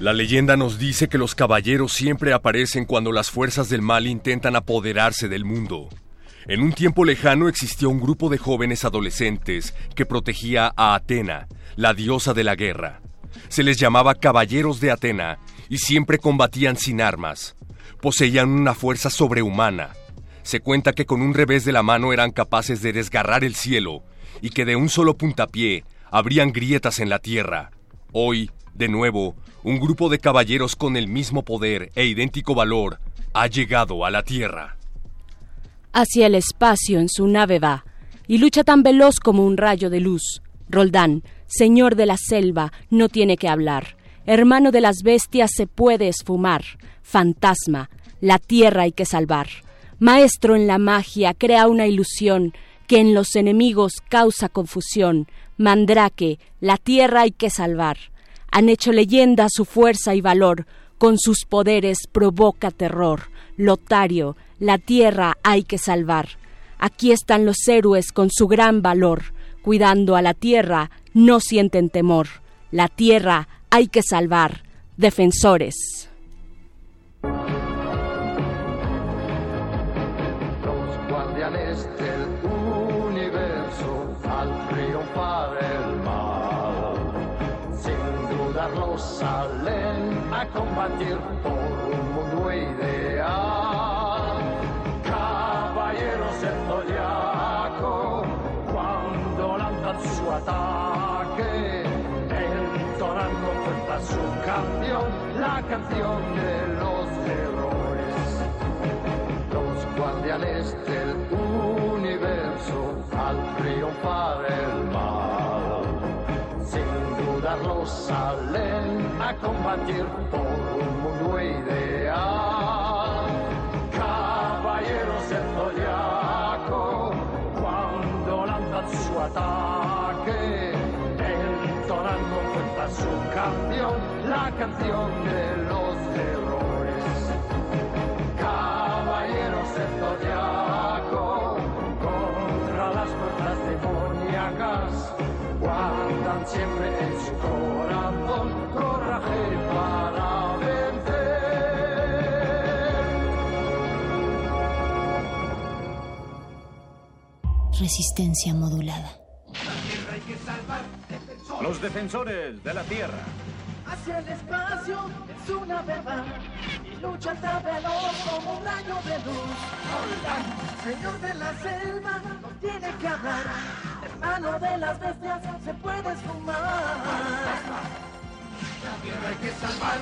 La leyenda nos dice que los caballeros siempre aparecen cuando las fuerzas del mal intentan apoderarse del mundo. En un tiempo lejano existió un grupo de jóvenes adolescentes que protegía a Atena, la diosa de la guerra. Se les llamaba caballeros de Atena y siempre combatían sin armas. Poseían una fuerza sobrehumana. Se cuenta que con un revés de la mano eran capaces de desgarrar el cielo y que de un solo puntapié abrían grietas en la tierra. Hoy, de nuevo, un grupo de caballeros con el mismo poder e idéntico valor ha llegado a la Tierra. Hacia el espacio en su nave va, y lucha tan veloz como un rayo de luz. Roldán, señor de la selva, no tiene que hablar. Hermano de las bestias se puede esfumar. Fantasma, la tierra hay que salvar. Maestro en la magia, crea una ilusión que en los enemigos causa confusión. Mandrake, la tierra hay que salvar han hecho leyenda su fuerza y valor, con sus poderes provoca terror. Lotario, la tierra hay que salvar. Aquí están los héroes con su gran valor, cuidando a la tierra, no sienten temor. La tierra hay que salvar. Defensores. Salen a combatir por un mundo ideal. Caballeros zodiaco, cuando lanzan su ataque, entonando cuenta su canción, la canción de los errores. Los guardianes del universo al triunfar el sin dudarlo salen a combatir por un mundo ideal. Caballeros del zodiaco, cuando lanzan su ataque, entonando cuenta su canción, la canción de los guardan siempre en su corazón para Resistencia modulada. Los defensores de la Tierra. Hacia el espacio es una verdad y lucha tan veloz como un rayo de luz. Señor de la selva, no tiene que hablar. Hermano de las bestias, se puede esfumar. La tierra hay que salvar.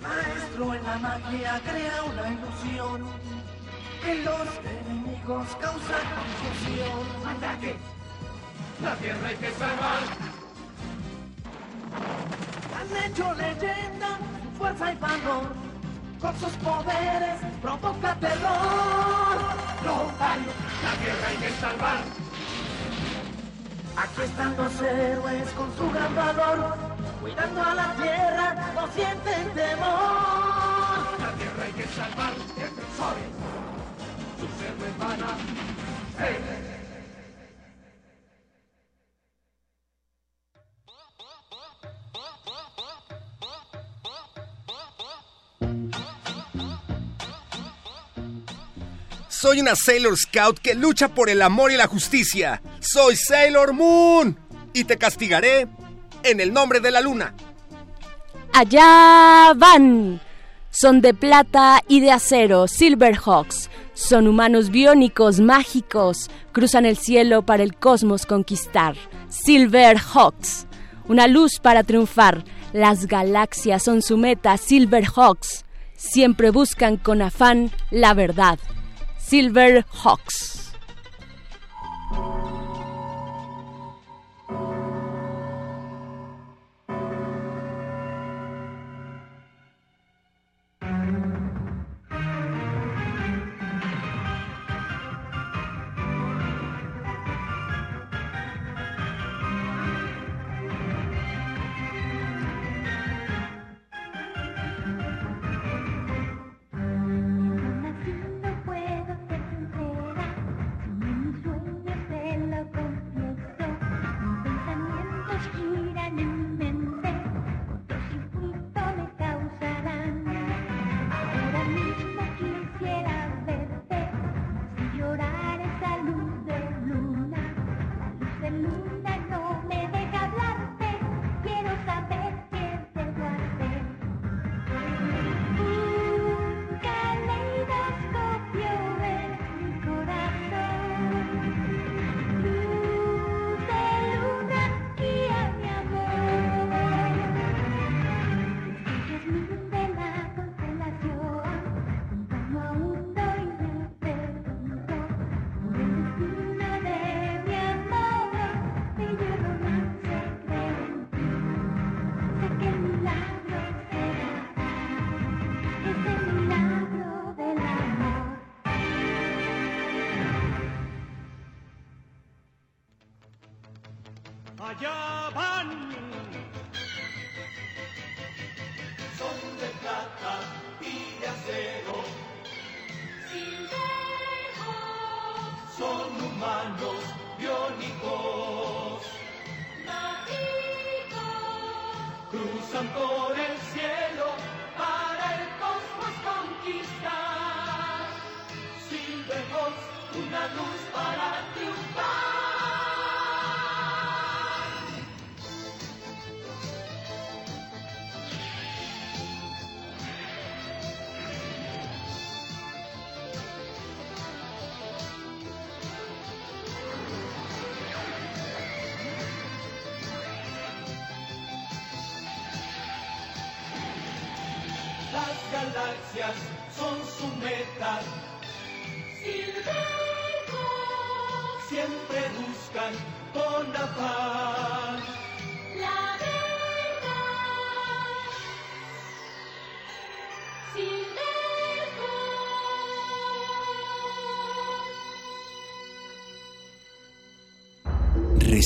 Maestro en la magia crea una ilusión que los enemigos causan confusión. ¡Ataque! La tierra hay que salvar. Han hecho leyenda, fuerza y valor. Con sus poderes provoca terror. Lotario, la tierra hay que salvar. Aquí están los héroes con su gran valor, cuidando a la tierra, no sienten temor. La tierra hay que salvar, defensores, sus héroes van a... Soy una Sailor Scout que lucha por el amor y la justicia. Soy Sailor Moon. Y te castigaré en el nombre de la luna. Allá van. Son de plata y de acero, Silverhawks. Son humanos biónicos, mágicos. Cruzan el cielo para el cosmos conquistar. Silverhawks. Una luz para triunfar. Las galaxias son su meta, Silverhawks. Siempre buscan con afán la verdad. Silverhawks. allá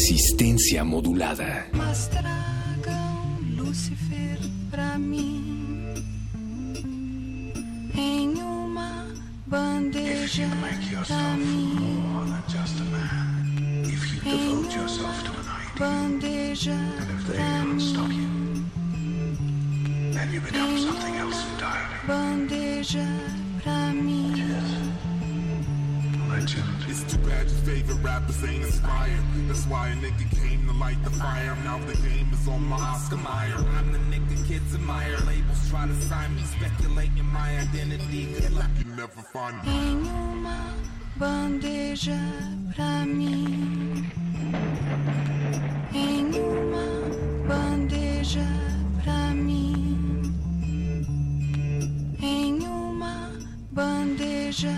Resistencia modulada. Why a nigga came to light the fire. Now the game is on my Oscar Mayer. I'm the nigga kids admire. Labels try to sign me, speculating my identity. Good luck, you never find me. em bandeja pra mim em bandeja pra mim em bandeja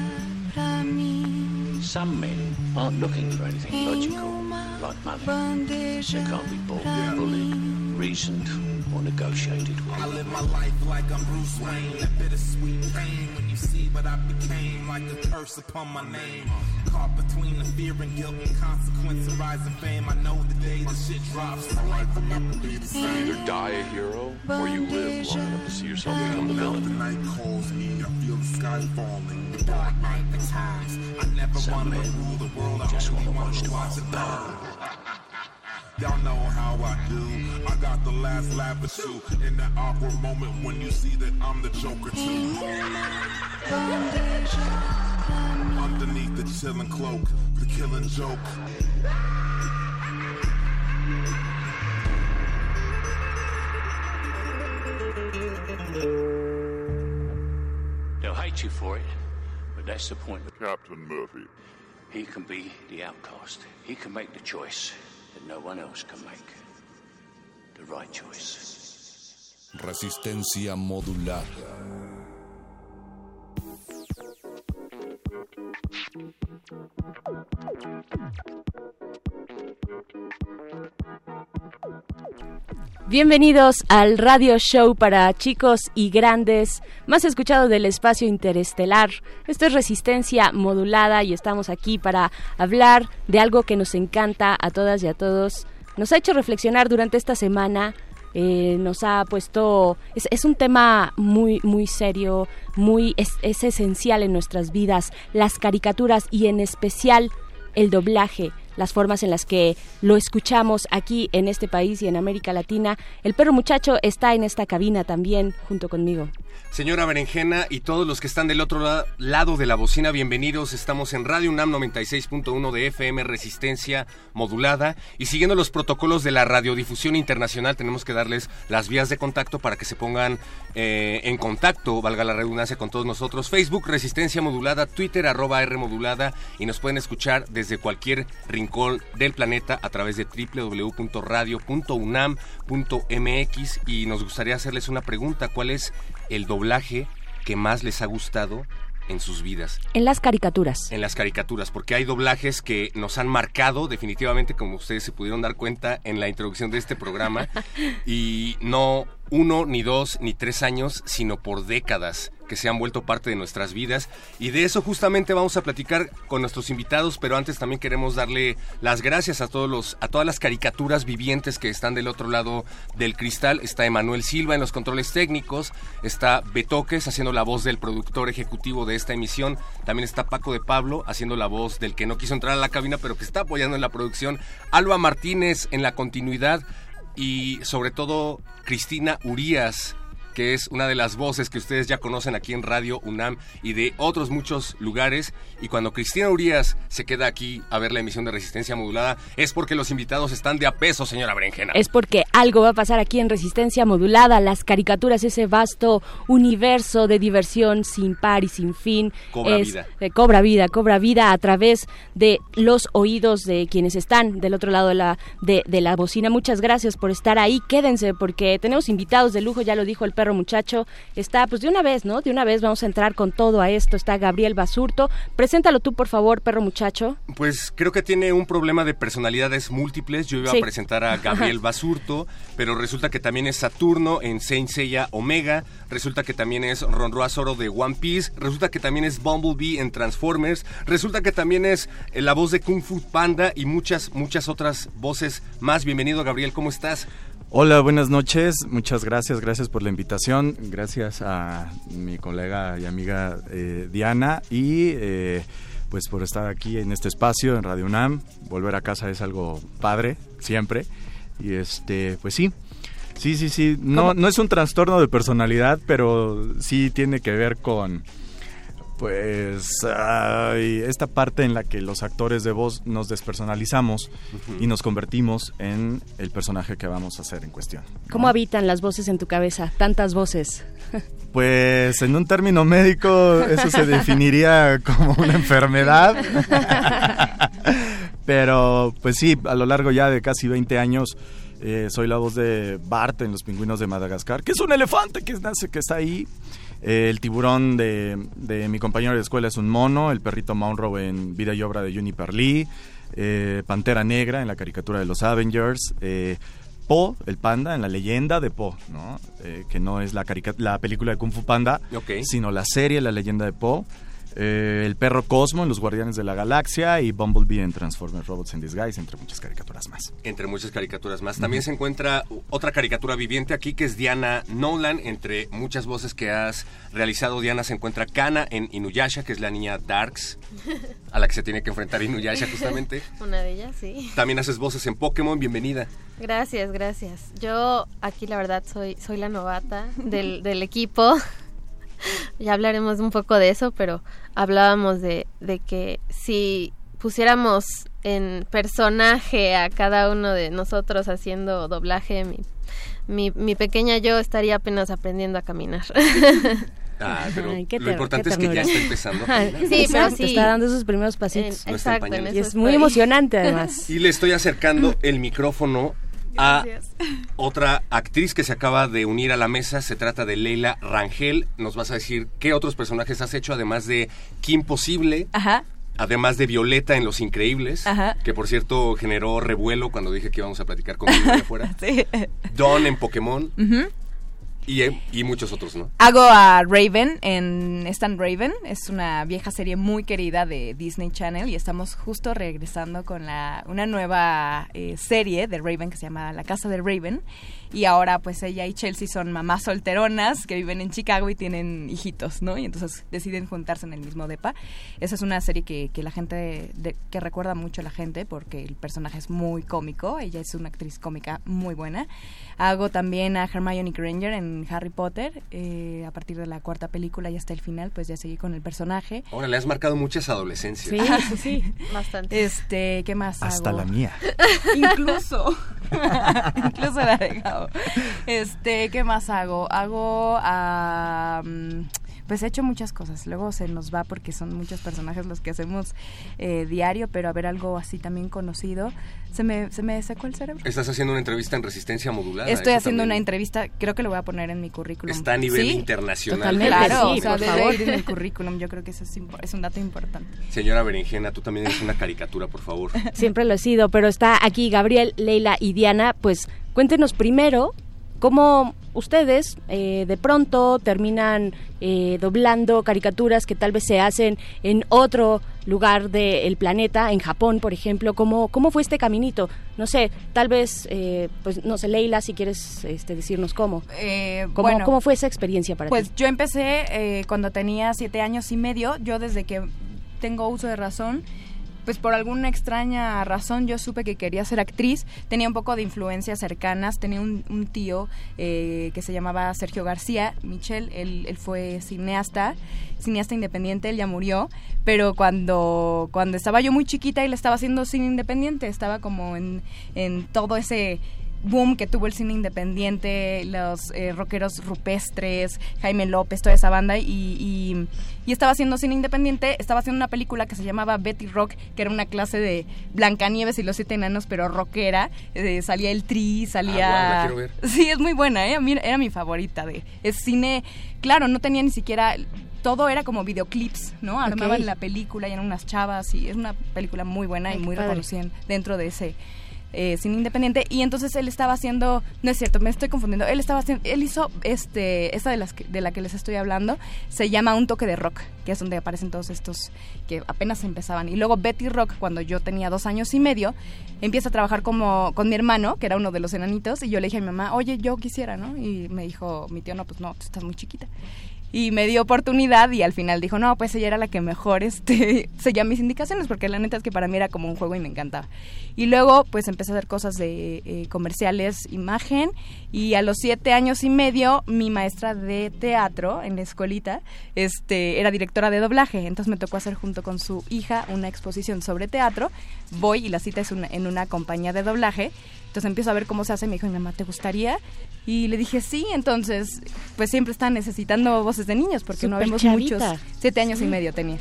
pra mim Some men aren't looking for anything logical, like money. They can't be bought, bullied, reasoned, or negotiated with. I live my life like I'm Bruce Wayne. That bittersweet pain when you see what I became, like a curse upon my name. Caught between the fear and guilt and consequence of rising fame. I know the day the shit drops, my life will never be the same. Either die a hero or you live long enough to see yourself become the Now the villain. night calls me, I feel the sky falling. The dark night returns. I never Some wanna rule the world, I just only wanna wanna watch the it world burn. Y'all know how I do. I got the last laugh at you in that awkward moment when you see that I'm the Joker too. Underneath the chilling cloak, the killing joke. They'll hate you for it, but that's the point. Captain Murphy. He can be the outcast. He can make the choice that no one else can make. The right choice. Resistencia modulada. Bienvenidos al radio show para chicos y grandes, más escuchado del espacio interestelar. Esto es Resistencia Modulada y estamos aquí para hablar de algo que nos encanta a todas y a todos. Nos ha hecho reflexionar durante esta semana, eh, nos ha puesto... Es, un tema muy, muy serio, muy es esencial en nuestras vidas, las caricaturas y en especial el doblaje, las formas en las que lo escuchamos aquí en este país y en América Latina. El perro muchacho está en esta cabina también junto conmigo. Señora Berenjena y todos los que están del otro la- lado de la bocina, bienvenidos. Estamos en Radio UNAM 96.1 de FM Resistencia Modulada y siguiendo los protocolos de la radiodifusión internacional tenemos que darles las vías de contacto para que se pongan eh, en contacto, valga la redundancia, con todos nosotros. Facebook Resistencia Modulada, Twitter arroba R Modulada y nos pueden escuchar desde cualquier rincón del planeta a través de www.radio.unam.mx y nos gustaría hacerles una pregunta. ¿Cuál es el doblaje que más les ha gustado en sus vidas? En las caricaturas. En las caricaturas, porque hay doblajes que nos han marcado definitivamente, como ustedes se pudieron dar cuenta en la introducción de este programa, y no uno, ni dos, ni tres años, sino por décadas que se han vuelto parte de nuestras vidas. Y de eso justamente vamos a platicar con nuestros invitados, pero antes también queremos darle las gracias a todos los, a todas las caricaturas vivientes que están del otro lado del cristal. Está Emanuel Silva en los controles técnicos, está Betoques haciendo la voz del productor ejecutivo de esta emisión, también está Paco de Pablo haciendo la voz del que no quiso entrar a la cabina, pero que está apoyando en la producción, Alba Martínez en la continuidad y sobre todo Cristina Urías que es una de las voces que ustedes ya conocen aquí en Radio UNAM y de otros muchos lugares. Y cuando Cristina Urias se queda aquí a ver la emisión de Resistencia Modulada, es porque los invitados están de a peso, señora Berenjena. Es porque algo va a pasar aquí en Resistencia Modulada, las caricaturas, ese vasto universo de diversión sin par y sin fin. Cobra Es- vida. eh, cobra vida, cobra vida a través de los oídos de quienes están del otro lado de la, de, de la bocina. Muchas gracias por estar ahí. Quédense porque tenemos invitados de lujo, ya lo dijo el perro muchacho. Está, pues de una vez, ¿no? De una vez vamos a entrar con todo a esto. Está Gabriel Basurto. Preséntalo tú, por favor, perro muchacho. Pues creo que tiene un problema de personalidades múltiples. Yo iba Sí. a presentar a Gabriel Basurto, pero resulta que también es Saturno en Saint Seiya Omega. Resulta que también es Ronroa Zoro de One Piece. Resulta que también es Bumblebee en Transformers. Resulta que también es eh, la voz de Kung Fu Panda y muchas, muchas otras voces más. Bienvenido, Gabriel. ¿Cómo estás? Hola, buenas noches. Muchas gracias, gracias por la invitación. Gracias a mi colega y amiga eh, Diana y eh, pues por estar aquí en este espacio en Radio UNAM. Volver a casa es algo padre, siempre. Y este, pues sí. Sí, sí, sí. No, no es un trastorno de personalidad, pero sí tiene que ver con pues ay, esta parte en la que los actores de voz nos despersonalizamos y nos convertimos en el personaje que vamos a hacer en cuestión. ¿Cómo habitan las voces en tu cabeza? Tantas voces. Pues en un término médico eso se definiría como una enfermedad. Pero pues sí, a lo largo ya de casi 20 años eh, soy la voz de Bart en Los Pingüinos de Madagascar, que es un elefante que, nace, que está ahí. Eh, el tiburón de, de mi compañero de escuela es un mono, el perrito Monroe en Vida y Obra de Juniper Lee, eh, Pantera Negra en la caricatura de los Avengers, eh, Po, el panda, en la leyenda de Po, ¿no? Eh, que no es la, la película de Kung Fu Panda, sino la serie La leyenda de Po. Eh, el perro Cosmo en Los Guardianes de la Galaxia y Bumblebee en Transformers Robots in Disguise, entre muchas caricaturas más. Entre muchas caricaturas más. También se encuentra otra caricatura viviente aquí que es Diana Nolan. Entre muchas voces que has realizado, Diana se encuentra Kana en Inuyasha, que es la niña Darks, a la que se tiene que enfrentar Inuyasha justamente. Una de ellas, sí. También haces voces en Pokémon, bienvenida. Gracias, gracias. Yo aquí la verdad soy, soy la novata del, del equipo. ya hablaremos un poco de eso, pero hablábamos de, de que si pusiéramos en personaje a cada uno de nosotros haciendo doblaje, mi, mi, mi pequeña yo estaría apenas aprendiendo a caminar. Ah, pero lo importante es que ya está empezando. A sí, pero sí. Está dando sus primeros pasitos. exacto. Y es muy emocionante además. Y le estoy acercando el micrófono a otra actriz que se acaba de unir a la mesa. Se trata de Leila Rangel. Nos vas a decir qué otros personajes has hecho, además de Kim Possible. Además de Violeta en Los Increíbles, que por cierto generó revuelo cuando dije que íbamos a platicar con de afuera. Don en Pokémon. Y, muchos otros, ¿no? Hago a Raven en Stan Raven. Es una vieja serie muy querida de Disney Channel y estamos justo regresando con la, una nueva eh, serie de Raven que se llama La Casa de Raven y ahora pues ella y Chelsea son mamás solteronas que viven en Chicago y tienen hijitos, ¿no? Y entonces deciden juntarse en el mismo depa. Esa es una serie que, que la gente, que recuerda mucho a la gente porque el personaje es muy cómico, ella es una actriz cómica muy buena. Hago también a Hermione Granger en Harry Potter, eh, a partir de la cuarta película y hasta el final pues ya seguí con el personaje. Ahora le has marcado muchas adolescencias. Sí, sí, sí. Bastante. Este, ¿qué más Hasta la mía. Incluso. Incluso la he dejado. Este, ¿qué más hago? Hago a... pues he hecho muchas cosas. Luego se nos va porque son muchos personajes los que hacemos eh, diario, pero a ver algo así también conocido. Se me, se me secó el cerebro. Estás haciendo una entrevista en resistencia modulada. Estoy haciendo una entrevista, creo que lo voy a poner en mi currículum. Está a nivel internacional. Claro, sí, por favor. en el currículum. Yo creo que eso es, es, un dato importante. Señora Berenjena, tú también eres una caricatura, por favor. Siempre lo he sido, pero está aquí Gabriel, Leila y Diana. Pues cuéntenos primero cómo ustedes eh, de pronto terminan eh, doblando caricaturas que tal vez se hacen en otro lugar del planeta, en Japón, por ejemplo. ¿Cómo, ¿Cómo fue este caminito? No sé, tal vez, eh, pues no sé, Leila, si quieres este, decirnos cómo. ¿Cómo, ¿Cómo fue esa experiencia para pues, ti? Pues yo empecé cuando tenía siete años y medio. Yo desde que tengo uso de razón pues por alguna extraña razón yo supe que quería ser actriz. Tenía un poco de influencias cercanas. Tenía un, tío eh, que se llamaba Sergio García, Michel. Él, él, fue cineasta, cineasta independiente. Él ya murió. Pero cuando, cuando estaba yo muy chiquita, él estaba haciendo cine independiente. Estaba como en, en todo ese boom que tuvo el cine independiente, los eh, rockeros rupestres, Jaime López, toda esa banda, y, y, estaba haciendo cine independiente, estaba haciendo una película que se llamaba Betty Rock, que era una clase de Blancanieves y los siete enanos, pero rockera, eh, salía el tri, salía... Ah, ver. Sí, es muy buena, ¿eh? era mi favorita de... Es cine, claro, no tenía ni siquiera todo era como videoclips, ¿no? Armaban la película y eran unas chavas y es una película muy buena y muy reconocida dentro de ese eh, cine independiente y entonces él estaba haciendo no es cierto me estoy confundiendo él estaba haciendo él hizo este esta de las de la que les estoy hablando se llama un toque de rock que es donde aparecen todos estos que apenas empezaban. Y luego Betty Rock cuando yo tenía dos años y medio empieza a trabajar como con mi hermano que era uno de los enanitos y yo le dije a mi mamá oye yo quisiera no y me dijo mi tío no pues no tú estás muy chiquita y me dio oportunidad y al final dijo, no, pues ella era la que mejor este, seguía mis indicaciones, porque la neta es que para mí era como un juego y me encantaba. Y luego pues empecé a hacer cosas de eh, comerciales, imagen, y a los siete años y medio mi maestra de teatro en la escuelita este, era directora de doblaje, entonces me tocó hacer junto con su hija una exposición sobre teatro, voy y la cita es en una compañía de doblaje, entonces empiezo a ver cómo se hace, me dijo mi mamá, ¿te gustaría? Y le dije, sí, entonces, pues siempre están necesitando voces de niños, porque no vemos muchos, siete años y medio tenía.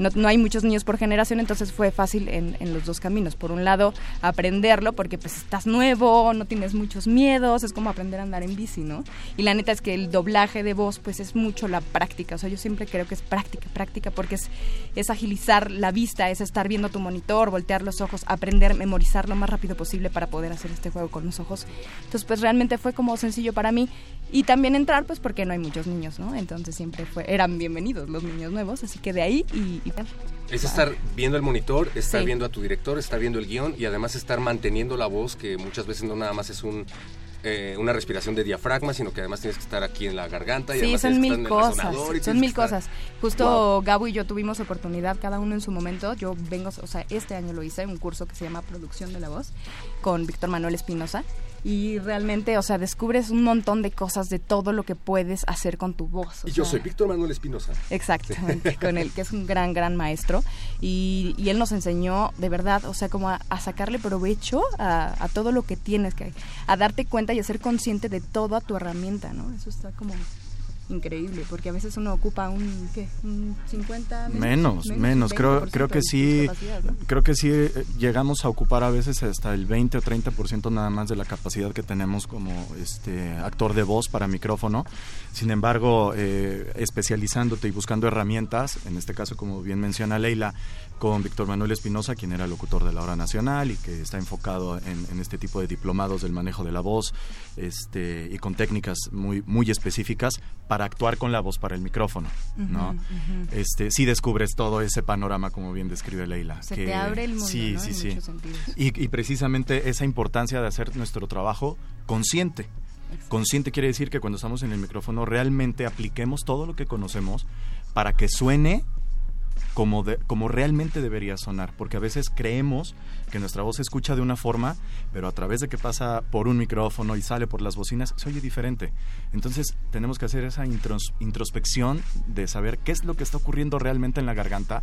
No, hay muchos niños por generación, entonces fue fácil en, en, los dos caminos. Por un lado, aprenderlo porque pues estás nuevo, no tienes muchos miedos, es como aprender a andar en bici, ¿no? Y la neta es que el doblaje de voz pues es mucho la práctica, o sea, yo siempre creo que es práctica, práctica, porque es, es agilizar la vista, es estar viendo tu monitor, voltear los ojos, aprender, memorizar lo más rápido posible para poder hacer este juego con los ojos. Entonces pues realmente fue como sencillo para mí y también entrar pues porque no hay muchos niños, ¿no? Entonces siempre fue, eran bienvenidos los niños nuevos, así que de ahí. Es estar viendo el monitor, estar viendo a tu director, estar viendo el guion y además estar manteniendo la voz, que muchas veces no nada más es un eh, una respiración de diafragma, sino que además tienes que estar aquí en la garganta. Y sí, son mil cosas. Son mil cosas. Justo Gabo y yo tuvimos oportunidad, cada uno en su momento. Yo vengo, o sea, este año lo hice, un curso que se llama Producción de la Voz con Víctor Manuel Espinosa y realmente, o sea, descubres un montón de cosas de todo lo que puedes hacer con tu voz. y yo soy Víctor Manuel Espinosa. Exactamente, con él, que es un gran, gran maestro. Y, y él nos enseñó, de verdad, o sea, como a, sacarle provecho a, a, todo lo que tienes, que, a darte cuenta y a ser consciente de toda tu herramienta, ¿no? Eso está como increíble, porque a veces uno ocupa un, ¿qué? un 50 menos, menos, creo creo que sí creo que sí eh, llegamos a ocupar a veces hasta el 20 o 30% nada más de la capacidad que tenemos como este actor de voz para micrófono. Sin embargo, eh, especializándote y buscando herramientas, en este caso como bien menciona Leila, con Víctor Manuel Espinosa, quien era locutor de la hora nacional y que está enfocado en, este tipo de diplomados del manejo de la voz este, y con técnicas muy, muy específicas para actuar con la voz para el micrófono. ¿no? este, sí descubres todo ese panorama, como bien describe Leila. Se te abre el mundo, sí, sí, sí. Y, y precisamente esa importancia de hacer nuestro trabajo consciente. Consciente quiere decir que cuando estamos en el micrófono realmente apliquemos todo lo que conocemos para que suene como, como realmente debería sonar, porque a veces creemos que nuestra voz se escucha de una forma, pero a través de que pasa por un micrófono y sale por las bocinas, se oye diferente. Entonces tenemos que hacer esa introspección de saber qué es lo que está ocurriendo realmente en la garganta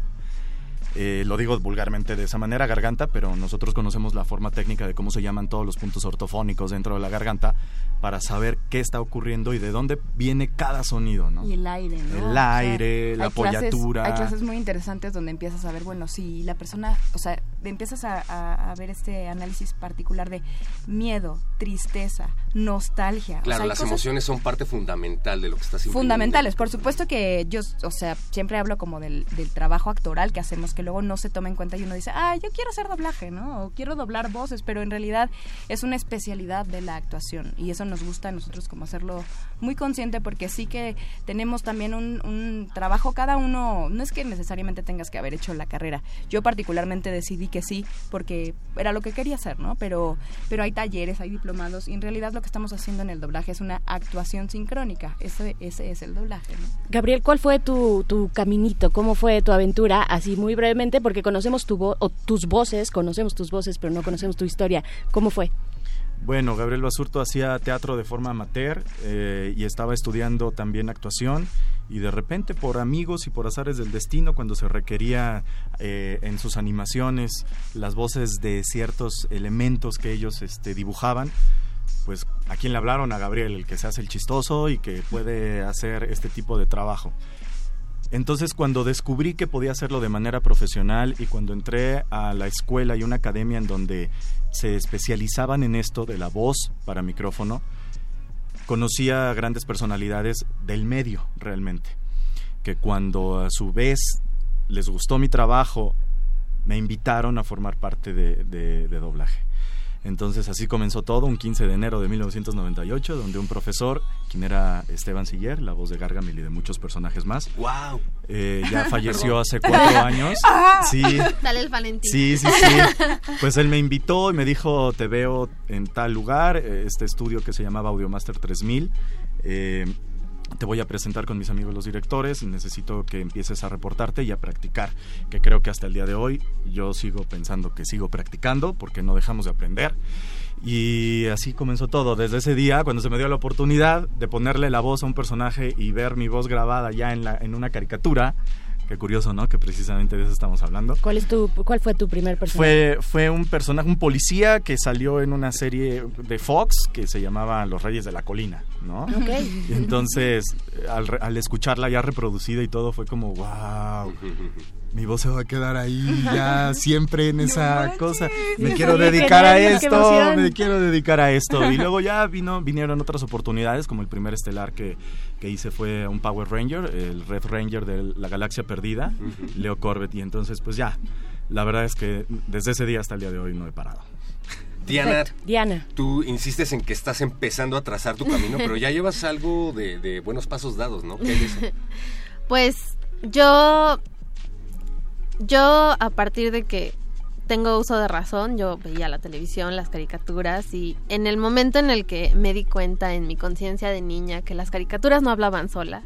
eh, lo digo vulgarmente de esa manera, garganta, pero nosotros conocemos la forma técnica de cómo se llaman todos los puntos ortofónicos dentro de la garganta para saber qué está ocurriendo y de dónde viene cada sonido, ¿no? Y el aire, ¿no? El aire, la apoyatura. hay clases muy interesantes donde empiezas a ver, bueno, si la persona, o sea, empiezas a, ver este análisis particular de miedo, tristeza, nostalgia. Claro, las emociones son parte fundamental de lo que estás Fundamentales, por supuesto que yo, o sea, siempre hablo como del, del trabajo actoral que hacemos que luego no se toma en cuenta y uno dice, ah, yo quiero hacer doblaje, ¿no? O quiero doblar voces, pero en realidad es una especialidad de la actuación y eso nos gusta a nosotros como hacerlo muy consciente porque sí que tenemos también un, un trabajo cada uno, no es que necesariamente tengas que haber hecho la carrera. Yo particularmente decidí que sí porque era lo que quería hacer, ¿no? Pero, pero hay talleres, hay diplomados y en realidad lo que estamos haciendo en el doblaje es una actuación sincrónica. Ese, ese es el doblaje, ¿no? Gabriel, ¿cuál fue tu, tu caminito? ¿Cómo fue tu aventura? Así muy breve porque conocemos tu o tus voces, conocemos tus voces, pero no conocemos tu historia. ¿Cómo fue? Bueno, Gabriel Basurto hacía teatro de forma amateur eh, y estaba estudiando también actuación y de repente por amigos y por azares del destino cuando se requería eh, en sus animaciones las voces de ciertos elementos que ellos este, dibujaban, pues a quién le hablaron a Gabriel, el que se hace el chistoso y que puede hacer este tipo de trabajo. Entonces cuando descubrí que podía hacerlo de manera profesional y cuando entré a la escuela y una academia en donde se especializaban en esto de la voz para micrófono, conocí a grandes personalidades del medio realmente, que cuando a su vez les gustó mi trabajo, me invitaron a formar parte de, doblaje. Entonces así comenzó todo, un 15 de enero de 1998, donde un profesor, quien era Esteban Siller, la voz de Gargamel y de muchos personajes más, wow. Eh, ya falleció hace cuatro años. Sí. Dale el Valentín. Sí, sí, sí. Pues él me invitó y me dijo, te veo en tal lugar, eh, este estudio que se llamaba Audiomaster 3000. Eh, te voy a presentar con mis amigos los directores, necesito que empieces a reportarte y a practicar, que creo que hasta el día de hoy yo sigo pensando que sigo practicando porque no dejamos de aprender. Y así comenzó todo, desde ese día cuando se me dio la oportunidad de ponerle la voz a un personaje y ver mi voz grabada ya en, en una caricatura, Qué curioso, ¿no? Que precisamente de eso estamos hablando. ¿Cuál, es tu, cuál fue tu primer personaje? Fue, fue un personaje, un policía que salió en una serie de Fox que se llamaba Los Reyes de la Colina, ¿no? Ok. Y entonces, al, al escucharla ya reproducida y todo, fue como, wow, mi voz se va a quedar ahí ya siempre en esa cosa. Me Sí, quiero dedicar a esto, me quiero dedicar a esto. Y luego ya vino, vinieron otras oportunidades, como el primer estelar que, que hice fue un Power Ranger, el Red Ranger de la Galaxia Perdida, Leo Corbett. Y entonces, pues ya, la verdad es que desde ese día hasta el día de hoy no he parado. Diana. Diana. tú insistes en que estás empezando a trazar tu camino, pero ya llevas algo de, de buenos pasos dados, ¿no? ¿Qué eso? Pues yo, yo a partir de que tengo uso de razón, yo veía la televisión, las caricaturas y en el momento en el que me di cuenta en mi conciencia de niña que las caricaturas no hablaban solas,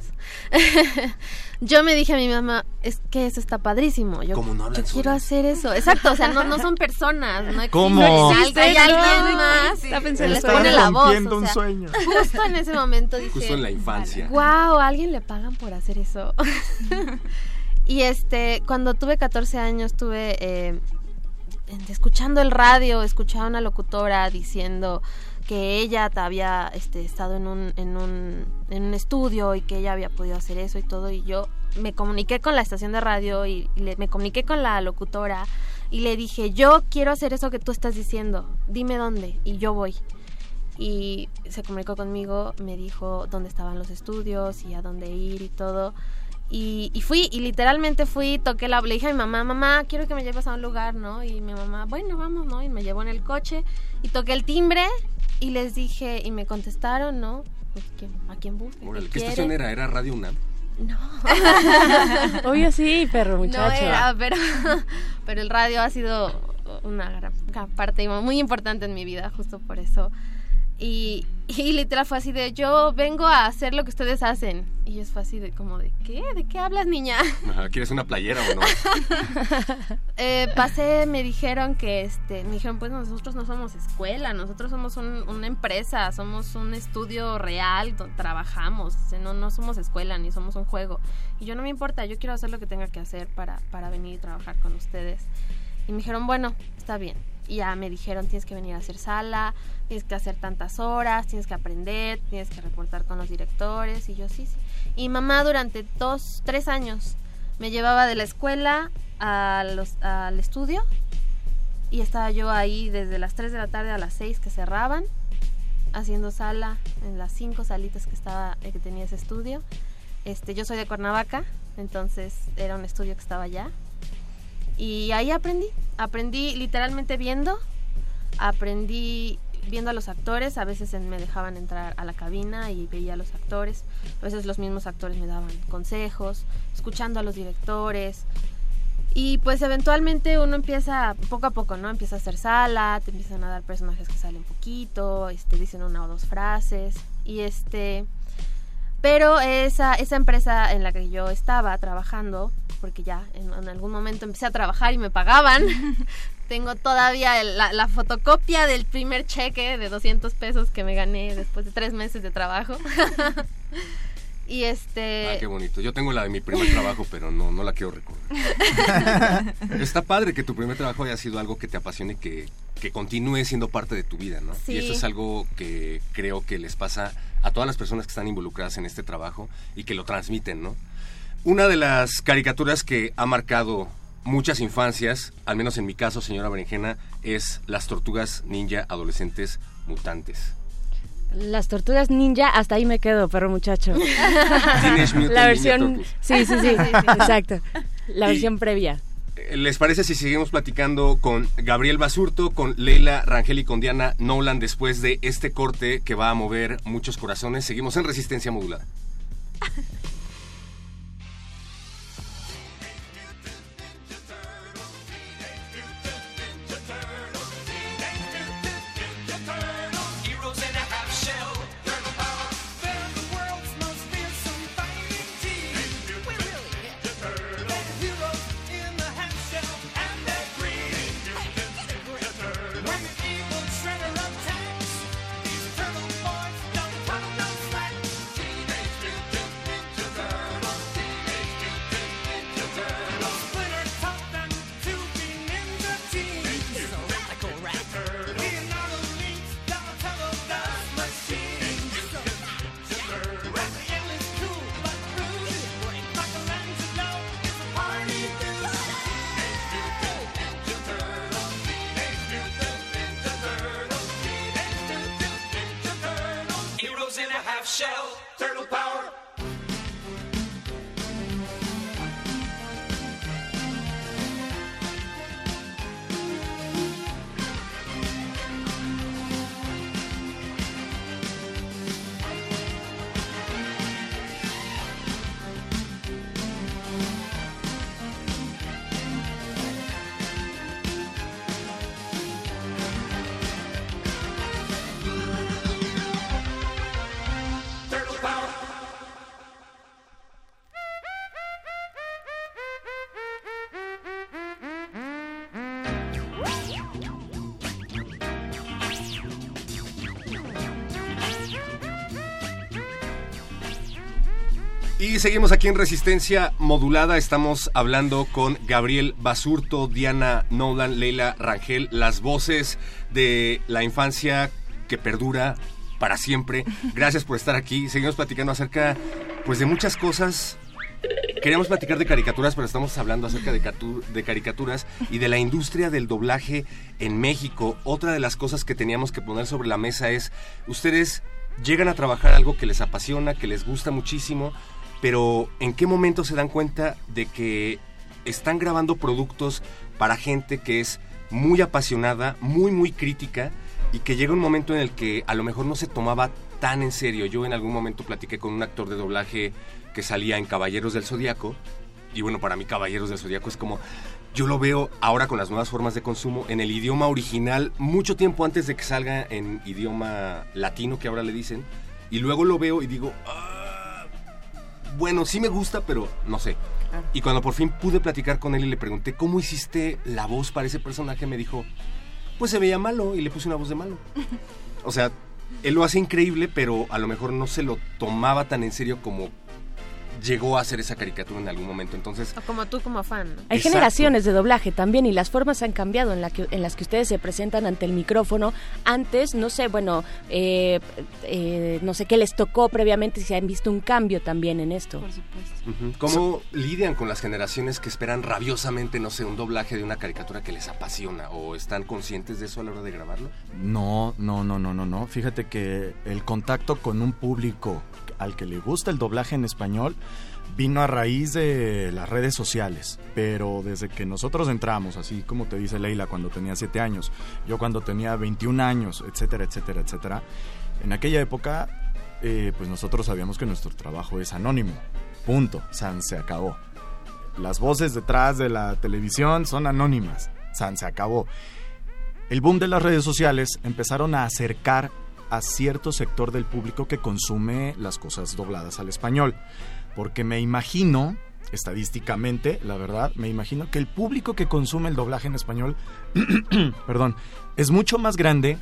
yo me dije a mi mamá, es que eso está padrísimo, yo, ¿Cómo no hablan yo quiero hacer eso, exacto, o sea, no, no son personas, no existe, ¿Cómo? no existe, hay alguien más, está pensando les en pone la voz, un sueño. justo en ese momento dije, Justo en la infancia. Wow, a alguien le pagan por hacer eso. y este, cuando tuve 14 años, tuve eh, escuchando el radio, escuchaba una locutora diciendo que ella había este, estado en un, en, un, en un estudio y que ella había podido hacer eso y todo. Y yo me comuniqué con la estación de radio y le- me comuniqué con la locutora y le dije, yo quiero hacer eso que tú estás diciendo, dime dónde y yo voy y se comunicó conmigo, me dijo dónde estaban los estudios y a dónde ir y todo. Y, y fui, y literalmente fui, toqué la... Le dije a mi mamá, mamá, quiero que me lleves a un lugar, ¿no? Y mi mamá, bueno, vamos, ¿no? Y me llevó en el coche y toqué el timbre y les dije, y me contestaron, ¿no? Pues, ¿quién- ¿A quién busca? Órale, ¿Qué estación era? ¿Era Radio UNAM? No. Obvio sí, perro muchacho. No era, pero, pero el radio ha sido una gran parte muy importante en mi vida, justo por eso. Y, y literal fue así de, yo vengo a hacer lo que ustedes hacen. Y es fue así de, como de, ¿qué? ¿De qué hablas, niña? ¿Quieres una playera o no? Eh, pasé, me dijeron que, este, me dijeron, pues nosotros no somos escuela, nosotros somos un- una empresa, somos un estudio real, donde trabajamos, o sea, no, no somos escuela ni somos un juego. Y yo no me importa, yo quiero hacer lo que tenga que hacer para, para venir y trabajar con ustedes. Y me dijeron, bueno, está bien. Y ya me dijeron, tienes que venir a hacer sala, tienes que hacer tantas horas, tienes que aprender, tienes que reportar con los directores. Y yo, sí, sí. Y mamá durante dos, tres años me llevaba de la escuela a al estudio y estaba yo ahí desde las 3 de la tarde a las 6 que cerraban haciendo sala en las cinco salitas que estaba que tenía ese estudio este yo soy de Cuernavaca entonces era un estudio que estaba allá y ahí aprendí aprendí literalmente viendo aprendí viendo a los actores a veces me dejaban entrar a la cabina y veía a los actores a veces los mismos actores me daban consejos escuchando a los directores y pues eventualmente uno empieza poco a poco, ¿no? Empieza a hacer sala, te empiezan a dar personajes que salen poquito, este, dicen una o dos frases. Y este. Pero esa, esa empresa en la que yo estaba trabajando, porque ya en, en algún momento empecé a trabajar y me pagaban, tengo todavía el- la, la fotocopia del primer cheque de 200 pesos que me gané después de tres meses de trabajo. y este. Ah, qué bonito. Yo tengo la de mi primer trabajo, pero no, no la quiero recordar. Está padre que tu primer trabajo haya sido algo que te apasione y que, que continúe siendo parte de tu vida, ¿no? Sí. Y eso es algo que creo que les pasa a todas las personas que están involucradas en este trabajo y que lo transmiten, ¿no? Una de las caricaturas que ha marcado muchas infancias, al menos en mi caso, señora Berenjena, es Las Tortugas Ninja Adolescentes Mutantes. Las tortugas ninja, hasta ahí me quedo, perro muchacho. La versión. Sí, sí, sí, Sí, sí. exacto. La Y- versión previa. ¿Les parece si seguimos platicando con Gabriel Basurto, con Leila Rangel y con Diana Nolan después de este corte que va a mover muchos corazones? Seguimos en Resistencia Modulada. seguimos aquí en Resistencia Modulada. Estamos hablando con Gabriel Basurto, Diana Nolan, Leila Rangel, las voces de la infancia que perdura para siempre. Gracias por estar aquí. Seguimos platicando acerca pues de muchas cosas. Queríamos platicar de caricaturas, pero estamos hablando acerca de, de caricaturas y de la industria del doblaje en México. Otra de las cosas que teníamos que poner sobre la mesa es, ustedes llegan a trabajar algo que les apasiona, que les gusta muchísimo, pero ¿en qué momento se dan cuenta de que están grabando productos para gente que es muy apasionada, muy, muy crítica y que llega un momento en el que a lo mejor no se tomaba tan en serio? Yo en algún momento platiqué con un actor de doblaje que salía en Caballeros del Zodíaco y bueno, para mí Caballeros del Zodíaco es como... Yo lo veo ahora con las nuevas formas de consumo en el idioma original, mucho tiempo antes de que salga en idioma latino, que ahora le dicen. Y luego lo veo y digo, "Ah, bueno, sí me gusta, pero no sé. Y cuando por fin pude platicar con él y le pregunté, ¿cómo hiciste la voz para ese personaje? Me dijo, pues se veía malo y le puse una voz de malo. O sea, él lo hace increíble, pero a lo mejor no se lo tomaba tan en serio como llegó a hacer esa caricatura en algún momento. Entonces, O como tú como fan. ¿no? Hay Exacto. generaciones de doblaje también y las formas han cambiado en, la que, en las que ustedes se presentan ante el micrófono. Antes, no sé, bueno, eh, eh, no sé qué les tocó previamente, si han visto un cambio también en esto. Por supuesto. ¿Cómo lidian con las generaciones que esperan rabiosamente, no sé, un doblaje de una caricatura que les apasiona? ¿O están conscientes de eso a la hora de grabarlo? No, no, no, no, no, no. Fíjate que el contacto con un público al que le gusta el doblaje en español vino a raíz de las redes sociales. Pero desde que nosotros entramos, así como te dice Leila cuando tenía 7 años, yo cuando tenía 21 años, etcétera, etcétera, etcétera, en aquella época, eh, pues nosotros sabíamos que nuestro trabajo es anónimo. Punto. San se acabó. Las voces detrás de la televisión son anónimas. San se acabó. El boom de las redes sociales empezaron a acercar a cierto sector del público que consume las cosas dobladas al español. Porque me imagino, estadísticamente, la verdad, me imagino que el público que consume el doblaje en español, perdón, es mucho más grande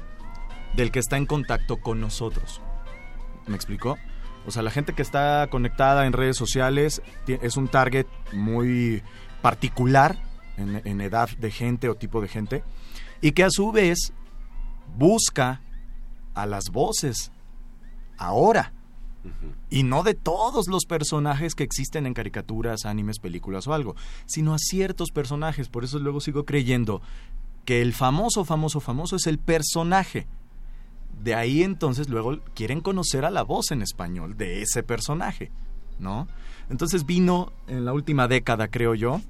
del que está en contacto con nosotros. ¿Me explicó? O sea, la gente que está conectada en redes sociales es un target muy particular en, en edad de gente o tipo de gente y que a su vez busca a las voces ahora y no de todos los personajes que existen en caricaturas, animes, películas o algo, sino a ciertos personajes. Por eso luego sigo creyendo que el famoso, famoso, famoso es el personaje. De ahí entonces luego quieren conocer a la voz en español de ese personaje, ¿no? Entonces vino en la última década, creo yo,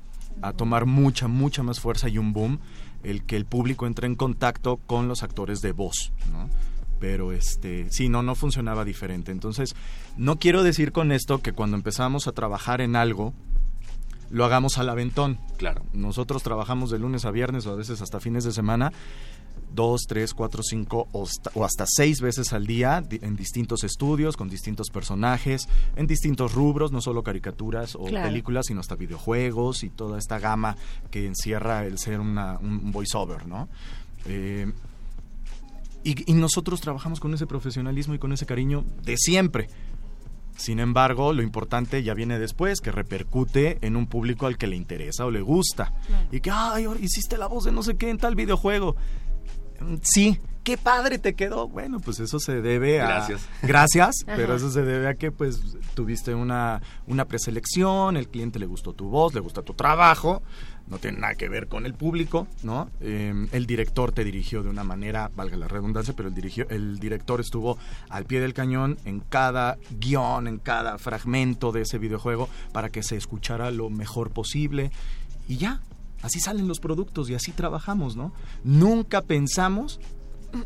a tomar mucha, mucha más fuerza y un boom el que el público entre en contacto con los actores de voz, ¿no? Pero este, sí, no, no funcionaba diferente. Entonces, no quiero decir con esto que cuando empezamos a trabajar en algo, lo hagamos al aventón. Claro. Nosotros trabajamos de lunes a viernes o a veces hasta fines de semana, dos, tres, cuatro, cinco o hasta, o hasta seis veces al día en distintos estudios, con distintos personajes, en distintos rubros, no solo caricaturas o Claro. películas, sino hasta videojuegos y toda esta gama que encierra el ser una, un un voiceover, ¿no? Eh, y, y nosotros trabajamos con ese profesionalismo y con ese cariño de siempre. Sin embargo, lo importante ya viene después, que repercute en un público al que le interesa o le gusta. Y que, ay, hiciste la voz de no sé qué en tal videojuego. Mm, Sí, qué padre te quedó. Bueno, pues eso se debe a... Gracias. Gracias, Ajá. pero eso se debe a que pues tuviste una, una preselección, el cliente le gustó tu voz, le gusta tu trabajo, no tiene nada que ver con el público, ¿no? Eh, el director te dirigió de una manera, valga la redundancia, pero el, dirigió, el director estuvo al pie del cañón en cada guion, en cada fragmento de ese videojuego para que se escuchara lo mejor posible y ya, así salen los productos y así trabajamos, ¿no? Nunca pensamos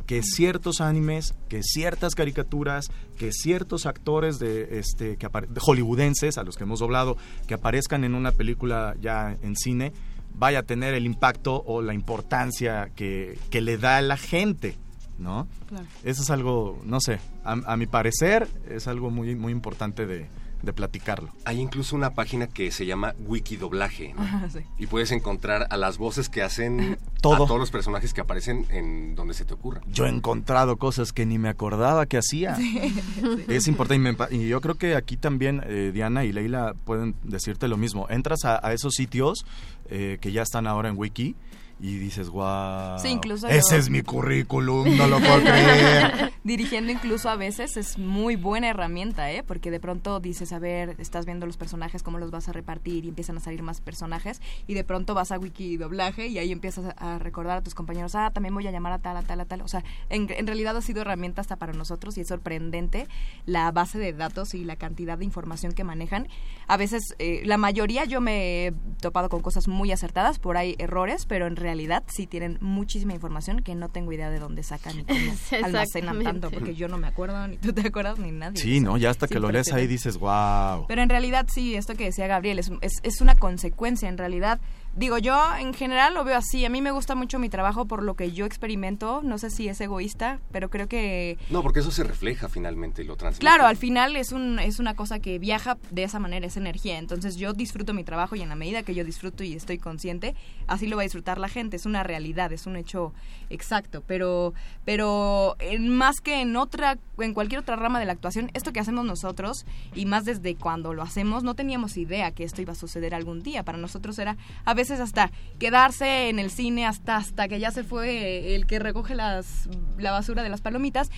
que ciertos animes, que ciertas caricaturas, que ciertos actores de este que hollywoodenses a los que hemos doblado que aparezcan en una película ya en cine vaya a tener el impacto o la importancia que, que le da a la gente, ¿no? Claro. Eso es algo, no sé, a, a mi parecer es algo muy muy importante de, de platicarlo. Hay incluso una página que se llama Wikidoblaje, ¿no? Ajá, sí. Y puedes encontrar a las voces que hacen Todo. a todos los personajes que aparecen en donde se te ocurra. Yo he encontrado cosas que ni me acordaba que hacía. Es importante y, me y yo creo que aquí también eh, Diana y Leila pueden decirte lo mismo. Entras a, a esos sitios eh, que ya están ahora en Wiki y dices, wow, Sí, incluso ese yo- es mi currículum, no lo puedo creer. Dirigiendo incluso a veces es muy buena herramienta, ¿eh? Porque de pronto dices, a ver, estás viendo los personajes, cómo los vas a repartir y empiezan a salir más personajes y de pronto vas a wiki doblaje y ahí empiezas a, recordar a tus compañeros, ah, también voy a llamar a tal, a tal, a tal. O sea, en, en realidad ha sido herramienta hasta para nosotros y es sorprendente la base de datos y la cantidad de información que manejan. A veces, eh, la mayoría yo me he topado con cosas muy acertadas, por ahí errores, pero en realidad sí tienen muchísima información que no tengo idea de dónde sacan y cómo almacenan tanto, porque yo no me acuerdo, ni tú te acuerdas, ni nadie. Sí, ¿no? Ya hasta que lo lees ahí dices, wow. Pero en realidad sí, esto que decía Gabriel es, es, es una consecuencia en realidad. Digo, yo en general lo veo así. A mí me gusta mucho mi trabajo por lo que yo experimento. No sé si es egoísta, pero creo que No, porque eso se refleja finalmente y lo transmite. Claro, al final es, un, es una cosa que viaja de esa manera, es energía. Entonces yo disfruto mi trabajo y en la medida que yo disfruto y estoy consciente, así lo va a disfrutar la gente. Es una realidad, es un hecho exacto. Pero, pero en, más que en otra, en cualquier otra rama de la actuación, esto que hacemos nosotros, y más desde cuando lo hacemos, no teníamos idea que esto iba a suceder algún día. Para nosotros era a veces hasta quedarse en el cine hasta, hasta que ya se fue el que recoge las, la basura de las palomitas.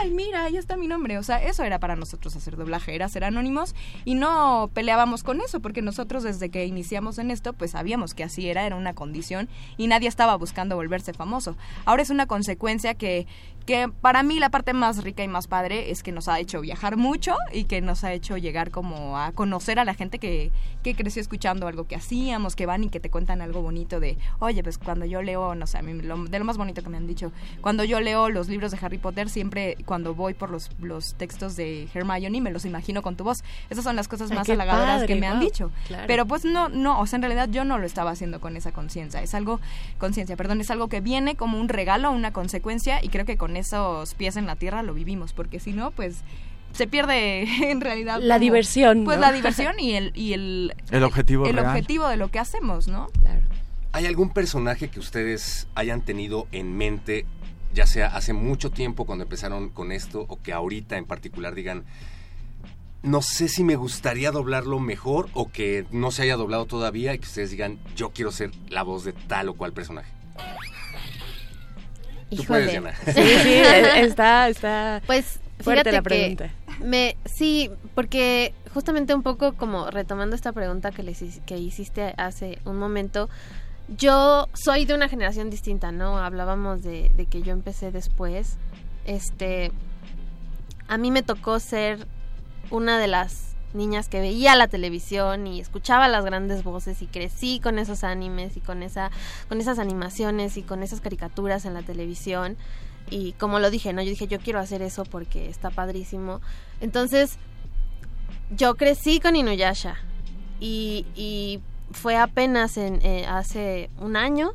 ¡Ay, mira, ahí está mi nombre! O sea, eso era para nosotros hacer doblaje, era ser anónimos y no peleábamos con eso, porque nosotros desde que iniciamos en esto, pues sabíamos que así era, era una condición y nadie estaba buscando volverse famoso. Ahora es una consecuencia que, que para mí la parte más rica y más padre es que nos ha hecho viajar mucho y que nos ha hecho llegar como a conocer a la gente que, que creció escuchando algo que hacíamos, que van y que te cuentan algo bonito de, oye, pues cuando yo leo, no sé, a mí lo- de lo más bonito que me han dicho, cuando yo leo los libros de Harry Potter, siempre cuando voy por los, los textos de Hermione me los imagino con tu voz. Esas son las cosas Ay, más halagadoras padre, que me han dicho. claro. Pero pues no, no, o sea, en realidad yo no lo estaba haciendo con esa conciencia. Es algo, conciencia, perdón, es algo que viene como un regalo, una consecuencia y creo que con esos pies en la tierra lo vivimos, porque si no, pues se pierde en realidad La como- diversión, pues ¿no? la diversión y el y el El objetivo el real. objetivo de lo que hacemos, ¿no? ¿Hay algún personaje que ustedes hayan tenido en mente, ya sea hace mucho tiempo cuando empezaron con esto, o que ahorita en particular digan, no sé si me gustaría doblarlo mejor o que no se haya doblado todavía y que ustedes digan, yo quiero ser la voz de tal o cual personaje? Tú puedes, Diana. Sí, sí, está, está Pues fuerte fíjate la que pregunta. me sí, porque justamente un poco como retomando esta pregunta que que hiciste hace un momento, yo soy de una generación distinta, ¿no? Hablábamos de, de que yo empecé después. Este a mí me tocó ser una de las niñas que veía la televisión y escuchaba las grandes voces y crecí con esos animes y con esa con esas animaciones y con esas caricaturas en la televisión y como lo dije, no, yo dije yo quiero hacer eso porque está padrísimo. Entonces yo crecí con Inuyasha y, y fue apenas en eh, hace un año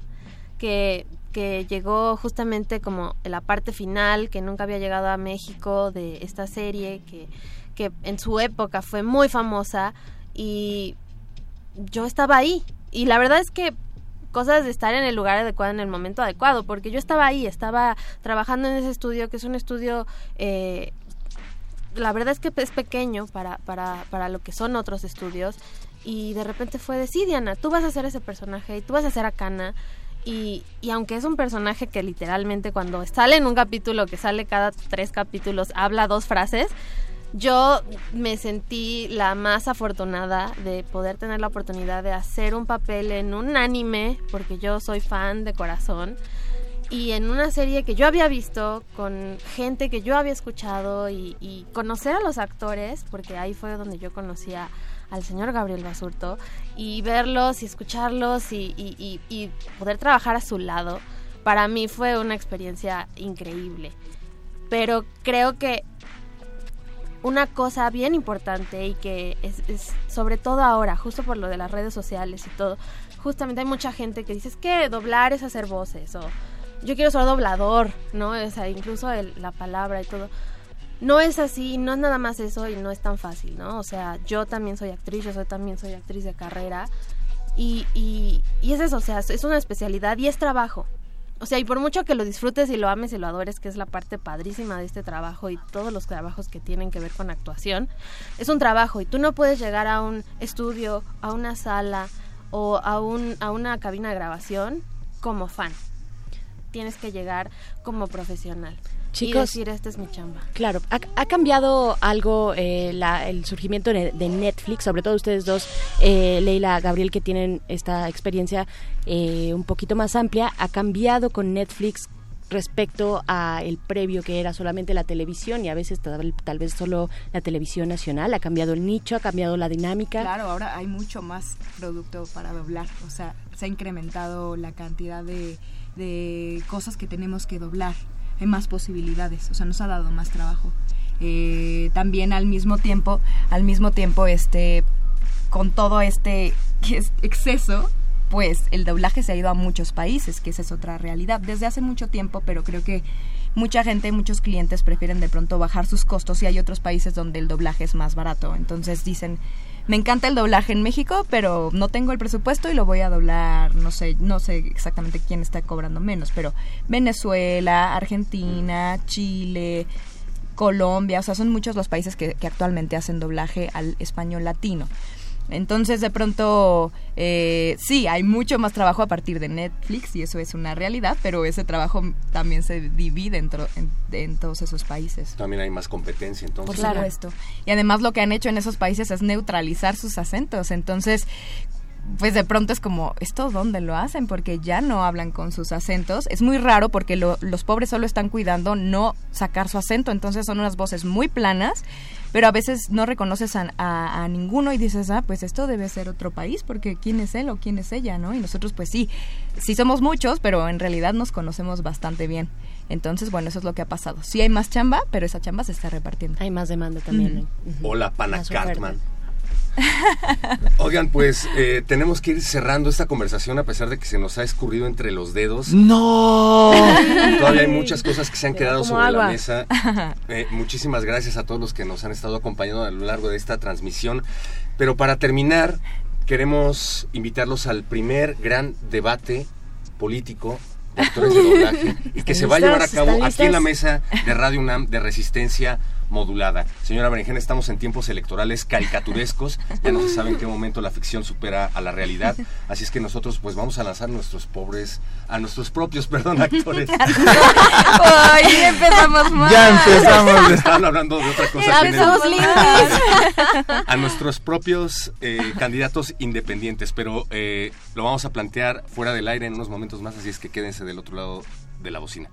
que que llegó justamente como la parte final que nunca había llegado a México de esta serie que que en su época fue muy famosa y yo estaba ahí. Y la verdad es que cosas de estar en el lugar adecuado en el momento adecuado, porque yo estaba ahí, estaba trabajando en ese estudio, que es un estudio, eh, la verdad es que es pequeño para, para, para lo que son otros estudios, y de repente fue de, sí, Diana, tú vas a hacer ese personaje, y tú vas a hacer a Kana, Y, y aunque es un personaje que literalmente cuando sale en un capítulo, que sale cada tres capítulos, habla dos frases, yo me sentí la más afortunada de poder tener la oportunidad de hacer un papel en un anime, porque yo soy fan de corazón, y en una serie que yo había visto con gente que yo había escuchado y, conocer a los actores, porque ahí fue donde yo conocía al señor Gabriel Basurto, y verlos y escucharlos y poder trabajar a su lado, para mí fue una experiencia increíble. Pero creo que una cosa bien importante y que es, es sobre todo ahora, justo por lo de las redes sociales y todo, justamente hay mucha gente que dice "Es que doblar es hacer voces o yo quiero ser doblador, ¿no? O sea, incluso el- la palabra y todo. No es así, no es nada más eso y no es tan fácil, ¿no? O sea, yo también soy actriz, yo soy, también soy actriz de carrera y, y, y es eso, o sea, es una especialidad y es trabajo. O sea, y por mucho que lo disfrutes y lo ames y lo adores, que es la parte padrísima de este trabajo y todos los trabajos que tienen que ver con actuación, es un trabajo y tú no puedes llegar a un estudio, a una sala o a, un, a una cabina de grabación como fan. Tienes que llegar como profesional. Y Chicos, decir, esta es mi chamba. Claro, ha, ha cambiado algo eh, la- el surgimiento de, de Netflix, sobre todo ustedes dos, eh, Leila, Gabriel, que tienen esta experiencia eh, un poquito más amplia, ha cambiado con Netflix respecto a el previo que era solamente la televisión y a veces tal, tal vez solo la televisión nacional, ha cambiado el nicho, ha cambiado la dinámica. Claro, ahora hay mucho más producto para doblar. O sea, se ha incrementado la cantidad de, de cosas que tenemos que doblar. Hay más posibilidades. O sea, nos ha dado más trabajo. Eh, también al mismo tiempo, al mismo tiempo, este, con todo este exceso, pues el doblaje se ha ido a muchos países, que esa es otra realidad. Desde hace mucho tiempo, pero creo que mucha gente, muchos clientes prefieren de pronto bajar sus costos y hay otros países donde el doblaje es más barato. Entonces dicen, me encanta el doblaje en México, pero no tengo el presupuesto y lo voy a doblar, no sé, no sé exactamente quién está cobrando menos, pero Venezuela, Argentina, Chile, Colombia, o sea, son muchos los países que, que actualmente hacen doblaje al español latino. Entonces, de pronto, eh, sí, hay mucho más trabajo a partir de Netflix y eso es una realidad, pero ese trabajo también se divide en, en todos esos países. También hay más competencia, entonces. Por supuesto. Y además lo que han hecho en esos países es neutralizar sus acentos. Entonces, pues de pronto es como, ¿esto dónde lo hacen? Porque ya no hablan con sus acentos. Es muy raro porque lo- los pobres solo están cuidando no sacar su acento. Entonces son unas voces muy planas, pero a veces no reconoces a, a- a ninguno y dices, ah, pues esto debe ser otro país porque quién es él o quién es ella, ¿no? Y nosotros pues sí, sí somos muchos, pero en realidad nos conocemos bastante bien. Entonces, bueno, eso es lo que ha pasado. Sí hay más chamba, pero esa chamba se está repartiendo. Hay más demanda también. Hola, Pana. Cartman. Oigan, pues eh, tenemos que ir cerrando esta conversación a pesar de que se nos ha escurrido entre los dedos. ¡No! Todavía hay muchas cosas que se han quedado como sobre la mesa. Eh, muchísimas gracias a todos los que nos han estado acompañando a lo largo de esta transmisión. Pero para terminar, queremos invitarlos al primer gran debate político de actores de doblaje y que se va a llevar a ¿Están cabo aquí en la mesa de Radio UNAM de Resistencia modulada. Señora Berenjena, estamos en tiempos electorales caricaturescos, ya no se sabe en qué momento la ficción supera a la realidad, así es que nosotros pues vamos a lanzar nuestros pobres, a nuestros propios, perdón, actores. Ay, ya empezamos mal. Ya empezamos. Estaban hablando de otra cosa. Ya empezamos lindos. a nuestros propios eh, candidatos independientes, pero eh, lo vamos a plantear fuera del aire en unos momentos más, así es que quédense del otro lado de la bocina.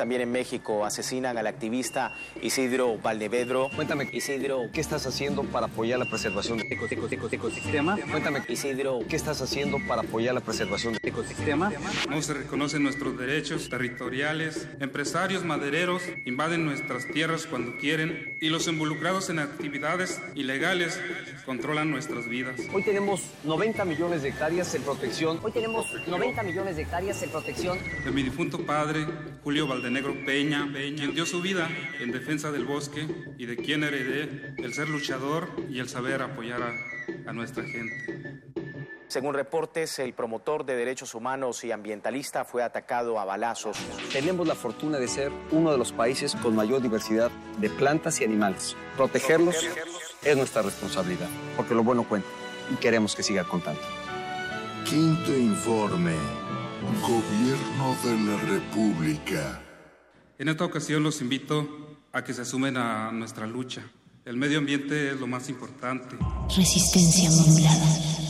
También en México asesinan al activista Isidro Valdevedro. Cuéntame, Isidro, ¿qué estás haciendo para apoyar la preservación del ecosistema? Cuéntame, Isidro, ¿qué estás haciendo para apoyar la preservación del ecosistema? No se reconocen nuestros derechos territoriales, empresarios madereros invaden nuestras tierras cuando quieren y los involucrados en actividades ilegales controlan nuestras vidas. Hoy tenemos 90 millones de hectáreas en protección. Hoy tenemos 90 millones de hectáreas en protección. De mi difunto padre, Julio Valdenegro Peña, quien dio su vida en defensa del bosque y de quien heredé el ser luchador y el saber apoyar a, a nuestra gente. Según reportes, el promotor de derechos humanos y ambientalista fue atacado a balazos. Tenemos la fortuna de ser uno de los países con mayor diversidad de plantas y animales. Protegerlos es nuestra responsabilidad, porque lo bueno cuenta y queremos que siga contando. Quinto informe. Gobierno de la República. En esta ocasión los invito a que se sumen a nuestra lucha. El medio ambiente es lo más importante. Resistencia modulada.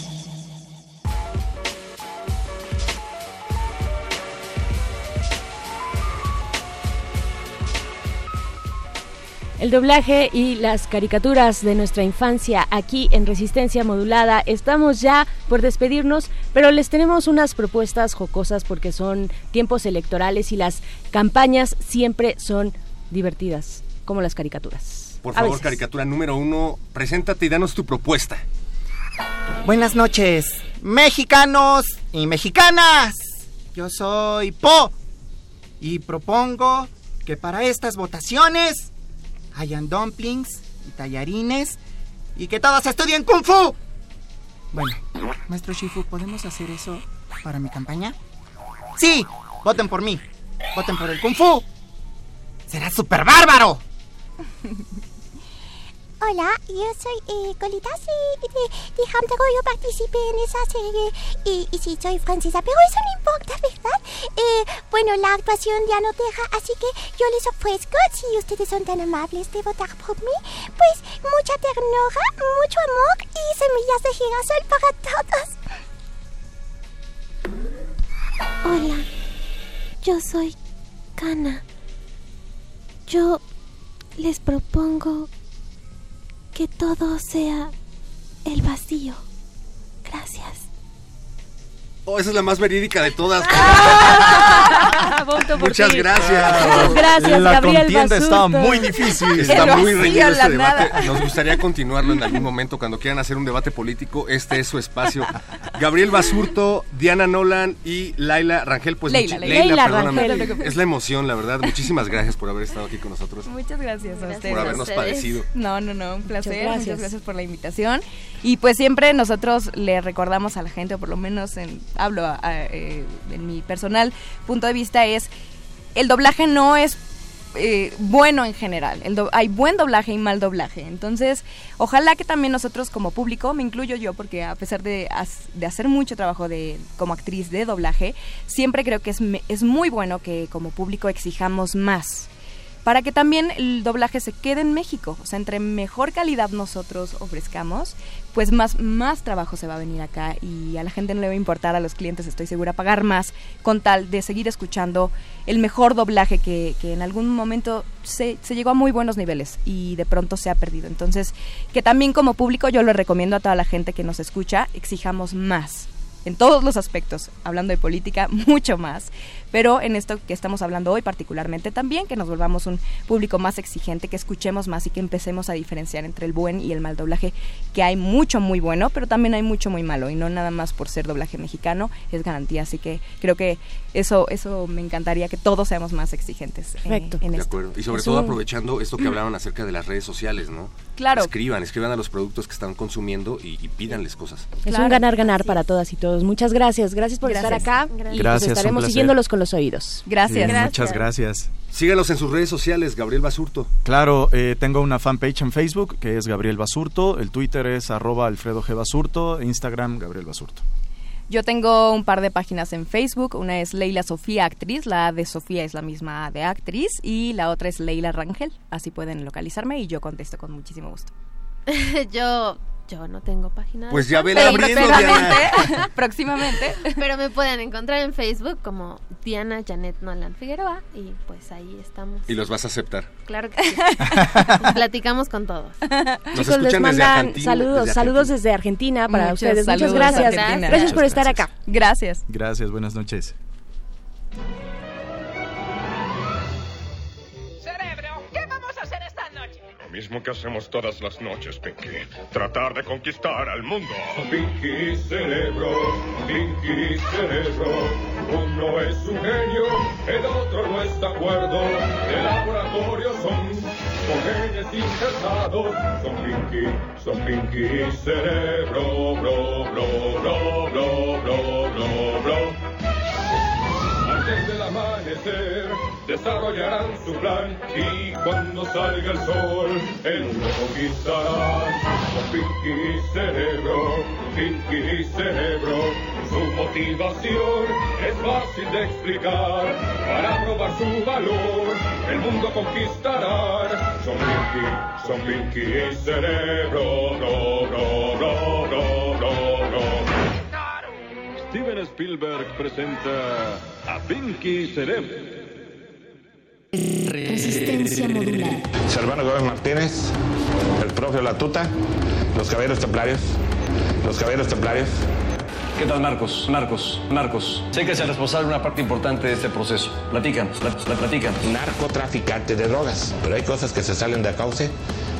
El doblaje y las caricaturas de nuestra infancia aquí en Resistencia Modulada. Estamos ya por despedirnos, pero les tenemos unas propuestas jocosas porque son tiempos electorales y las campañas siempre son divertidas, como las caricaturas. Por favor, caricatura número uno, preséntate y danos tu propuesta. Buenas noches, mexicanos y mexicanas. Yo soy Po y propongo que para estas votaciones hayan dumplings y tallarines y que todos estudien kung fu. Bueno, maestro Shifu, ¿podemos hacer eso para mi campaña? Sí, voten por mí. Voten por el kung fu. Será súper bárbaro. Hola, yo soy eh, Colitas y de, de Hamtaro. Yo participé en esa serie y, y sí, soy francesa, pero eso no importa, ¿verdad? Eh, bueno, la actuación ya no deja, así que yo les ofrezco, si ustedes son tan amables de votar por mí, pues mucha ternura, mucho amor y semillas de girasol para todos. Hola, yo soy Kana. Yo les propongo que todo sea el vacío. Gracias. Oh, esa es la más verídica de todas. Por Muchas gracias. Muchas gracias, La Gabriel contienda está Basurto. muy difícil. Está muy reñido este debate. nada. Nos gustaría continuarlo en algún momento cuando quieran hacer un debate político. Este es su espacio. Gabriel Basurto, Diana Nolan y Laila Rangel. Pues Leila, Leila. Rangel. Es la emoción, la verdad. Muchísimas gracias por haber estado aquí con nosotros. Muchas gracias a ustedes. Por habernos padecido. No, no, no, un placer. Muchas Muchas gracias. gracias. por la invitación. Y pues siempre nosotros le recordamos a la gente, o por lo menos en, hablo a- a, eh, en mi personal punto de vista, es el doblaje no es eh, bueno en general. El hay buen doblaje y mal doblaje. Entonces, ojalá que también nosotros como público, me incluyo yo, porque a pesar de, de hacer mucho trabajo de, como actriz de doblaje, siempre creo que es, es muy bueno que como público exijamos más para que también el doblaje se quede en México. O sea, entre mejor calidad nosotros ofrezcamos, pues más, más trabajo se va a venir acá y a la gente no le va a importar, a los clientes estoy segura, pagar más con tal de seguir escuchando el mejor doblaje que, que en algún momento se, se llegó a muy buenos niveles y de pronto se ha perdido. Entonces, que también como público yo lo recomiendo a toda la gente que nos escucha, exijamos más en todos los aspectos, hablando de política, mucho más, pero en esto que estamos hablando hoy particularmente también, que nos volvamos un público más exigente, que escuchemos más y que empecemos a diferenciar entre el buen y el mal doblaje, que hay mucho muy bueno, pero también hay mucho muy malo, y no nada más por ser doblaje mexicano, es garantía, así que creo que eso, eso me encantaría que todos seamos más exigentes eh, Perfecto. en De esto. acuerdo. Y sobre Es todo un- aprovechando esto que hablaban acerca de las redes sociales, ¿no? Claro. Escriban, escriban a los productos que están consumiendo y, y pídanles cosas. Es un ganar-ganar para todas y todos. Muchas gracias. Gracias por Gracias. estar acá. Y Gracias, pues estaremos siguiéndolos con los oídos. Gracias. Sí, muchas gracias. Síganos en sus redes sociales, Gabriel Basurto. Claro, eh, tengo una fanpage en Facebook que es Gabriel Basurto, el Twitter es arroba Alfredo G. Basurto, Instagram Gabriel Basurto. Yo tengo un par de páginas en Facebook. Una es Leila Sofía Actriz. La A de Sofía es la misma A de actriz. Y la otra es Leila Rangel. Así pueden localizarme y yo contesto con muchísimo gusto. yo, yo no tengo página. Pues ya vela abriendo, próximamente- próximamente. Pero me pueden encontrar en Facebook como Diana Janet Nolan Figueroa y pues ahí estamos. Y los vas a aceptar. Claro que sí. Platicamos con todos. Nos Chicos, les escuchan desde mandan Argentina, saludos, desde saludos desde Argentina para Muchos ustedes. Muchas gracias. Argentina. Gracias por estar acá. Gracias. Gracias, buenas noches. Mismo que hacemos todas las noches, Pinky. Tratar de conquistar al mundo. Pinky Cerebro, Pinky Cerebro. Uno es un genio, el otro no está acuerdo. De laboratorio son, son insertados. Son Pinky, son Pinky Cerebro, bro, bro, bro, bro, bro, bro, bro. Antes del amanecer desarrollarán su plan y cuando salga el sol el mundo conquistarán. Con Pinky Cerebro, Pinky Cerebro, Su motivación es fácil de explicar. Para probar su valor, el mundo conquistará. Son Pinky, son Pinky y Cerebro. Bro, bro, bro, bro, bro, bro. Steven Spielberg presenta a Pinky Cerebro. Resistencia modulada. Servano Gómez Martínez, el profe Latuta, los caballeros templarios, los caballeros templarios. ¿Qué tal, Marcos? Marcos, Marcos. Sé que es el responsable de una parte importante de este proceso. Platícanos, la, la platican. Narcotraficante de drogas. Pero hay cosas que se salen de cauce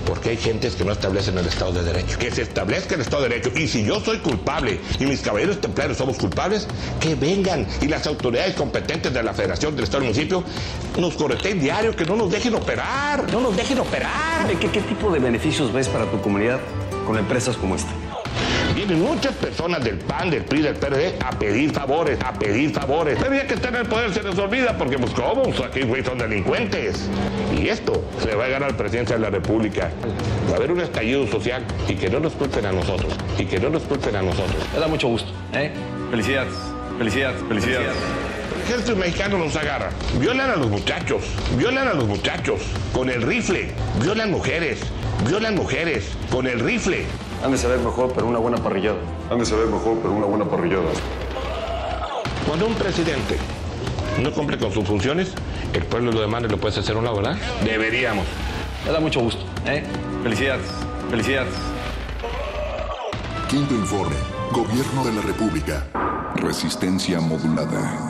porque hay gentes que no establecen el Estado de Derecho. Que se establezca el Estado de Derecho. Y si yo soy culpable y mis caballeros templarios somos culpables, que vengan y las autoridades competentes de la Federación del Estado y Municipio nos correteen diario, que no nos dejen operar. No nos dejen operar. ¿Qué, qué tipo de beneficios ves para tu comunidad con empresas como esta? Vienen muchas personas del PAN, del PRI, del PRD a pedir favores, a pedir favores. Pero ya que están en el poder se les olvida porque, pues, ¿cómo? Pues, aquí, güey, son delincuentes. Y esto se va a ganar al presidente de la República. Va a haber un estallido social y que no nos culpen a nosotros. Y que no nos culpen a nosotros. Me da mucho gusto, ¿eh? Felicidades, felicidades, felicidades. El ejército mexicano nos agarra. Violan a los muchachos, violan a los muchachos con el rifle, violan mujeres, violan mujeres con el rifle. Han de saber mejor, pero una buena parrillada. Han de saber mejor, pero una buena parrillada. Cuando un presidente no cumple con sus funciones, el pueblo lo demanda y lo puedes hacer a un lado, ¿verdad? Deberíamos. Me da mucho gusto, ¿eh? Felicidades, felicidades. Quinto informe. Gobierno de la República. Resistencia modulada.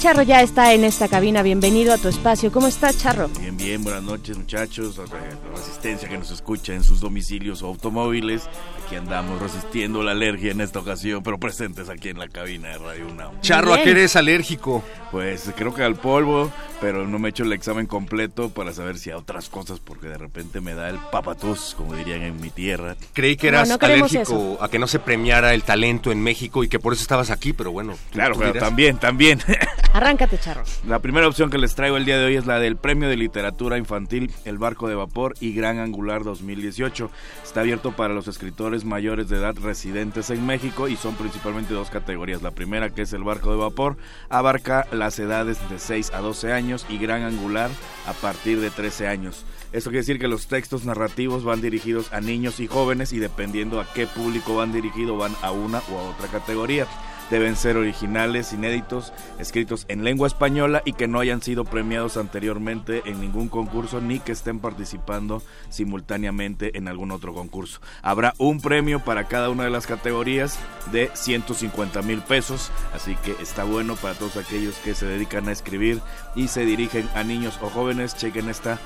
Charro ya está en esta cabina. Bienvenido a tu espacio. ¿Cómo estás, Charro? Bien, bien, buenas noches muchachos, a la resistencia que nos escucha en sus domicilios o automóviles. Aquí andamos resistiendo la alergia en esta ocasión, pero presentes aquí en la cabina de Radio UNAM. Charro, ¿a qué eres alérgico? Pues creo que al polvo, pero no me he hecho el examen completo para saber si a otras cosas, porque de repente me da el papatús, como dirían en mi tierra. Creí que eras alérgico a que no se premiara el talento en México y que por eso estabas aquí, pero bueno. tú- Claro, dirás. también, también. Arráncate, Charro. La primera opción que les traigo el día de hoy es la del Premio de Literatura Infantil El Barco de Vapor y Gran Angular 2018. Está abierto para los escritores mayores de edad residentes en México y son principalmente dos categorías. La primera, que es el Barco de Vapor, abarca las edades de 6 a 12 años y Gran Angular a partir de 13 años. Esto quiere decir que los textos narrativos van dirigidos a niños y jóvenes y dependiendo a qué público van dirigidos van a una u a otra categoría. Deben ser originales, inéditos, escritos en lengua española y que no hayan sido premiados anteriormente en ningún concurso ni que estén participando simultáneamente en algún otro concurso. Habrá un premio para cada una de las categorías de 150 mil pesos, así que está bueno para todos aquellos que se dedican a escribir y se dirigen a niños o jóvenes. Chequen esta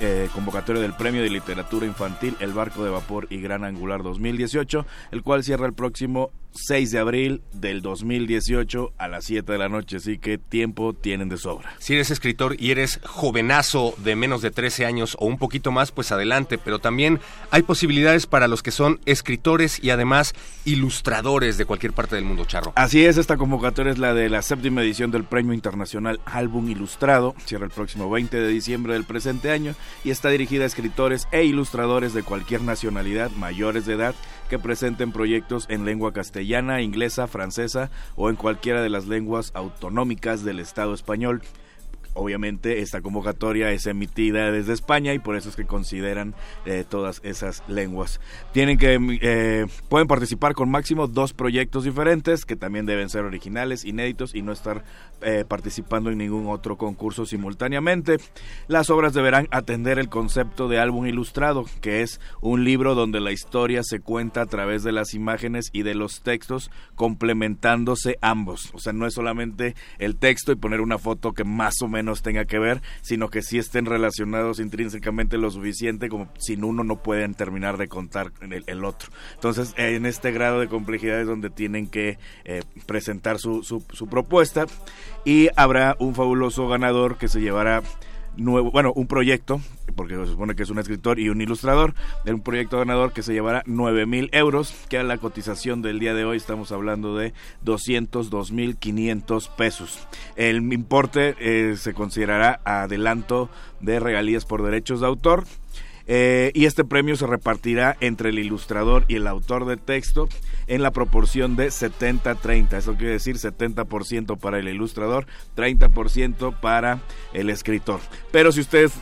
eh, convocatoria del Premio de Literatura Infantil El Barco de Vapor y Gran Angular 2018, el cual cierra el próximo 6 de abril del 2018 a las 7 de la noche, así que tiempo tienen de sobra. Si eres escritor y eres jovenazo de menos de 13 años o un poquito más, pues adelante. Pero también hay posibilidades para los que son escritores y además ilustradores de cualquier parte del mundo, Charro. Así es, esta convocatoria es la de la séptima edición del Premio Internacional Álbum Ilustrado. Cierra el próximo 20 de diciembre del presente año y está dirigida a escritores e ilustradores de cualquier nacionalidad mayores de edad que presenten proyectos en lengua castellana, inglesa, francesa o en cualquiera de las lenguas autonómicas del Estado español. Obviamente esta convocatoria es emitida desde España y por eso es que consideran eh, todas esas lenguas. Tienen que eh, pueden participar con máximo dos proyectos diferentes que también deben ser originales, inéditos y no estar eh, participando en ningún otro concurso simultáneamente. Las obras deberán atender el concepto de álbum ilustrado, que es un libro donde la historia se cuenta a través de las imágenes y de los textos complementándose ambos. O sea, no es solamente el texto y poner una foto que más o menos tenga que ver, sino que sí estén relacionados intrínsecamente lo suficiente como sin uno no pueden terminar de contar el, el otro. Entonces, en este grado de complejidad es donde tienen que eh, presentar su propuesta y habrá un fabuloso ganador que se llevará nuevo, bueno, un proyecto, porque se supone que es un escritor y un ilustrador, de un proyecto ganador que se llevará 9 mil euros, que a la cotización del día de hoy estamos hablando de 202 mil 500 pesos. El importe eh, se considerará adelanto de regalías por derechos de autor. Eh, y este premio se repartirá entre el ilustrador y el autor de texto en la proporción de 70-30. Eso quiere decir 70% para el ilustrador, 30% para el escritor. Pero si ustedes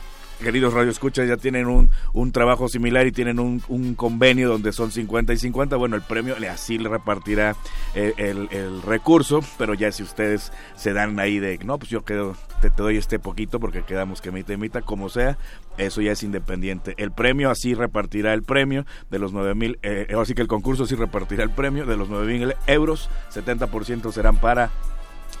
queridos Radio Escuchas, ya tienen un, un trabajo similar y tienen un, un, convenio donde son 50 y 50, bueno, el premio así le repartirá el, el, el, recurso, pero ya si ustedes se dan ahí de, no, pues yo quedo, te, te doy este poquito porque quedamos que mitad y mitad, como sea, eso ya es independiente. El premio así repartirá el premio de los 9 mil, eh, así que el concurso sí repartirá el premio de los 9 mil euros, 70% serán para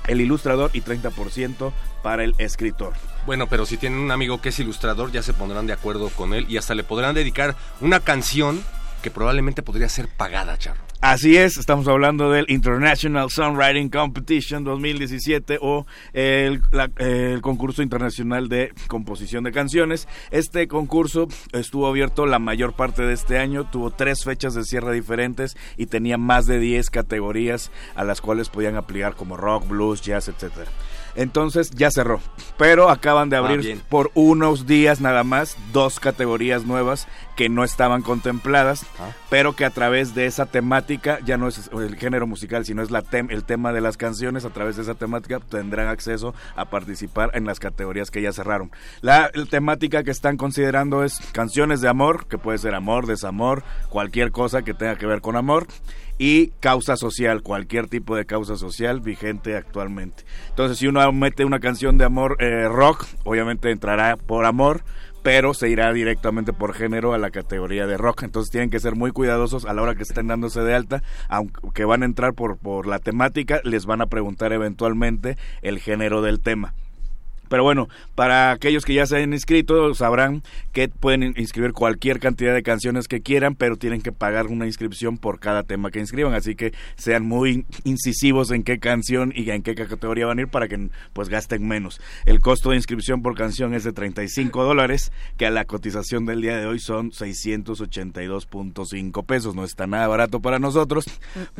el ilustrador y 30% para el escritor. Bueno, pero si tienen un amigo que es ilustrador, ya se pondrán de acuerdo con él y hasta le podrán dedicar una canción que probablemente podría ser pagada, Charro. Así es, estamos hablando del International Songwriting Competition 2017 o el, el, concurso internacional de composición de canciones. Este concurso estuvo abierto la mayor parte de este año, tuvo tres fechas de cierre diferentes y tenía más de 10 categorías a las cuales podían aplicar como rock, blues, jazz, etcétera. Entonces ya cerró. Pero acaban de abrir ah, por unos días nada más dos categorías nuevas que no estaban contempladas, ah. pero que a través de esa temática, ya no es el género musical, sino es la tem el tema de las canciones, a través de esa temática tendrán acceso a participar en las categorías que ya cerraron. La, la temática que están considerando es canciones de amor, que puede ser amor, desamor, cualquier cosa que tenga que ver con amor y causa social, cualquier tipo de causa social vigente actualmente. Entonces, si uno mete una canción de amor eh, rock, obviamente entrará por amor, pero se irá directamente por género a la categoría de rock. Entonces tienen que ser muy cuidadosos a la hora que estén dándose de alta, aunque van a entrar por, por la temática, les van a preguntar eventualmente el género del tema. Pero bueno, para aquellos que ya se han inscrito, sabrán que pueden inscribir cualquier cantidad de canciones que quieran, pero tienen que pagar una inscripción por cada tema que inscriban. Así que sean muy incisivos en qué canción y en qué categoría van a ir para que pues gasten menos. El costo de inscripción por canción es de 35 dólares, que a la cotización del día de hoy son 682.5 pesos. No está nada barato para nosotros,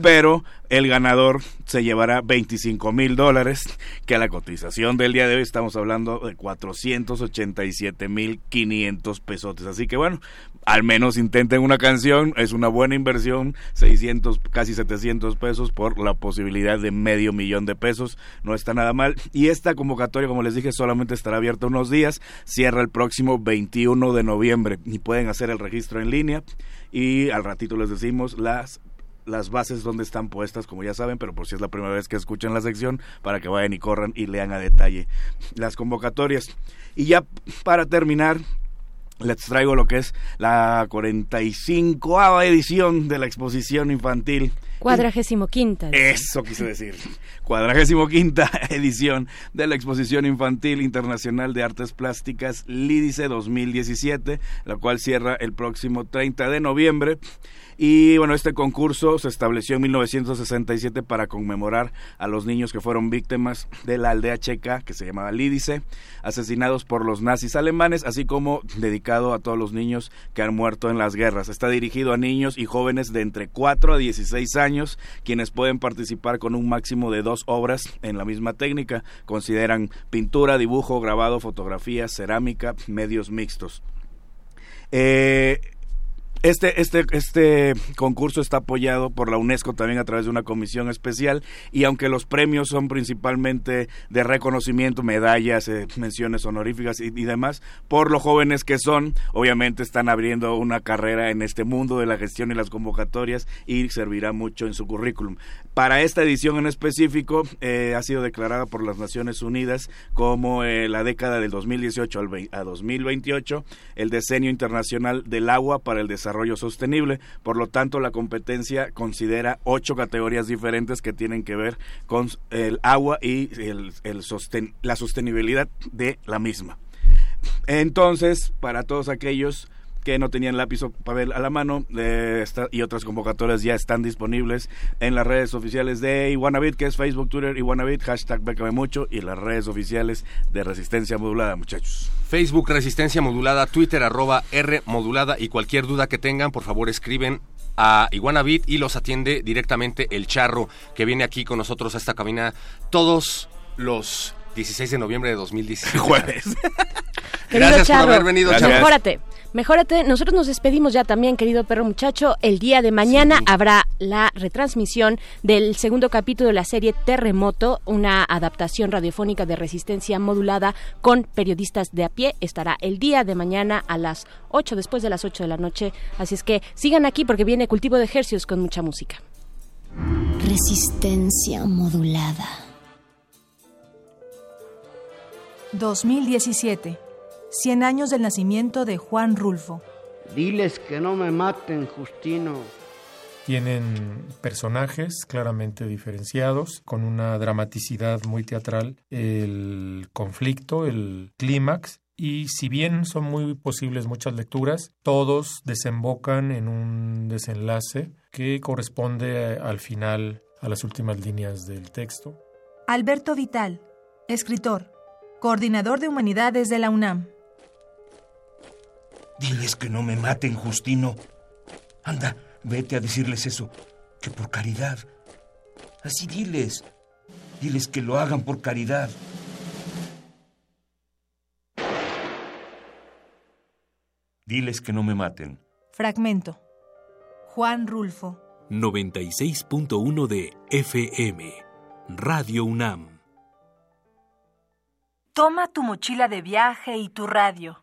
pero el ganador se llevará 25 mil dólares, que a la cotización del día de hoy estamos hablando de 487.500 pesotes. Así que bueno, al menos intenten una canción, es una buena inversión, 600, casi 700 pesos por la posibilidad de medio millón de pesos, no está nada mal. Y esta convocatoria, como les dije, solamente estará abierta unos días, cierra el próximo 21 de noviembre. Y pueden hacer el registro en línea. Y al ratito les decimos las las bases donde están puestas, como ya saben, pero por si es la primera vez que escuchan la sección, para que vayan y corran y lean a detalle las convocatorias. Y ya para terminar, les traigo lo que es la 45 edición de la exposición infantil. Cuadragésimo quinta. Eso quise decir. Cuadragésimo quinta edición de la exposición infantil internacional de artes plásticas Lídice 2017, la cual cierra el próximo 30 de noviembre. Y bueno, este concurso se estableció en 1967 para conmemorar a los niños que fueron víctimas de la aldea checa que se llamaba Lídice, asesinados por los nazis alemanes, así como dedicado a todos los niños que han muerto en las guerras. Está dirigido a niños y jóvenes de entre 4 a 16 años, quienes pueden participar con un máximo de dos obras en la misma técnica. Consideran pintura, dibujo, grabado, fotografía, cerámica, medios mixtos. Eh, Este, este, este concurso está apoyado por la UNESCO también a través de una comisión especial y aunque los premios son principalmente de reconocimiento, medallas, eh, menciones honoríficas y, demás, por lo jóvenes que son, obviamente están abriendo una carrera en este mundo de la gestión y las convocatorias y servirá mucho en su currículum. Para esta edición en específico eh, ha sido declarada por las Naciones Unidas como eh, la década del 2018 al a 2028 el decenio internacional del agua para el desarrollo sostenible. Por lo tanto, la competencia considera ocho categorías diferentes que tienen que ver con el agua y el, la sostenibilidad de la misma. Entonces, para todos aquellos que no tenían lápiz o papel a la mano eh, esta- y otras convocatorias ya están disponibles en las redes oficiales de Iguanabit, que es Facebook, Twitter, Iguanabit, hashtag Bécame Mucho y las redes oficiales de Resistencia Modulada, muchachos. Facebook Resistencia Modulada, Twitter arroba R Modulada y cualquier duda que tengan, por favor escriben a Iguanabit y los atiende directamente el Charro, que viene aquí con nosotros a esta cabina todos los 16 de noviembre de 2017. Jueves. Querido Gracias por Charro, haber venido, Charro. Mejórate, mejórate. Nosotros nos despedimos ya también, querido perro muchacho. El día de mañana habrá la retransmisión del segundo capítulo de la serie Terremoto, una adaptación radiofónica de resistencia modulada con periodistas de a pie. Estará el día de mañana a las 8, después de las 8 de la noche. Así es que sigan aquí porque viene Cultivo de Ejercios con mucha música. Resistencia modulada. 2017. 100 años del nacimiento de Juan Rulfo. Diles que no me maten, Justino. Tienen personajes claramente diferenciados, con una dramaticidad muy teatral, el conflicto, el clímax, y si bien son muy posibles muchas lecturas, todos desembocan en un desenlace que corresponde al final, a las últimas líneas del texto. Alberto Vital, escritor, coordinador de humanidades de la UNAM. Diles que no me maten, Justino. Anda, vete a decirles eso, que por caridad. Así diles. Diles que lo hagan por caridad. Diles que no me maten. Fragmento. Juan Rulfo. 96.1 de FM. Radio UNAM. Toma tu mochila de viaje y tu radio.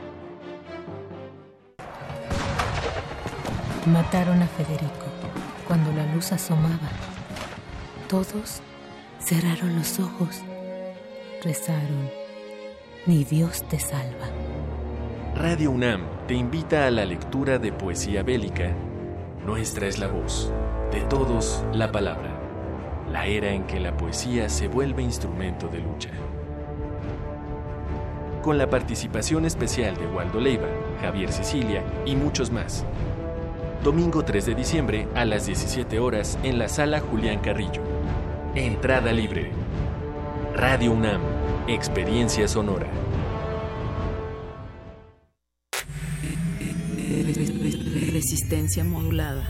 Mataron a Federico cuando la luz asomaba. Todos cerraron los ojos, rezaron, ni Dios te salva. Radio UNAM te invita a la lectura de poesía bélica. Nuestra es la voz, de todos la palabra, la era en que la poesía se vuelve instrumento de lucha. Con la participación especial de Waldo Leiva, Javier Sicilia y muchos más. Domingo 3 de diciembre a las 17 horas en la sala Julián Carrillo. Entrada libre. Radio UNAM, Experiencia Sonora. Resistencia modulada.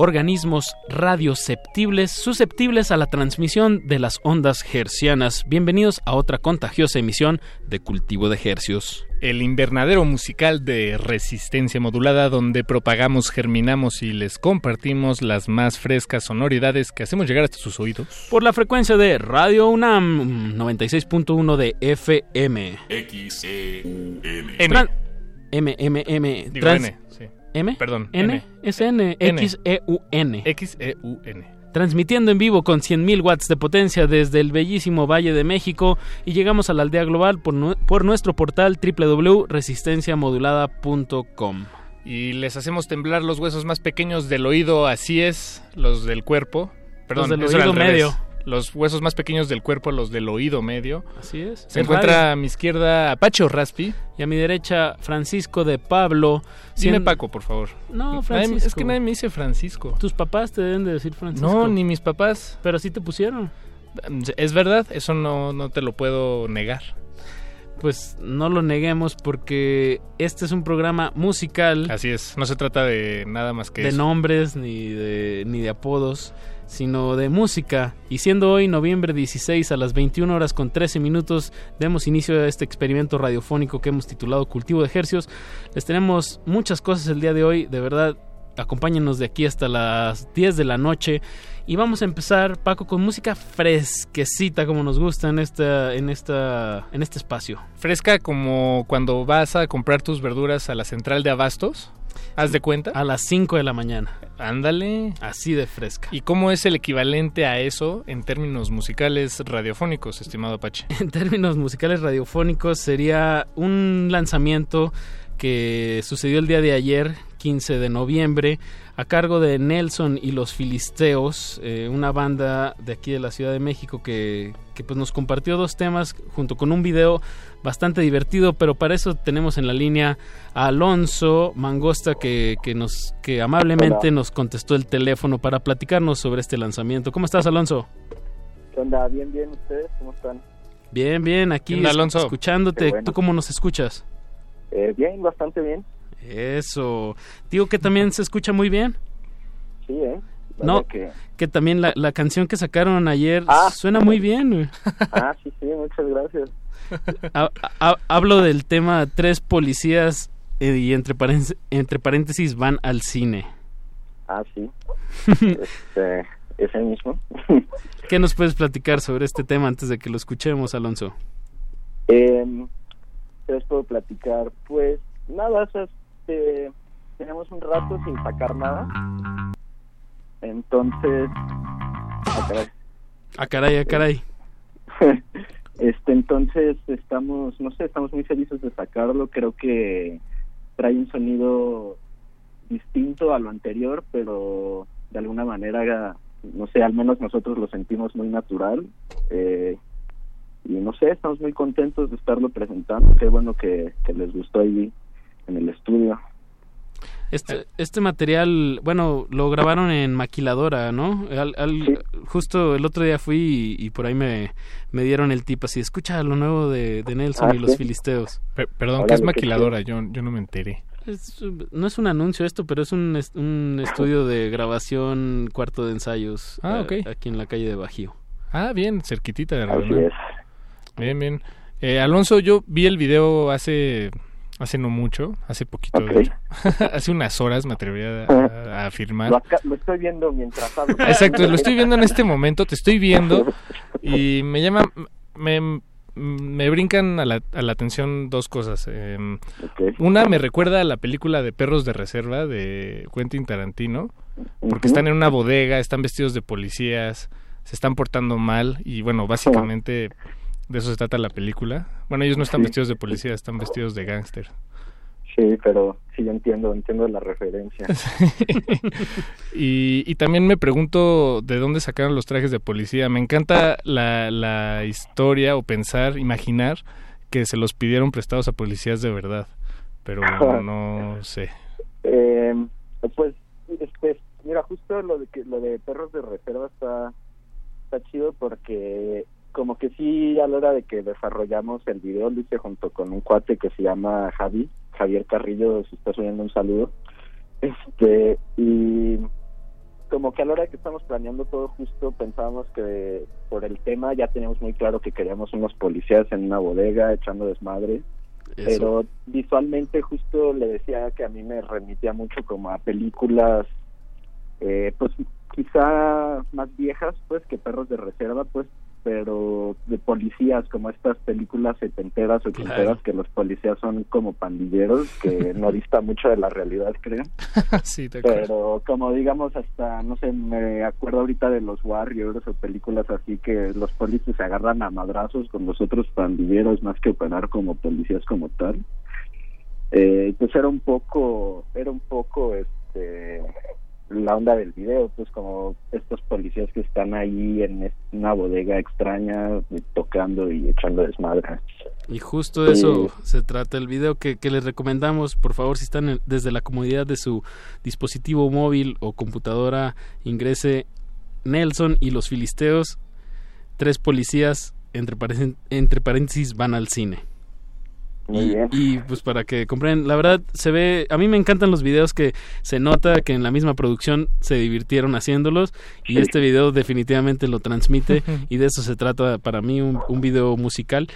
Organismos radioceptibles susceptibles a la transmisión de las ondas hercianas. Bienvenidos a otra contagiosa emisión de Cultivo de Hercios. El invernadero musical de resistencia modulada donde propagamos, germinamos y les compartimos las más frescas sonoridades que hacemos llegar hasta sus oídos. Por la frecuencia de Radio UNAM 96.1 de FM. XEUN. Tran- M, M, M. Digo Trans- N, sí. ¿M? Perdón, N. N. Es N. N. X-E-U-N. X-E-U-N. Transmitiendo en vivo con 100.000 watts de potencia desde el bellísimo Valle de México y llegamos a la aldea global por, nu- por nuestro portal www.resistenciamodulada.com. Y les hacemos temblar los huesos más pequeños del oído, así es, los del cuerpo. Perdón, Los del oído revés. Los huesos más pequeños del cuerpo, los del oído medio. Así es. Se Es encuentra a mi izquierda Apache o Raspi. Y a mi derecha Francisco de Pablo. Dime Cien- Paco, por favor. No, Nadie- Francisco. es que nadie me dice Francisco. Tus papás te deben de decir Francisco. No, ni mis papás. Pero sí te pusieron. Es verdad, eso no, no te lo puedo negar. Pues no lo neguemos porque este es un programa musical. Así es, no se trata de nada más que de eso. nombres ni de, ni de apodos, sino de música. Y siendo hoy noviembre 16 a las 21 horas con 13 minutos, demos inicio a este experimento radiofónico que hemos titulado Cultivo de Hercios. Les tenemos muchas cosas el día de hoy, de verdad. Acompáñenos de aquí hasta las 10 de la noche. Y vamos a empezar, Paco, con música fresquecita, como nos gusta en, esta, en, esta, en este espacio. Fresca como cuando vas a comprar tus verduras a la central de abastos. ¿Haz de cuenta? A las 5 de la mañana. Ándale. Así de fresca. ¿Y cómo es el equivalente a eso en términos musicales radiofónicos, estimado Apache? En términos musicales radiofónicos sería un lanzamiento que sucedió el día de ayer, 15 de noviembre, a cargo de Nelson y los Filisteos, eh, una banda de aquí de la Ciudad de México que, que, pues nos compartió dos temas junto con un video bastante divertido, pero para eso tenemos en la línea a Alonso Mangosta que, que nos que amablemente Hola. nos contestó el teléfono para platicarnos sobre este lanzamiento. ¿Cómo estás, Alonso? ¿Qué onda? Bien, bien, ¿ustedes cómo están? Bien, bien, aquí ¿Qué onda, Alonso? escuchándote. Bueno. ¿Tú cómo nos escuchas? Eh, bien, bastante bien. Eso. Digo que también se escucha muy bien. Sí, ¿eh? La No, Que... que también la, la canción que sacaron ayer Ah. suena muy bien. Ah, sí, sí, muchas gracias. Ha- ha- hablo del tema Tres policías y entre, paren- entre paréntesis van al cine. Ah, sí. este, ese mismo. ¿Qué nos puedes platicar sobre este tema antes de que lo escuchemos, Alonso? Eh, ¿Qué les puedo platicar? Pues nada, sea, este, tenemos un rato sin sacar nada. Entonces... ah, caray. Ah, caray, ah, caray. Este, entonces estamos, no sé, estamos muy felices de sacarlo. Creo que trae un sonido distinto a lo anterior, pero de alguna manera, no sé, al menos nosotros lo sentimos muy natural. Eh, y no sé, estamos muy contentos de estarlo presentando. Qué bueno que, que les gustó ahí en el estudio. Este, este material, bueno, lo grabaron en maquiladora, ¿no? Al- al- Justo el otro día fui y, y por ahí me, me dieron el tip así, escucha lo nuevo de, de Nelson Ah, y los ¿sí? filisteos. Pe- perdón, ¿qué es maquiladora? Yo, yo no me enteré. Es- no es un anuncio esto, pero es un, un estudio de grabación, cuarto de ensayos, Ah, eh, ok. aquí en la calle de Bajío. Ah, bien, cerquitita de es. Bien, bien. Eh, Alonso, yo vi el video hace hace no mucho, hace poquito, hace unas horas me atrevería a, a afirmar. Lo, acá- lo estoy viendo mientras hablo. Exacto, lo estoy viendo en este momento, te estoy viendo y me llama, me, me brincan a la, a la atención dos cosas. Eh, Una me recuerda a la película de Perros de Reserva de Quentin Tarantino, porque están en una bodega, están vestidos de policías, se están portando mal y bueno, básicamente de eso se trata la película. Bueno, ellos no están Sí. vestidos de policía, están vestidos de gángster. Sí, pero sí, yo entiendo, entiendo la referencia. Y, y también me pregunto de dónde sacaron los trajes de policía. Me encanta la, la historia o pensar, imaginar que se los pidieron prestados a policías de verdad, pero no sé. Eh, pues, este, mira, justo lo de que lo de perros de reserva está está chido porque como que sí a la hora de que desarrollamos el video lo hice junto con un cuate que se llama Javi, Javier Carrillo, si está subiendo un saludo. Este, y como que a la hora de que estamos planeando todo justo pensábamos que por el tema ya teníamos muy claro que queríamos unos policías en una bodega echando desmadre pero visualmente justo le decía que a mí me remitía mucho como a películas eh, pues quizá más viejas pues que perros de reserva pues pero de policías como estas películas setenteras o ochenteras Claro. que los policías son como pandilleros que no dista mucho de la realidad creo sí, acuerdo. pero como digamos hasta no sé me acuerdo ahorita de los Warriors o películas así que los policías se agarran a madrazos con los otros pandilleros más que operar como policías como tal eh, pues era un poco era un poco este la onda del video pues como estos policías que están ahí en una bodega extraña eh, tocando y echando desmadre Y justo de eso se trata el video que, que les recomendamos. Por favor, si están en- desde la comodidad de su dispositivo móvil o computadora, ingrese Nelson y los filisteos. Tres policías, entre, paréntesis- entre paréntesis, van al cine. Muy y, bien. y, pues para que compren, la verdad se ve, a mí me encantan los videos que se nota que en la misma producción se divirtieron haciéndolos y Sí. este video definitivamente lo transmite y de eso se trata para mí un, un video musical.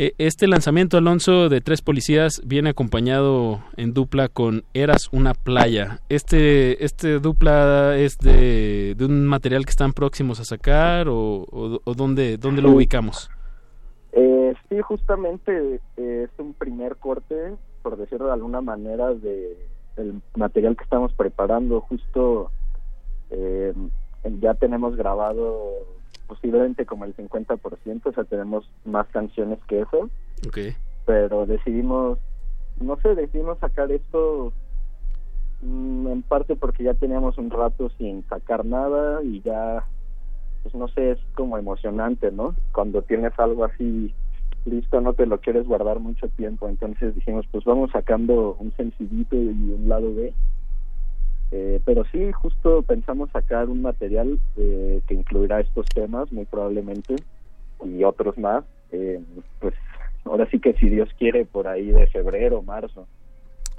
Eh, Este lanzamiento, Alonso, de Tres Policías viene acompañado en dupla con Eras una playa. Este, este dupla es de, de un material que están próximos a sacar o, o, o dónde, dónde lo Sí. ubicamos. Eh, sí, justamente eh, es un primer corte, por decirlo de alguna manera, de el material que estamos preparando. Justo eh, ya tenemos grabado posiblemente como el 50%, o sea, tenemos más canciones que eso, Okay. pero decidimos, no sé, decidimos sacar esto mm, en parte porque ya teníamos un rato sin sacar nada y ya pues no sé, es como emocionante, ¿no? Cuando tienes algo así listo, no te lo quieres guardar mucho tiempo. Entonces dijimos, pues vamos sacando un sencillito y un lado B. Eh, pero sí, justo pensamos sacar un material eh, que incluirá estos temas, muy probablemente, y otros más. Eh, pues ahora sí que si Dios quiere, por ahí de febrero, marzo.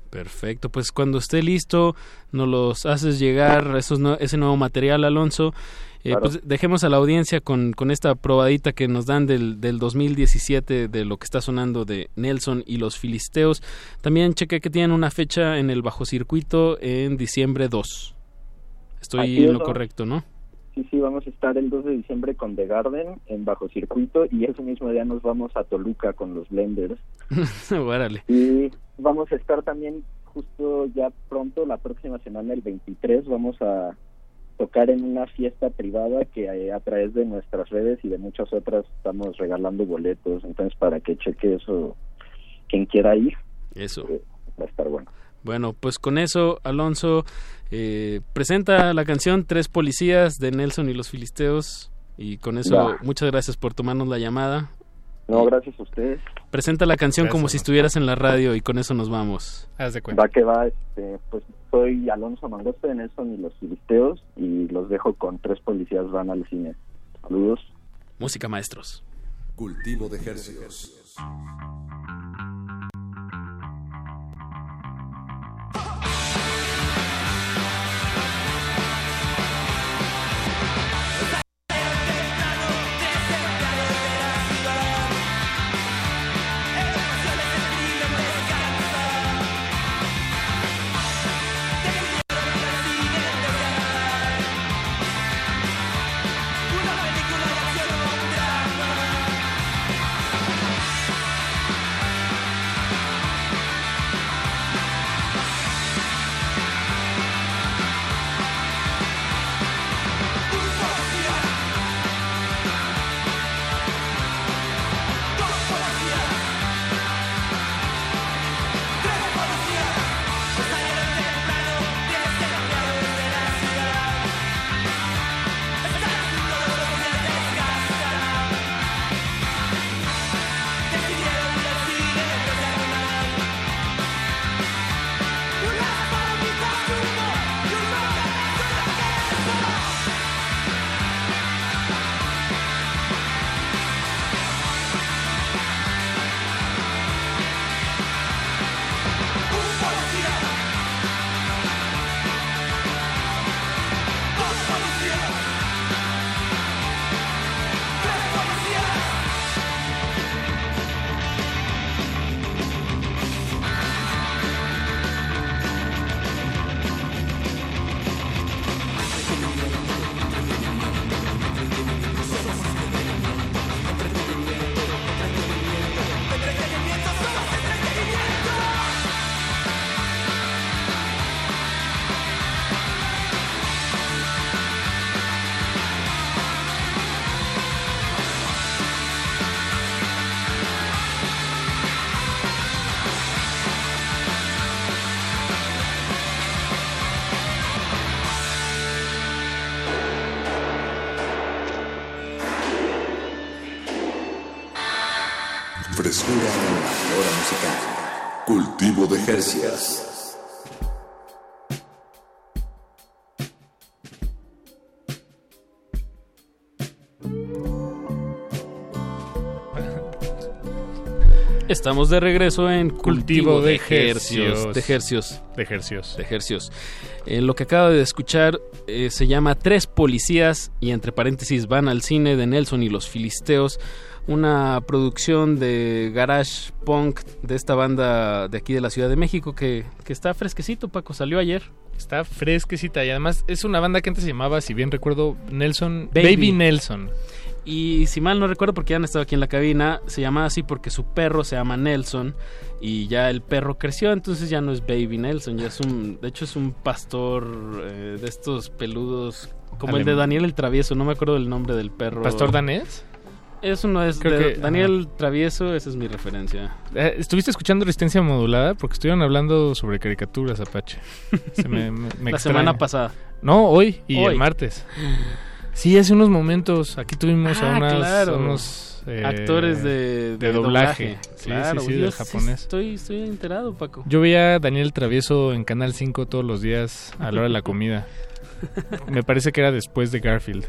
Perfecto, pues cuando esté listo nos los haces llegar esos ese nuevo material, Alonso. Eh, Claro. pues dejemos a la audiencia con, con esta probadita que nos dan del, del 2017 de lo que está sonando de Nelson y los Filisteos. También chequé que tienen una fecha en el bajo circuito en diciembre 2. Estoy en lo ¿no? correcto, ¿no? Sí, sí, vamos a estar el 2 de diciembre con The Garden en bajo circuito y ese mismo día nos vamos a Toluca con los Blenders. Órale. Y vamos a estar también justo ya pronto, la próxima semana, el 23, vamos a tocar en una fiesta privada que eh, a través de nuestras redes y de muchas otras estamos regalando boletos. Entonces, para que cheque eso, quien quiera ir, Eso. va a estar bueno. Bueno, pues con eso, Alonso eh, presenta la canción Tres Policías de Nelson y los Filisteos. Y con eso, muchas gracias por tomarnos la llamada. No, gracias a ustedes. Presenta la canción como si estuvieras en la radio y con eso nos vamos. Haz de Va que va, este, pues soy Alonso Mangoste de Nelson y los Filisteos y los dejo con tres policías van al cine. Saludos. Música maestros. Cultivo de ejercicios. Estamos de regreso en Cultivo de Hercios. Hercios. De Hercios. De Hercios. De Hercios. Eh, lo que acaba de escuchar eh, se llama Tres Policías y entre paréntesis van al cine de Nelson y los Filisteos. Una producción de garage punk de esta banda de aquí de la Ciudad de México que, que está fresquecito, Paco. Salió ayer. Está fresquecita y además es una banda que antes se llamaba, si bien recuerdo, Nelson. Baby. Baby, Nelson. Y si mal no recuerdo, porque ya han estado aquí en la cabina, se llama así porque su perro se llama Nelson y ya el perro creció, entonces ya no es Baby Nelson, ya es un, de hecho es un pastor eh, de estos peludos, como el de Daniel el Travieso, no me acuerdo del nombre del perro. ¿Pastor danés? Eso no es Creo de que- Daniel Travieso, esa es mi referencia. Eh, ¿Estuviste escuchando Resistencia Modulada? Porque estuvieron hablando sobre caricaturas, Apache. Se me- me- me La extraña. semana pasada. No, hoy y Hoy. el martes. Sí, hace unos momentos aquí tuvimos a, Ah, unos, claro. a unos, eh, Actores de, de doblaje. Sí, Claro, sí, sí, del japonés. estoy, estoy enterado, Paco. Yo veía a Daniel Travieso en Canal 5 todos los días a la hora de la comida. Me parece que era después de Garfield.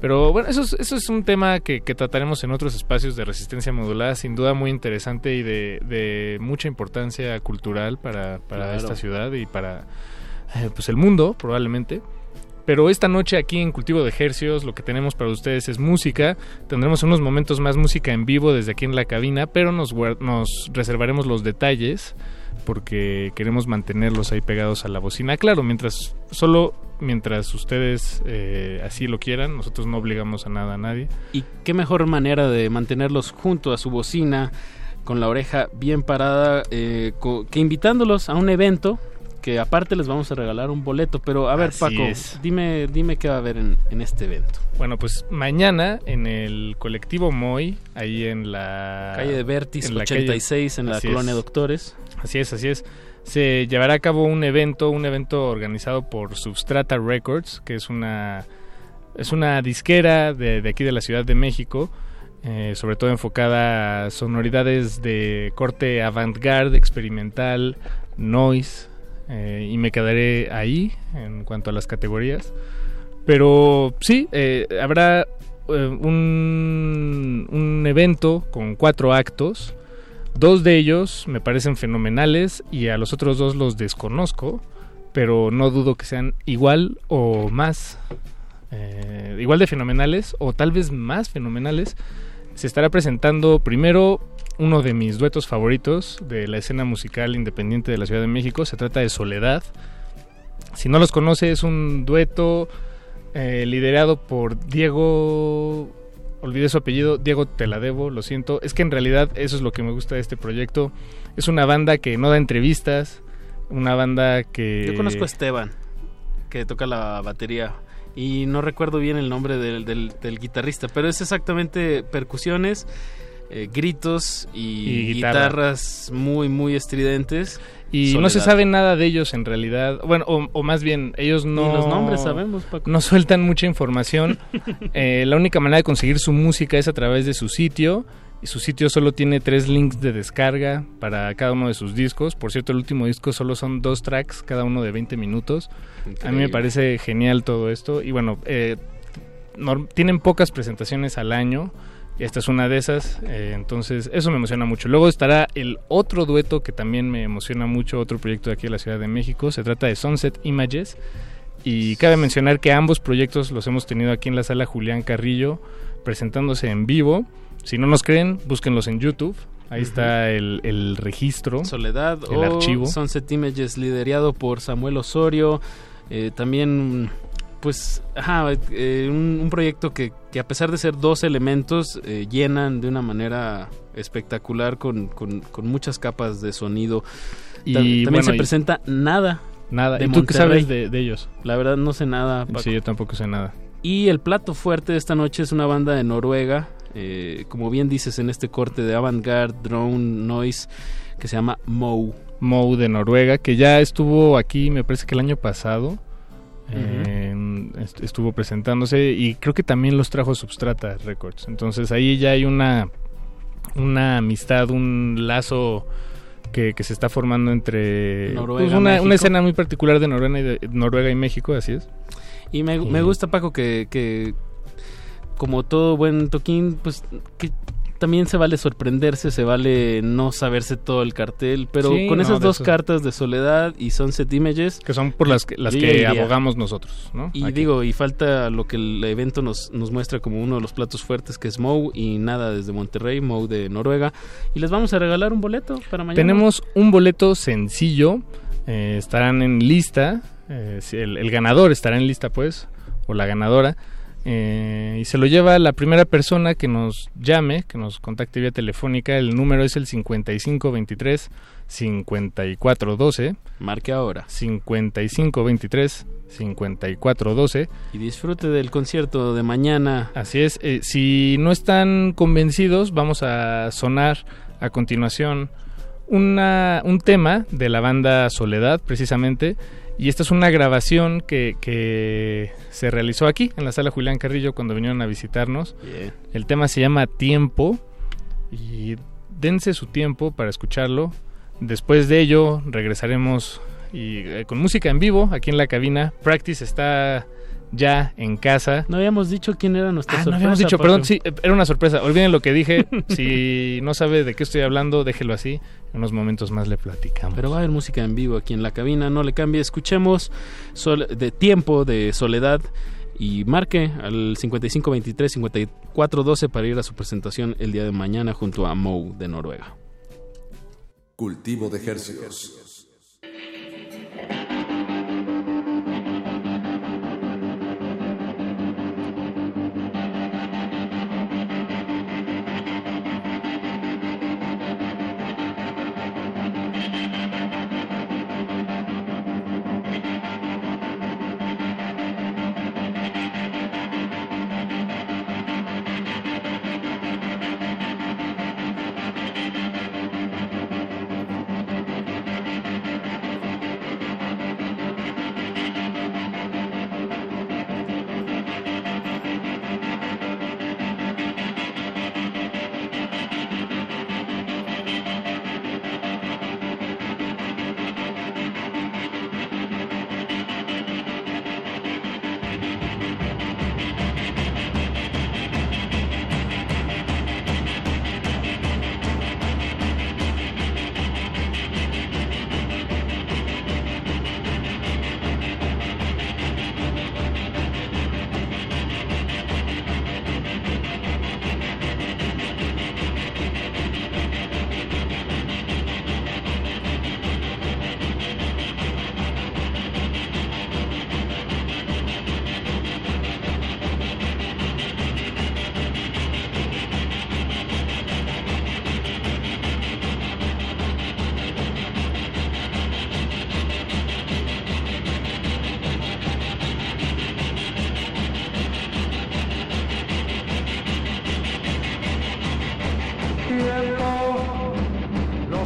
Pero bueno, eso es, eso es un tema que, que trataremos en otros espacios de resistencia modulada, sin duda muy interesante y de, de mucha importancia cultural para, para Claro. esta ciudad y para eh, pues el mundo, probablemente. Pero esta noche aquí en Cultivo de Hercios lo que tenemos para ustedes es música. Tendremos unos momentos más música en vivo desde aquí en la cabina, pero nos, nos reservaremos los detalles porque queremos mantenerlos ahí pegados a la bocina. Claro, mientras solo mientras ustedes eh, así lo quieran, nosotros no obligamos a nada a nadie. Y qué mejor manera de mantenerlos junto a su bocina, con la oreja bien parada, eh, que invitándolos a un evento aparte les vamos a regalar un boleto. Pero a ver, Así Paco, es. dime, dime qué va a haber en, en este evento. Bueno, pues mañana en el colectivo Moy, ahí en la Calle de Vertis, en la calle- 86, en la Así colonia es. Doctores. Así es, así es. Se llevará a cabo un evento, un evento organizado por Substrata Records, que es una es una disquera de, de aquí de la Ciudad de México, eh, sobre todo enfocada a sonoridades de corte avant-garde, experimental, noise, eh, y me quedaré ahí en cuanto a las categorías. Pero sí, eh, habrá eh, un, un evento con cuatro actos. Dos de ellos me parecen fenomenales y a los otros dos los desconozco, pero no dudo que sean igual o más, igual de fenomenales o tal vez más fenomenales. Se estará presentando primero uno de mis duetos favoritos de la escena musical independiente de la Ciudad de México. Se trata de Soledad. Si no los conoce, es un dueto eh, liderado por Diego. Olvidé su apellido, Diego Te la debo, lo siento. Es que en realidad eso es lo que me gusta de este proyecto. Es una banda que no da entrevistas, una banda que... Yo conozco a Esteban, que toca la batería. Y no recuerdo bien el nombre del, guitarrista, pero es exactamente percusiones, eh, gritos y, Y guitarra. guitarras muy, muy estridentes. Y no se sabe nada de ellos en realidad. Bueno, o, o más bien, ellos no... Ni los nombres sabemos, Paco. No sueltan mucha información. Eh, la única manera de conseguir su música es a través de su sitio. Y su sitio solo tiene tres links de descarga para cada uno de sus discos. Por cierto, el último disco solo son dos tracks, cada uno de 20 minutos. A mí me parece genial todo esto. Y bueno, eh, tienen pocas presentaciones al año. Esta es una de esas. eh, entonces, eso me emociona mucho. Luego estará el otro dueto que también me emociona mucho, otro proyecto de aquí de la Ciudad de México. Se trata de Sunset Images. Y cabe mencionar que ambos proyectos los hemos tenido aquí en la sala Julián Carrillo, presentándose en vivo. Si no nos creen, búsquenlos en YouTube. Ahí está el, el registro. Soledad el o archivo. Sunset Images liderado por Samuel Osorio. Eh, también, pues, ajá, eh, un, un proyecto que, que a pesar de ser dos elementos, eh, llenan de una manera espectacular con, con- con muchas capas de sonido. Y Tam- también bueno, se y- presenta nada. Nada. de ¿Y tú qué sabes de, de ellos? La verdad no sé nada. Paco. Sí, yo tampoco sé nada. Y el plato fuerte de esta noche es una banda de Noruega, eh, como bien dices en este corte de avant-garde, drone, noise, que se llama Moe. Moe de Noruega, que ya estuvo aquí, me parece que el año pasado. eh, estuvo presentándose y creo que también los trajo Substrata Records. Entonces ahí ya hay una una amistad, un lazo que, que se está formando entre Noruega, pues, una, una escena muy particular de Noruega y, de- Noruega y México, así es. Y me, me gusta, Paco, que, que como todo buen toquín, pues que también se vale sorprenderse, se vale no saberse todo el cartel, pero Sí, con esas dos eso. cartas de Soledad y Sunset Images... Que son por las que, las que abogamos nosotros, ¿no? Y Aquí. digo, y falta lo que el evento nos, nos muestra como uno de los platos fuertes, que es Moe, y nada desde Monterrey, Moe de Noruega. Y les vamos a regalar un boleto para mañana. Tenemos un boleto sencillo, eh, estarán en lista, eh, el ganador estará en lista pues, o la ganadora, eh, y se lo lleva la primera persona que nos llame, que nos contacte vía telefónica, el número es el 5523 5412. Marque ahora. 5523 5412. Y disfrute del concierto de mañana. Así es, eh, si no están convencidos, vamos a sonar a continuación una, un tema de la banda Soledad, precisamente. Y esta es una grabación que, que se realizó aquí, en la sala Julián Carrillo, cuando vinieron a visitarnos. El tema se llama Tiempo. Y dense su tiempo para escucharlo. Después de ello, regresaremos y, eh, con música en vivo aquí en la cabina. Practice está ya en casa. No habíamos dicho quién era nuestra Ah, no sorpresa. habíamos dicho, perdón, sí, eh, era una sorpresa. Olviden lo que dije. si no sabe de qué estoy hablando, déjelo así. En unos momentos más le platicamos. Pero va a haber música en vivo aquí en la cabina, no le cambie. Escuchemos Sol- de tiempo de soledad y marque al 5523-5412 para ir a su presentación el día de mañana junto a Moe de Noruega. Cultivo de hercios.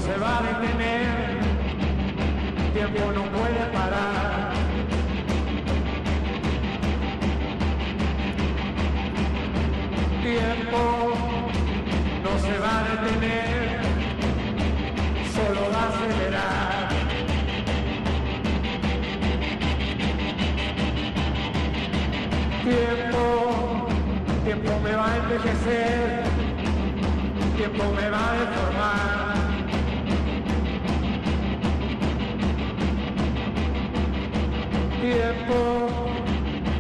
Se va a detener, tiempo no puede parar. Tiempo no se va a detener, solo va a acelerar. Tiempo, tiempo me va a envejecer tiempo me va a deformar. Tiempo,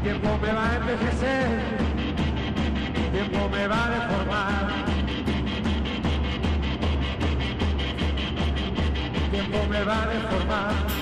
tiempo me va a envejecer, tiempo me va a deformar. Tiempo me va a deformar.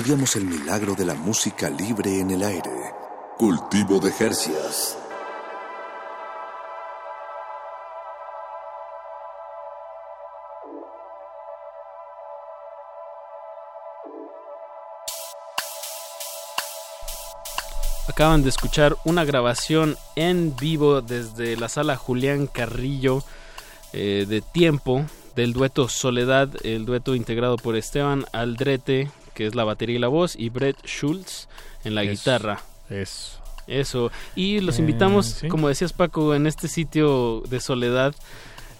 Estudiamos el milagro de la música libre en el aire. Cultivo de Jercias. Acaban de escuchar una grabación en vivo desde la sala Julián Carrillo eh, de tiempo del dueto Soledad, el dueto integrado por Esteban Aldrete, que es la batería y la voz, y Brett Schultz en la Eso, guitarra. Eso. Eso. Y los Eh, invitamos, sí. como decías Paco, en este sitio de Soledad.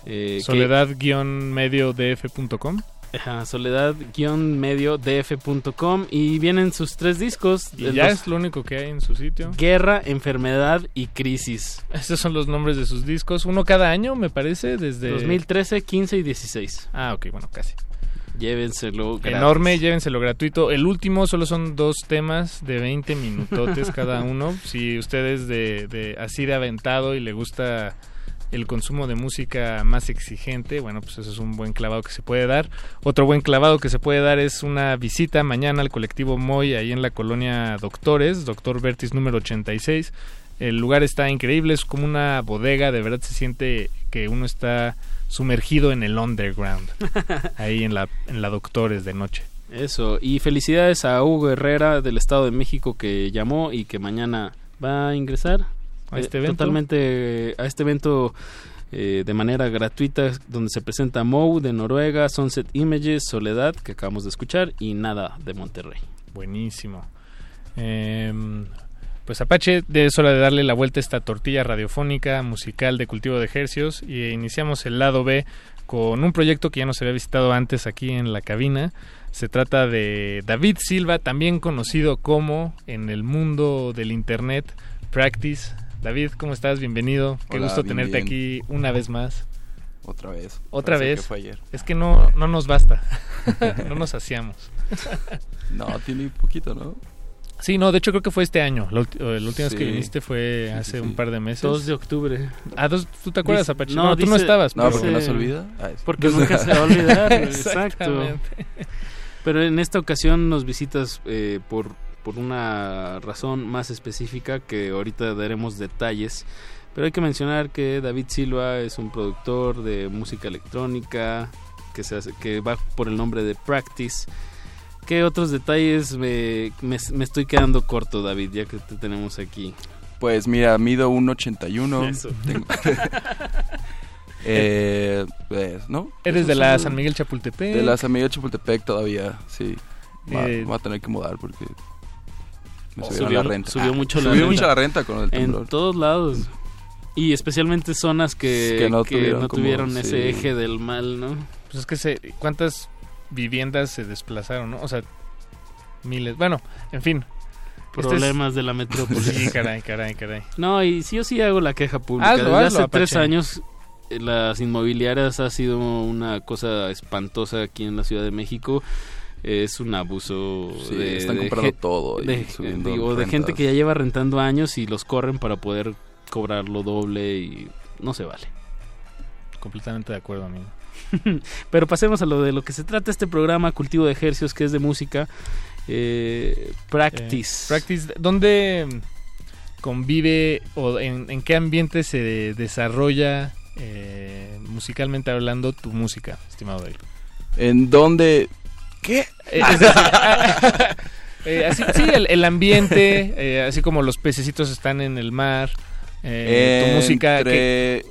eh, Soledad-mediodf.com. Ajá, soledad-mediodf.com y vienen sus tres discos. Y ya es lo único que hay en su sitio. Guerra, enfermedad y crisis. Estos son los nombres de sus discos. Uno cada año, me parece, desde... 2013, 15 y 16. Ah, ok, bueno, casi. Llévenselo. gratis. Enorme, llévenselo gratuito. El último solo son dos temas de 20 minutotes cada uno. Si usted es de, de así de aventado y le gusta el consumo de música más exigente, bueno, pues eso es un buen clavado que se puede dar. Otro buen clavado que se puede dar es una visita mañana al colectivo Moy ahí en la colonia Doctores, Doctor Vertis número 86. El lugar está increíble, es como una bodega, de verdad se siente que uno está sumergido en el underground, ahí en la, en la Doctores de noche. Eso. Y felicidades a Hugo Herrera del Estado de México que llamó y que mañana va a ingresar ¿A eh, este evento? totalmente a este evento eh, de manera gratuita donde se presenta Mou de Noruega, Sunset Images, Soledad que acabamos de escuchar y Nada de Monterrey. Buenísimo. Em, pues Apache, es hora de darle la vuelta a esta tortilla radiofónica musical de cultivo de ejercios y iniciamos el lado B con un proyecto que ya nos había visitado antes aquí en la cabina. Se trata de David Silva, también conocido como en el mundo del internet Practice. David, ¿cómo estás? Bienvenido. Qué Hola, gusto bien, tenerte bien. aquí una vez más. Otra vez. Otra vez. que fue ayer. Es que no, no nos basta. no nos hacíamos. No, tiene poquito, ¿no? Sí, no, de hecho creo que fue este año. La, eh, la última vez que viniste fue sí, hace sí. un par de meses. 2 de octubre. Ah, dos, ¿tú te acuerdas, Dice- Apache? no, No, tú no estabas. No, pero- porque no se olvida. Ah, Porque nunca se va a olvidar, exacto. Exactamente. Pero en esta ocasión nos visitas eh, por, por una razón más específica que ahorita daremos detalles. Pero hay que mencionar que David Silva es un productor de música electrónica que, se hace, que va por el nombre de Practice. ¿Qué otros detalles me, me, me estoy quedando corto, David, ya que te tenemos aquí? Pues mira, mido 1.81. Eso. Tengo- eh, pues, ¿no? ¿Eres Eso de la. San Miguel Chapultepec? De la San Miguel Chapultepec todavía, sí. Va- Eh, a tener que mudar porque me Oh, subió- la renta. subió Ah, mucho la subió renta. mucho la renta con el temblor. En todos lados. Y especialmente zonas que, Que no que tuvieron no como- tuvieron ese sí. eje del mal, ¿no? Pues es que se, ¿cuántas viviendas se desplazaron, no? O sea, miles. Bueno, en fin. Este es- Problemas de la metrópoli. Sí, caray, caray, caray. No, y sí yo sí hago la queja pública. Hazlo, Desde hazlo, hace tres años eh, las inmobiliarias ha sido una cosa espantosa aquí en la Ciudad de México. Es un abuso Sí, de, están de comprando todo y de, digo, de gente que ya lleva rentando años y los corren para poder cobrar lo doble y no se vale. Completamente de acuerdo, amigo. Pero pasemos a lo de lo que se trata este programa, Cultivo de Ejercios, que es de música. Eh, practice. Eh, practice, ¿dónde convive o en, en qué ambiente se desarrolla eh, musicalmente hablando tu música, estimado David? ¿En dónde? ¿Qué? Eh, es decir, eh, así, sí, el, el ambiente, eh, así como los pececitos están en el mar, eh, tu música... ¿qué-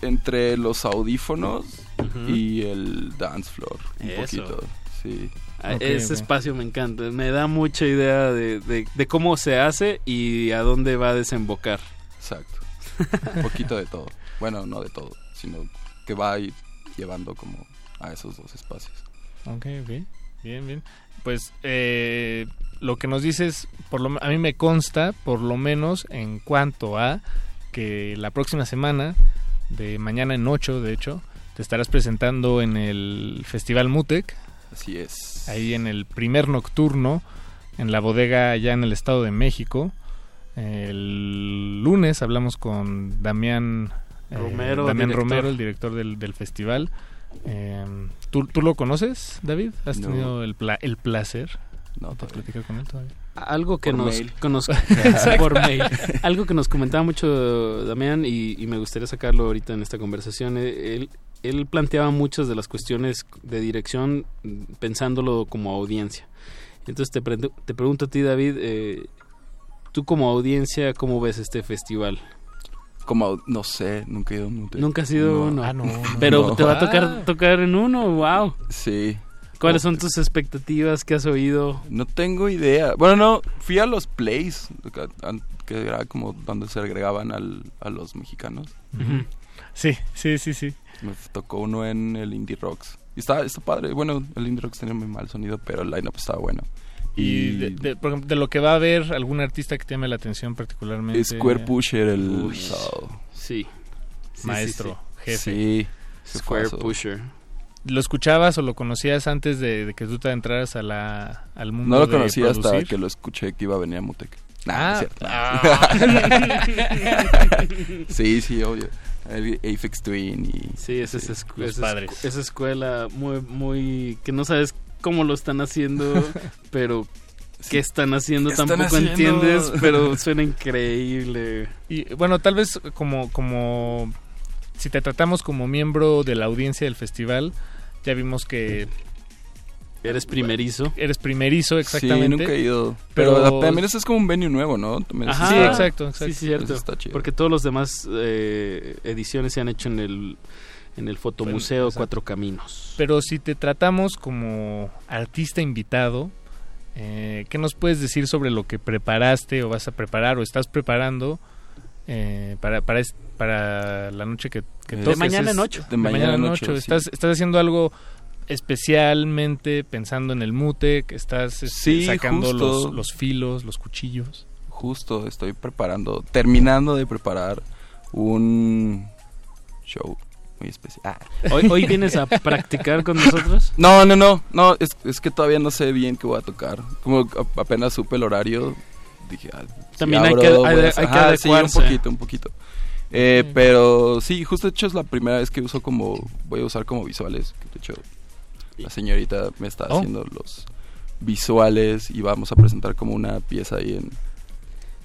entre, entre los audífonos Ujú. y el dance floor. Un Eso. poquito, sí. Ah, Ok, Ese ok. espacio me encanta, me da mucha idea de, de- de cómo se hace y a dónde va a desembocar. Exacto. Un poquito de todo. Bueno, no de todo, sino que va a ir llevando como a esos dos espacios. Ok, ok. Bien, bien. Pues eh, lo que nos dices, por lo, a mí me consta, por lo menos en cuanto a que la próxima semana, de mañana en 8, de hecho, te estarás presentando en el Festival Mutec, Así es. ahí en el primer nocturno, en la bodega allá en el Estado de México. El lunes hablamos con Damián eh, Romero, Damián director. Romero, el director del, del festival. Eh, ¿tú, tú lo conoces, David? ¿Has No. tenido el, pla- el placer No, de todavía. platicar con él todavía? Algo que Por nos, mail. que nos- Exacto. por mail. Algo que nos comentaba mucho Damián y, y me gustaría sacarlo ahorita en esta conversación. eh, Él, él planteaba muchas de las cuestiones de dirección pensándolo como audiencia. Entonces te, pre- te pregunto a ti, David, eh, tú como audiencia, ¿cómo ves este festival? Como, no sé, nunca he ido a un. Nunca ha sido No. uno. Ah, no, no. Pero No. te va a tocar Ah. tocar en uno, wow. Sí. ¿Cuáles son tus expectativas que has oído? No tengo idea. Bueno, no, fui a los plays, que, era como donde se agregaban al, a los mexicanos. Sí, sí, sí, sí. Me tocó uno en el Indie Rocks. Y está, está padre. Bueno, el Indie Rocks tenía muy mal sonido, pero el line-up estaba bueno. Y de, de- por ejemplo, de lo que va a haber, algún artista que te llame la atención particularmente. Square Pusher el Uy. sábado. Sí. Sí, Maestro, sí, jefe. Sí. Square. Pusher. ¿Lo escuchabas o lo conocías antes de, de que tú te entraras a la, al mundo No lo de conocí hasta que lo escuché que iba a venir a Mutec. Nah, Ah, no es cierto. ah. sí, sí, obvio. El Apex Twin y... Sí, esa es escu- Los esa, padres. escu- esa escuela muy, muy... que no sabes cómo lo están haciendo, pero qué están haciendo ¿Qué están tampoco haciendo? entiendes, pero suena increíble. Y bueno, tal vez como, como si te tratamos como miembro de la audiencia del festival, ya vimos que Eres primerizo. eres primerizo Sí, exactamente. nunca he ido. Pero, Pero- también es como un venue nuevo, ¿no? Ajá. Sí, exacto, exacto. Sí, cierto. Eso está chido. Porque todos los demás eh, ediciones se han hecho en el en el Fotomuseo. Cuatro Caminos. Pero si te tratamos como artista invitado, eh, ¿qué nos puedes decir sobre lo que preparaste o vas a preparar o estás preparando eh, para, para, para la noche que, que De toques, mañana en ocho. De, mañana en ocho. sí. Estás, estás haciendo algo especialmente pensando en el mute, que estás este, Sí, sacando los, los filos, los cuchillos. Justo estoy preparando, terminando de preparar un show muy especial. Ah. ¿Hoy, hoy vienes a practicar con nosotros? No, no, no, no, es, es que todavía no sé bien qué voy a tocar. Como apenas supe el horario, dije, ah, si También hay abro, que- hay- hacer- hay que Ajá, sí, un adecuarse. poquito, un poquito. Eh, Pero sí, justo de hecho es la primera vez que uso como, voy a usar como visuales. De hecho, la señorita me está Oh. haciendo los visuales y vamos a presentar como una pieza ahí en...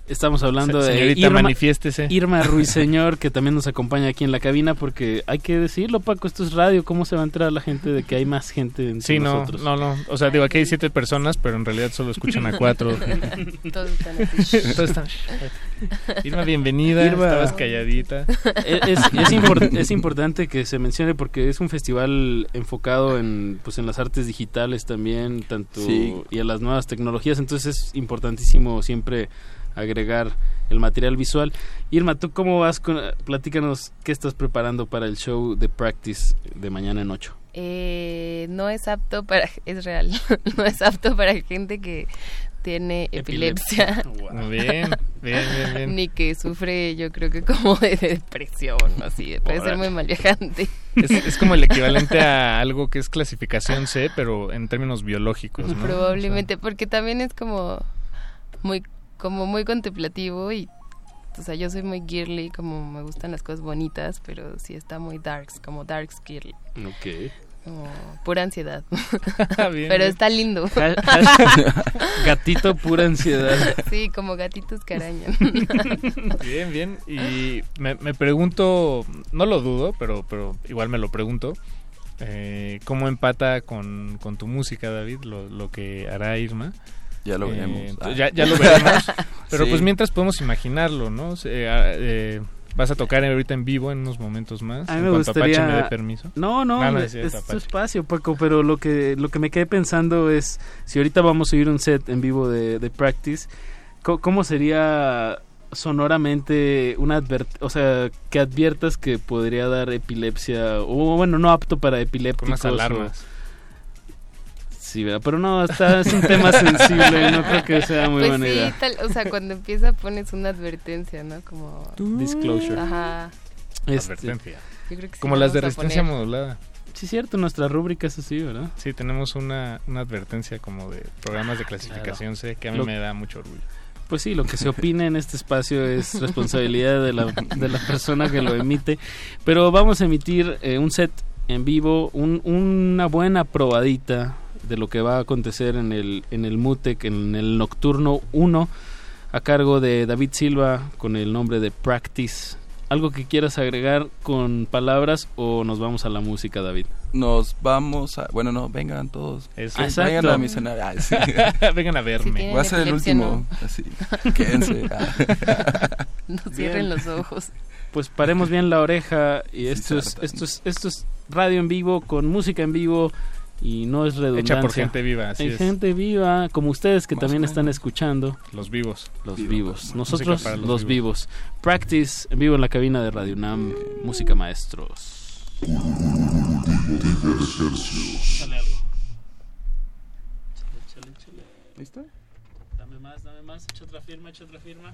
Estamos hablando Se- de Irma, manifiéstese. Irma Ruiseñor, que también nos acompaña aquí en la cabina, porque hay que decirlo, Paco, esto es radio, ¿cómo se va a enterar la gente de que hay más gente entre Sí, no, nosotros? no, no. O sea, digo, aquí hay siete personas, pero en realidad solo escuchan a cuatro. Todos están así. Todos están- Irma, bienvenida. Irma. Estabas calladita. Es, es, es impor- es importante que se mencione porque es un festival enfocado en pues en las artes digitales también tanto Sí. y a las nuevas tecnologías entonces es importantísimo siempre agregar el material visual Irma tú cómo vas con platícanos qué estás preparando para el show de practice de mañana en 8 Eh, no es apto para, es real, no es apto para gente que tiene epilepsia. Bien, bien, bien, bien. Ni que sufre, yo creo que como de depresión, así, puede ser muy mal viajante. Es, es como el equivalente a algo que es clasificación C, pero en términos biológicos, ¿no? Probablemente, porque también es como muy, como muy contemplativo y, o sea, yo soy muy girly, como me gustan las cosas bonitas, pero sí está muy darks, como darks girly. Ok. Como pura ansiedad. Bien, pero bien. está lindo. Gatito pura ansiedad. Sí, como gatitos que arañan. Bien, bien. Y me, me pregunto, no lo dudo, pero, pero igual me lo pregunto, eh, ¿cómo empata con, con tu música, David, lo, lo que hará Irma? Ya lo Eh, veremos. entonces, Ah. ya, ya lo veremos. Pero Sí. pues mientras podemos imaginarlo, ¿no? Se- ah, eh, vas a tocar ahorita en vivo en unos momentos más. A mí me gustaría. Apache me dé permiso. No, no, Ah, es tu espacio, Paco. Pero lo que lo que me quedé pensando es si ahorita vamos a oír un set en vivo de, de practice, ¿cómo sería sonoramente una advert o sea, que adviertas que podría dar epilepsia o bueno, no apto para Con epilépticos unas alarmas. o- Sí, ¿verdad? pero no, está, es un tema sensible, no creo que sea muy pues buena sí, idea. tal, o sea, cuando empieza pones una advertencia, ¿no? Como... Disclosure. Ajá. Este, Advertencia. Yo creo que sí Como la las de resistencia poner. modulada. Sí, cierto, nuestra rúbrica es así, ¿verdad? Sí, tenemos una, una advertencia como de programas de clasificación C que a mí Lo- me da mucho orgullo. Pues sí, lo que se opine en este espacio es responsabilidad de la, de la persona que lo emite. Pero vamos a emitir eh, un set en vivo, un- una buena probadita de lo que va a acontecer en el, en el MUTEC, en el Nocturno 1, a cargo de David Silva, con el nombre de Practice. ¿Algo que quieras agregar con palabras o nos vamos a la música, David? Nos vamos a... Bueno, no, vengan todos. Eso. Vengan a mi escenario. Ah, sí. Vengan a verme. Voy a ser el último. no. Así. Quédense. Ah. No cierren los ojos. Pues paremos bien la oreja y Sí, esto es, esto es esto es radio en vivo con música en vivo y no es redundancia. Hecha por gente viva, así Hay es. gente viva como ustedes que Más también están escuchando Los vivos. los vivos. pues, Nosotros los, los vivos. Practice en vivo en la cabina de Radio Nam, música maestros. Dale algo. Échale, échale, échale. ¿Listo? Dame más, dame más, echa otra firma, echa otra firma.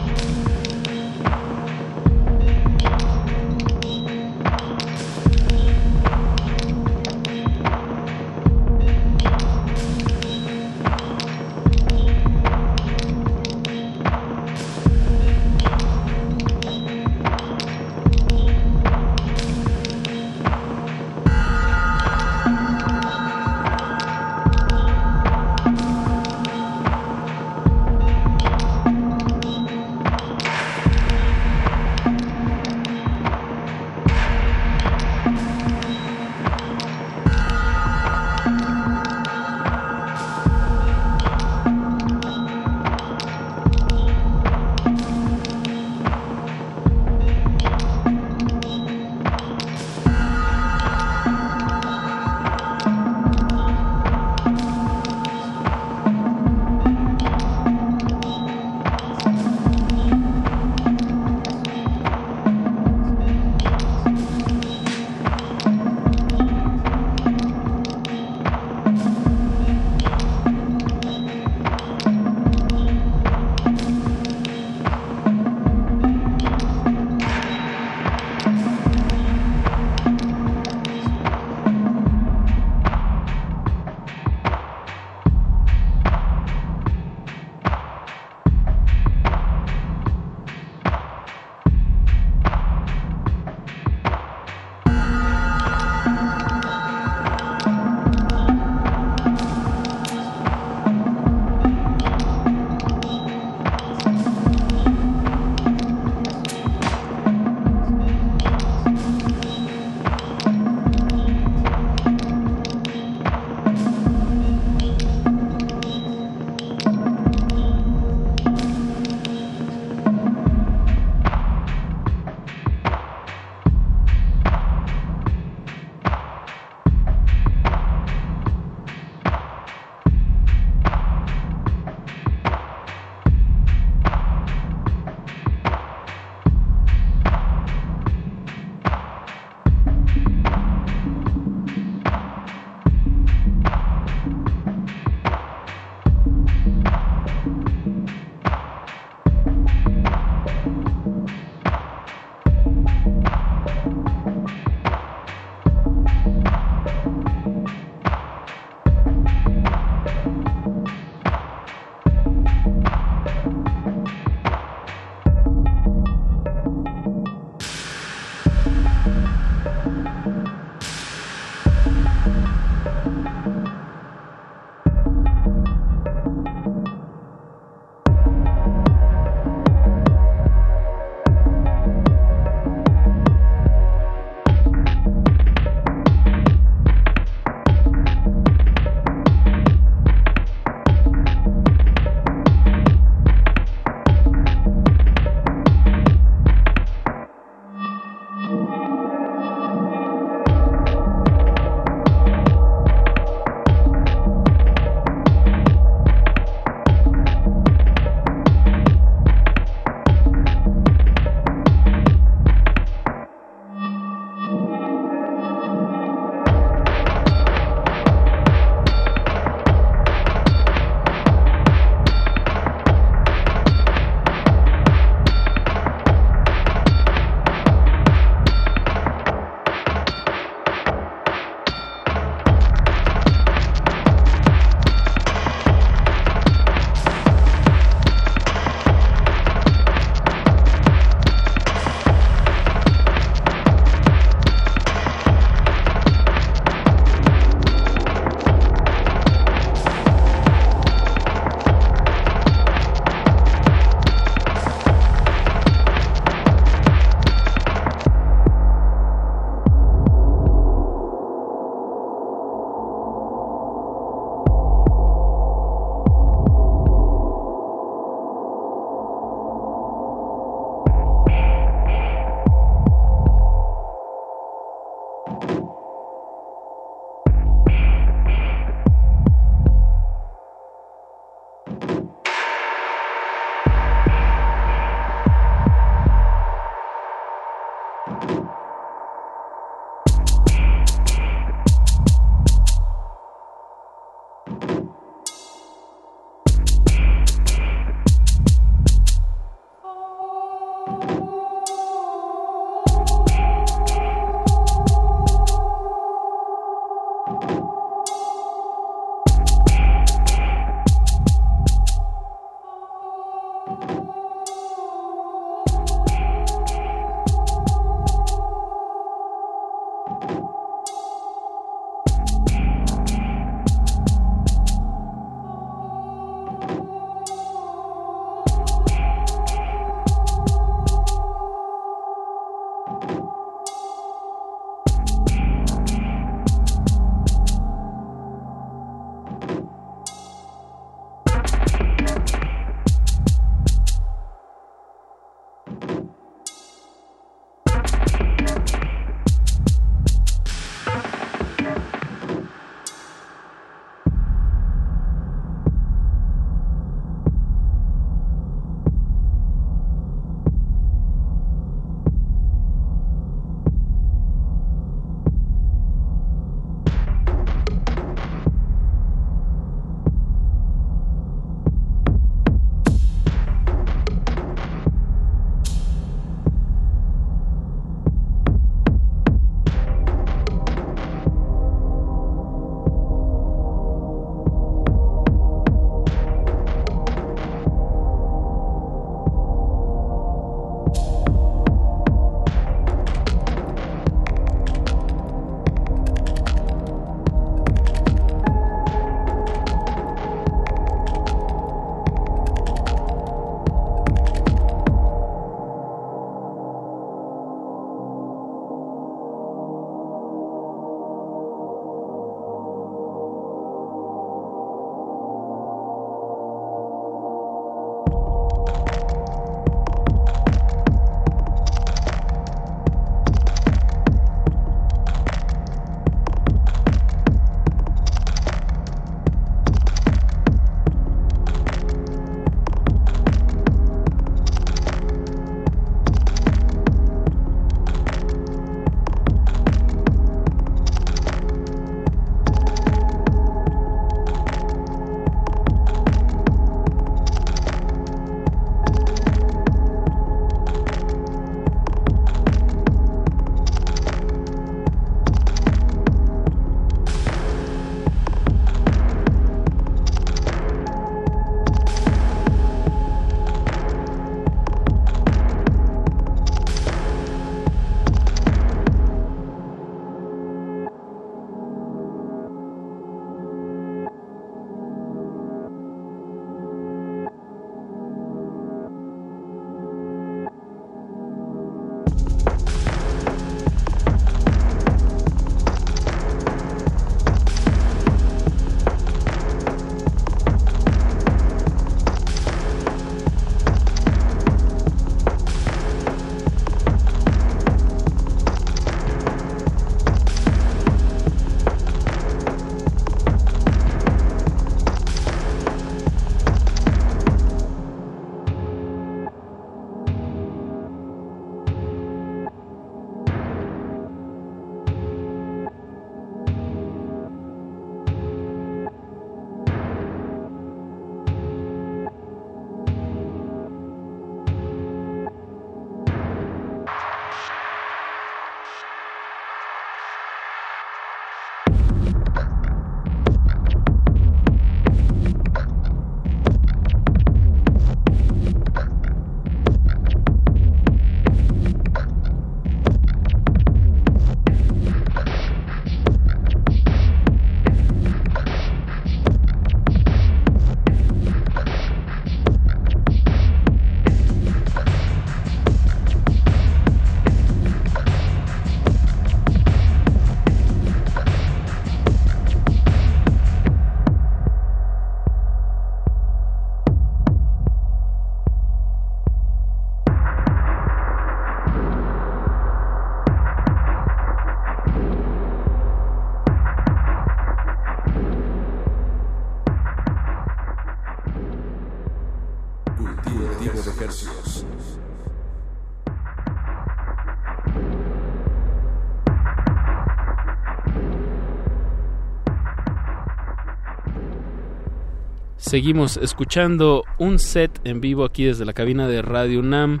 Seguimos escuchando un set en vivo aquí desde la cabina de Radio UNAM,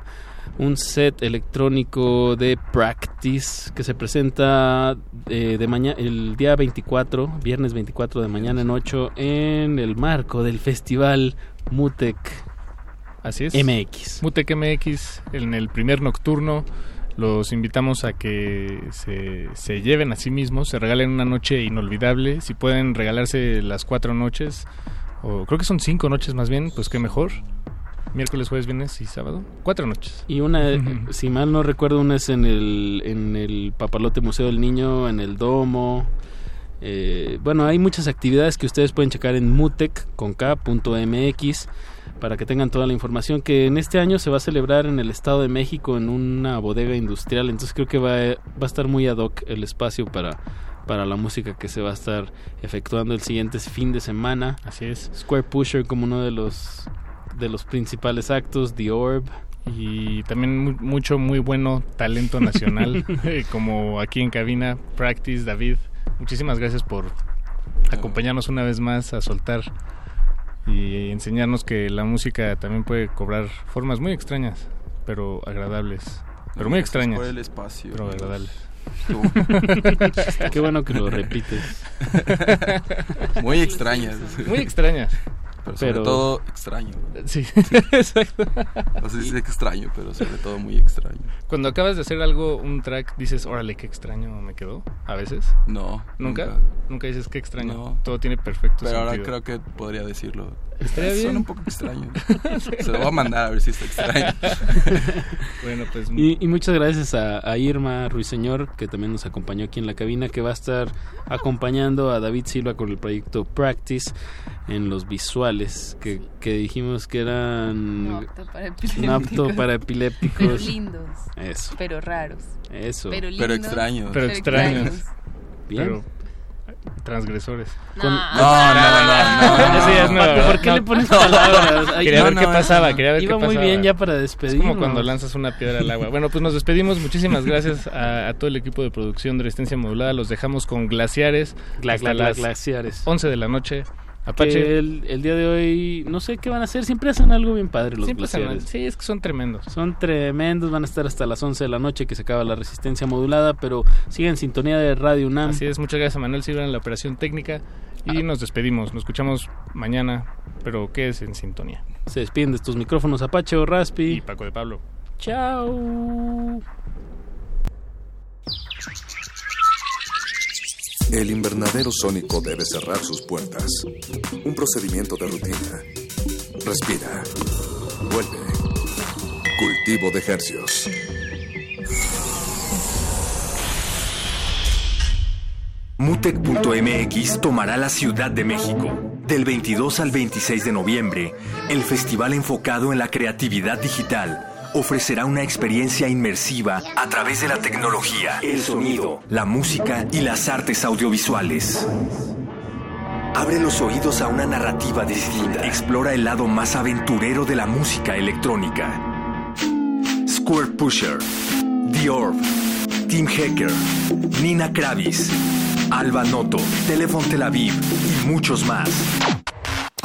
un set electrónico de Practice que se presenta eh, de mañana el día 24, viernes 24 de mañana en 8 en el marco del festival Mutec. Así es. MX. Mutec MX en el primer nocturno. Los invitamos a que se, se lleven a sí mismos, se regalen una noche inolvidable. Si pueden regalarse las cuatro noches, o creo que son cinco noches más bien, pues qué mejor. Miércoles, jueves, viernes y sábado. Cuatro noches. Y una, eh, si mal no recuerdo, una es en el, en el Papalote Museo del Niño, en el Domo. Eh, bueno, hay muchas actividades que ustedes pueden checar en mutec.mx para que tengan toda la información que en este año se va a celebrar en el Estado de México en una bodega industrial, entonces creo que va, a- va a estar muy ad hoc el espacio para, para la música que se va a estar efectuando el siguiente fin de semana. Así es. Square Pusher como uno de los de los principales actos, The Orb. Y también mu- mucho muy bueno talento nacional, eh, como aquí en cabina, Practice, David. Muchísimas gracias por acompañarnos una vez más a soltar y enseñarnos que la música también puede cobrar formas muy extrañas, pero agradables. Pero muy extrañas. por el espacio, Pero agradables. Tú. Qué bueno que lo repites. Muy extrañas. Muy extrañas. Pero sobre Pero- todo extraño. Sí, exacto. No sé si es extraño, pero sobre todo muy extraño. Cuando acabas de hacer algo, un track, dices, órale, qué extraño me quedó. A veces. No. ¿Nunca? Nunca, Nunca dices qué extraño. No. Todo tiene perfecto Pero ahora sentido. creo que podría decirlo. Estaría bien. Suena un poco extraño. Se lo voy a mandar a ver si está extraño. bueno, pues Y, y muchas gracias a, a Irma Ruiseñor, que también nos acompañó aquí en la cabina, que va a estar acompañando a David Silva con el proyecto Practice en los visuales, que, que dijimos que eran No apto para no epilépticos. apto para epilépticos. Pero lindos. Eso. Pero raros. Eso. Pero, Pero lindos, extraños. Pero extraños. Bien. Pero transgresores. Con- No, no, no, no, Ese ya es no. nuevo. ¿Por qué No. le pones palabras? Ay, Quería no, ver qué no, pasaba, no. quería ver Iba qué muy pasaba. bien ya para Es despedirnos. como cuando lanzas una piedra al agua. Bueno, pues nos despedimos. Muchísimas gracias a, a todo el equipo de producción de Resistencia Modulada. Los dejamos con glaciares. Gla- glaciares. 11 de la noche. Apache. el, el día de hoy, no sé qué van a hacer, siempre hacen algo bien padre los Siempre glaciares. Sí, es que son tremendos. Son tremendos, van a estar hasta las 11 de la noche que se acaba la resistencia modulada, pero siguen en sintonía de Radio UNAM. Así es, muchas gracias a Manuel Silva en la operación técnica. Y nos despedimos. Nos escuchamos mañana, pero quédese en sintonía. Se despiden de estos micrófonos Apache o Raspi. Y Paco de Pablo. Chao. El invernadero sónico debe cerrar sus puertas. Un procedimiento de rutina. Respira. Vuelve. Cultivo de hercios. Mutec.mx tomará la Ciudad de México. Del 22 al 26 de noviembre, el festival enfocado en la creatividad digital ofrecerá una experiencia inmersiva a través de la tecnología, el sonido, la música y las artes audiovisuales. Abre los oídos a una narrativa distinta. Explora el lado más aventurero de la música electrónica. Square Pusher, The Orb, Tim Hacker, Nina Kravis, Alba Noto, Telephone Tel Aviv y muchos más.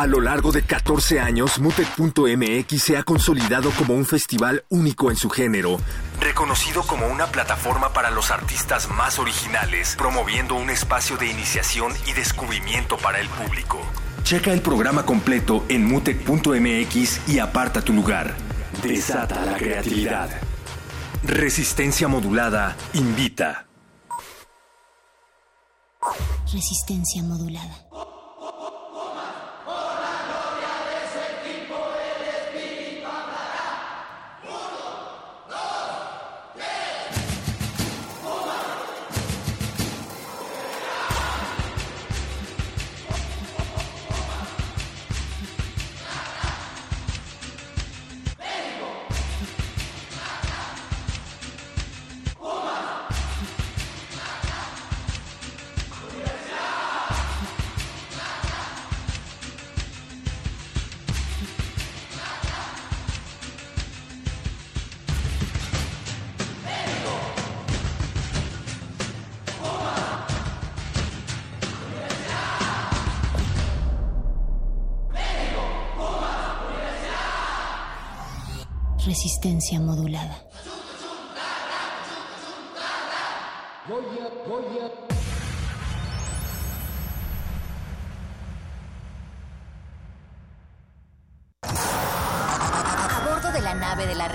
A lo largo de 14 años, Mutec.mx se ha consolidado como un festival único en su género, reconocido como una plataforma para los artistas más originales, promoviendo un espacio de iniciación y descubrimiento para el público. Checa el programa completo en Mutec.mx y aparta tu lugar. Desata la creatividad. Resistencia modulada invita. Resistencia modulada. Modulada.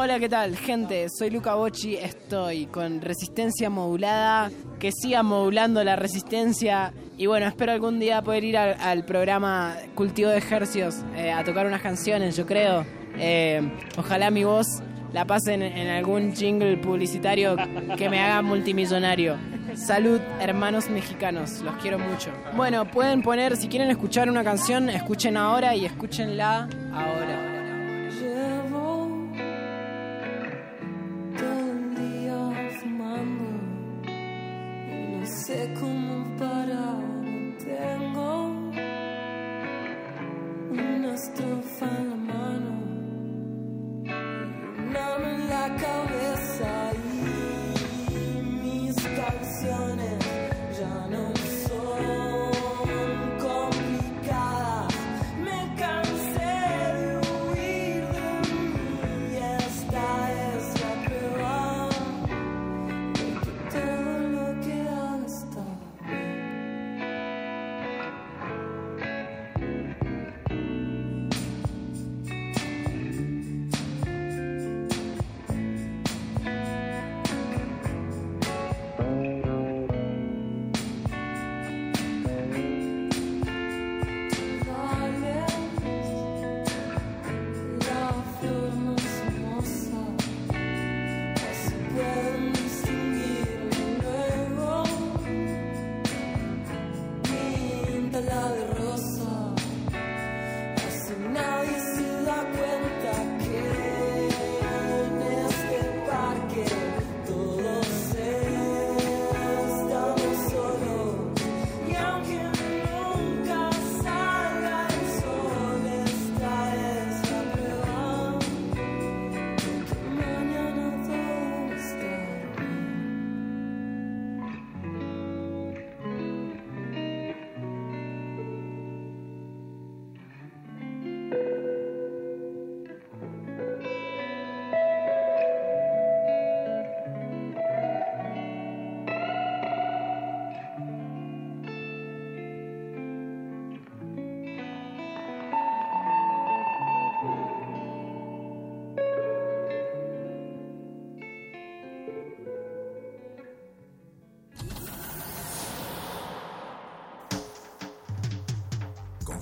Hola, ¿qué tal, gente? Soy Luca Bocci, estoy con resistencia modulada, que siga modulando la resistencia y bueno, espero algún día poder ir al, programa Cultivo de Ejercios eh, a tocar unas canciones, yo creo. Eh, ojalá mi voz la pasen en algún jingle publicitario que me haga multimillonario. Salud, hermanos mexicanos, los quiero mucho. Bueno, pueden poner, si quieren escuchar una canción, escuchen ahora y escúchenla ahora.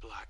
black.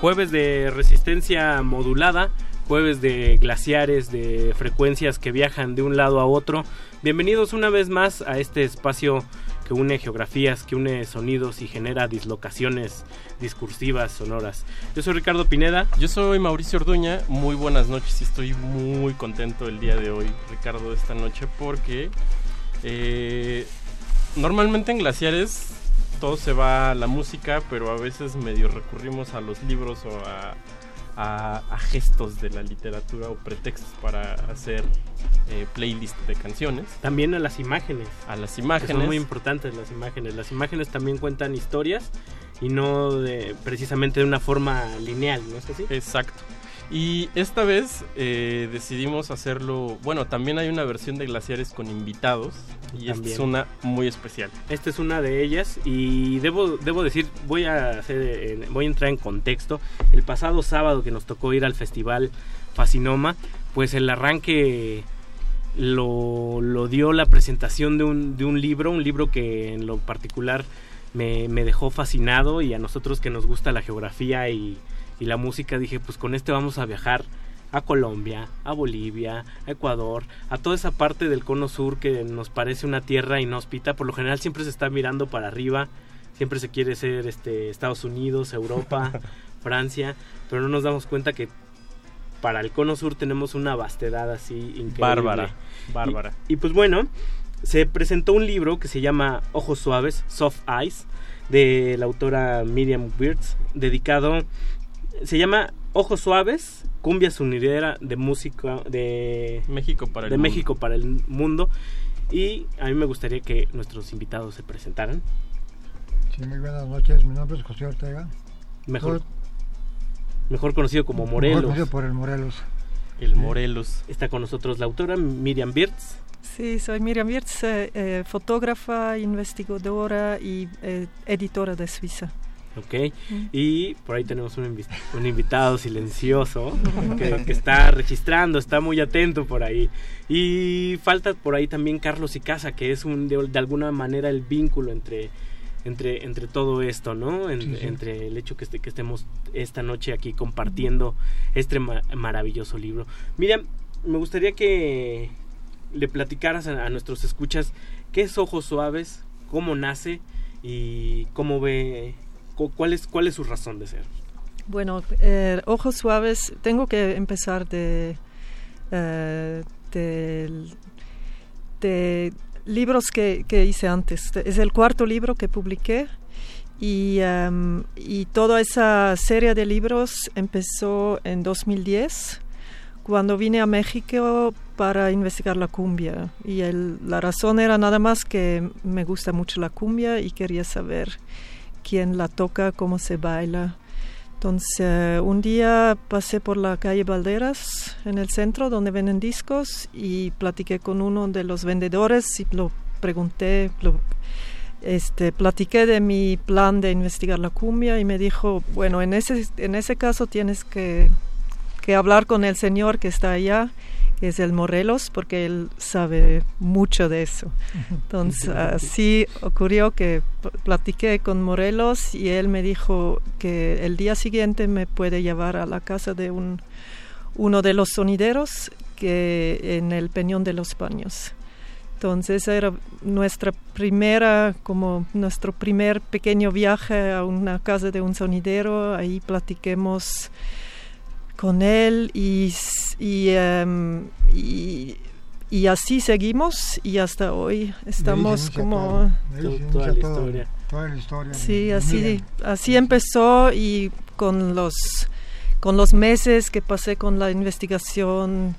Jueves de resistencia modulada, jueves de glaciares, de frecuencias que viajan de un lado a otro. Bienvenidos una vez más a este espacio que une geografías, que une sonidos y genera dislocaciones discursivas sonoras. Yo soy Ricardo Pineda. Yo soy Mauricio Orduña, muy buenas noches y estoy muy contento el día de hoy, Ricardo, esta noche, porque eh, normalmente en glaciares todo se va a la música, pero a veces medio recurrimos a los libros o a, a, a gestos de la literatura o pretextos para hacer eh, playlist de canciones. También a las imágenes. A las imágenes. son muy importantes las imágenes. Las imágenes también cuentan historias y no de, precisamente de una forma lineal, ¿no es así? Exacto. Y esta vez eh, decidimos hacerlo. Bueno, también hay una versión de Glaciares con invitados. Y esta es una muy especial. Esta es una de ellas y debo, debo decir, voy a, hacer, voy a entrar en contexto. El pasado sábado que nos tocó ir al festival Fascinoma, pues el arranque lo, lo dio la presentación de un, de un libro, un libro que en lo particular me, me dejó fascinado y a nosotros que nos gusta la geografía y, y la música dije, pues con este vamos a viajar a Colombia, a Bolivia, a Ecuador, a toda esa parte del cono sur que nos parece una tierra inhóspita. Por lo general siempre se está mirando para arriba, siempre se quiere ser este, Estados Unidos, Europa, Francia, pero no nos damos cuenta que para el cono sur tenemos una vastedad así increíble. Bárbara, bárbara. Y, y pues bueno, se presentó un libro que se llama Ojos Suaves, Soft Eyes, de la autora Miriam Wirtz, dedicado, se llama Ojos Suaves, cumbia sonidera de música de México para el de mundo. México para el mundo. Y a mí me gustaría que nuestros invitados se presentaran. Sí, muy buenas noches. Mi nombre es José Ortega. Mejor, mejor conocido como mejor Morelos. conocido por el Morelos. El Morelos. Está con nosotros la autora Miriam Wirtz. Sí, soy Miriam Wirtz, eh, eh, fotógrafa, investigadora y eh, editora de Suiza. Ok, y por ahí tenemos un, invi- un invitado silencioso que, que está registrando, está muy atento por ahí. Y falta por ahí también Carlos Icaza, que es un, de, de alguna manera el vínculo entre, entre, entre todo esto, ¿no? En- Sí, sí. Entre el hecho que, este- que estemos esta noche aquí compartiendo este ma- maravilloso libro. Miriam, me gustaría que le platicaras a, a nuestros escuchas qué es Ojos Suaves, cómo nace y cómo ve, cuál es, cuál es su razón de ser. Bueno, eh, Ojos Suaves, tengo que empezar de, eh, del- de libros que, que hice antes. Es el cuarto libro que publiqué y, em, y toda esa serie de libros empezó en 2010 cuando vine a México para investigar la cumbia. Y el- la razón era nada más que me gusta mucho la cumbia y quería saber quién la toca, cómo se baila. Entonces, eh, un día pasé por la calle Valderas, en el centro, donde venden discos, y platiqué con uno de los vendedores y lo pregunté, lo, este, platiqué de mi plan de investigar la cumbia y me dijo, bueno, en ese, en ese caso tienes que, que hablar con el señor que está allá, es el Morelos, porque él sabe mucho de eso. Entonces, así ocurrió que platiqué con Morelos y él me dijo que el día siguiente me puede llevar a la casa de un, uno de los sonideros que en el Peñón de los Baños. Entonces era nuestra primera, como nuestro primer pequeño viaje a una casa de un sonidero. Ahí platiquemos con él y, em, y, y así seguimos y hasta hoy estamos como... todo. Toda la historia. Toda la historia. Sí, así, así empezó y con los, con los meses que pasé con la investigación,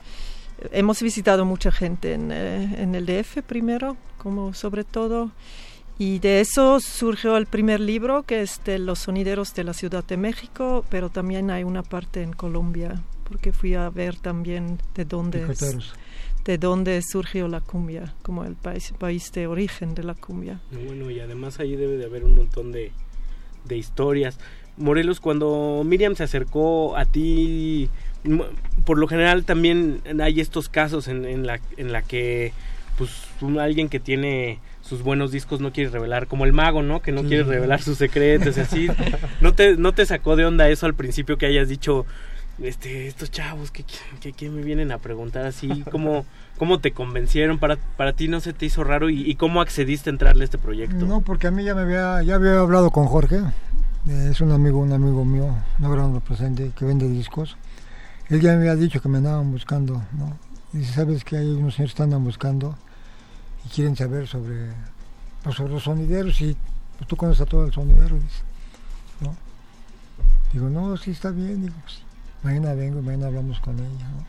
hemos visitado mucha gente en, eh, en el DF primero, como sobre todo, y de eso surgió el primer libro, que es de los sonideros de la Ciudad de México, pero también hay una parte en Colombia, porque fui a ver también de dónde, es- de dónde surgió la cumbia, como el país, país de origen de la cumbia. Bueno, y además ahí debe de haber un montón de, de historias. Morelos, cuando Miriam se acercó a ti, m- por lo general también hay estos casos en, en la, en la que pues un- alguien que tiene sus buenos discos no quiere revelar, como el mago, ¿no? Que no quiere revelar sus secretos, así. ¿No te, ¿No te sacó de onda eso al principio que hayas dicho, este, estos chavos que, que, que me vienen a preguntar así, ¿cómo, cómo te convencieron? Para, para ti no se te hizo raro y, y cómo accediste a entrarle a este proyecto? No, porque a mí ya me había, ya había hablado con Jorge, es un amigo, un amigo mío, no gran presente, que vende discos. Él ya me había dicho que me andaban buscando, ¿no? Dice, ¿sabes que hay unos señores que andan buscando y quieren saber sobre, pues, sobre los sonideros y pues, tú conoces a todo el sonidero, dice, ¿no? Digo, no, sí está bien, digo, pues, mañana vengo y mañana hablamos con ella, ¿no?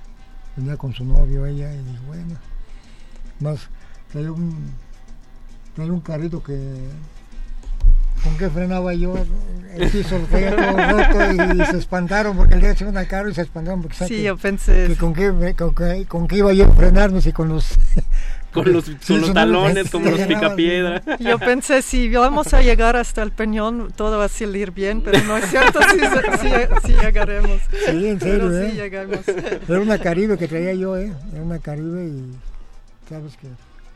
Venía con su novio ella y dije, bueno, más, traía un, traía un carrito que, con que frenaba yo, el piso todo roto y, se espantaron porque el día se una carro y se espantaron porque Sí, yo pensé que con qué, con, qué, con qué iba yo a frenarme si con los... Con los- Sí, con los talones, como los picapiedra. Yo pensé, si vamos a llegar hasta el Peñón, todo va a salir bien, pero no es cierto, sí, sí, sí llegaremos. Sí, en serio, Pero ¿eh? sí llegamos. Era una Caribe que traía yo, ¿eh? Era una Caribe y sabes que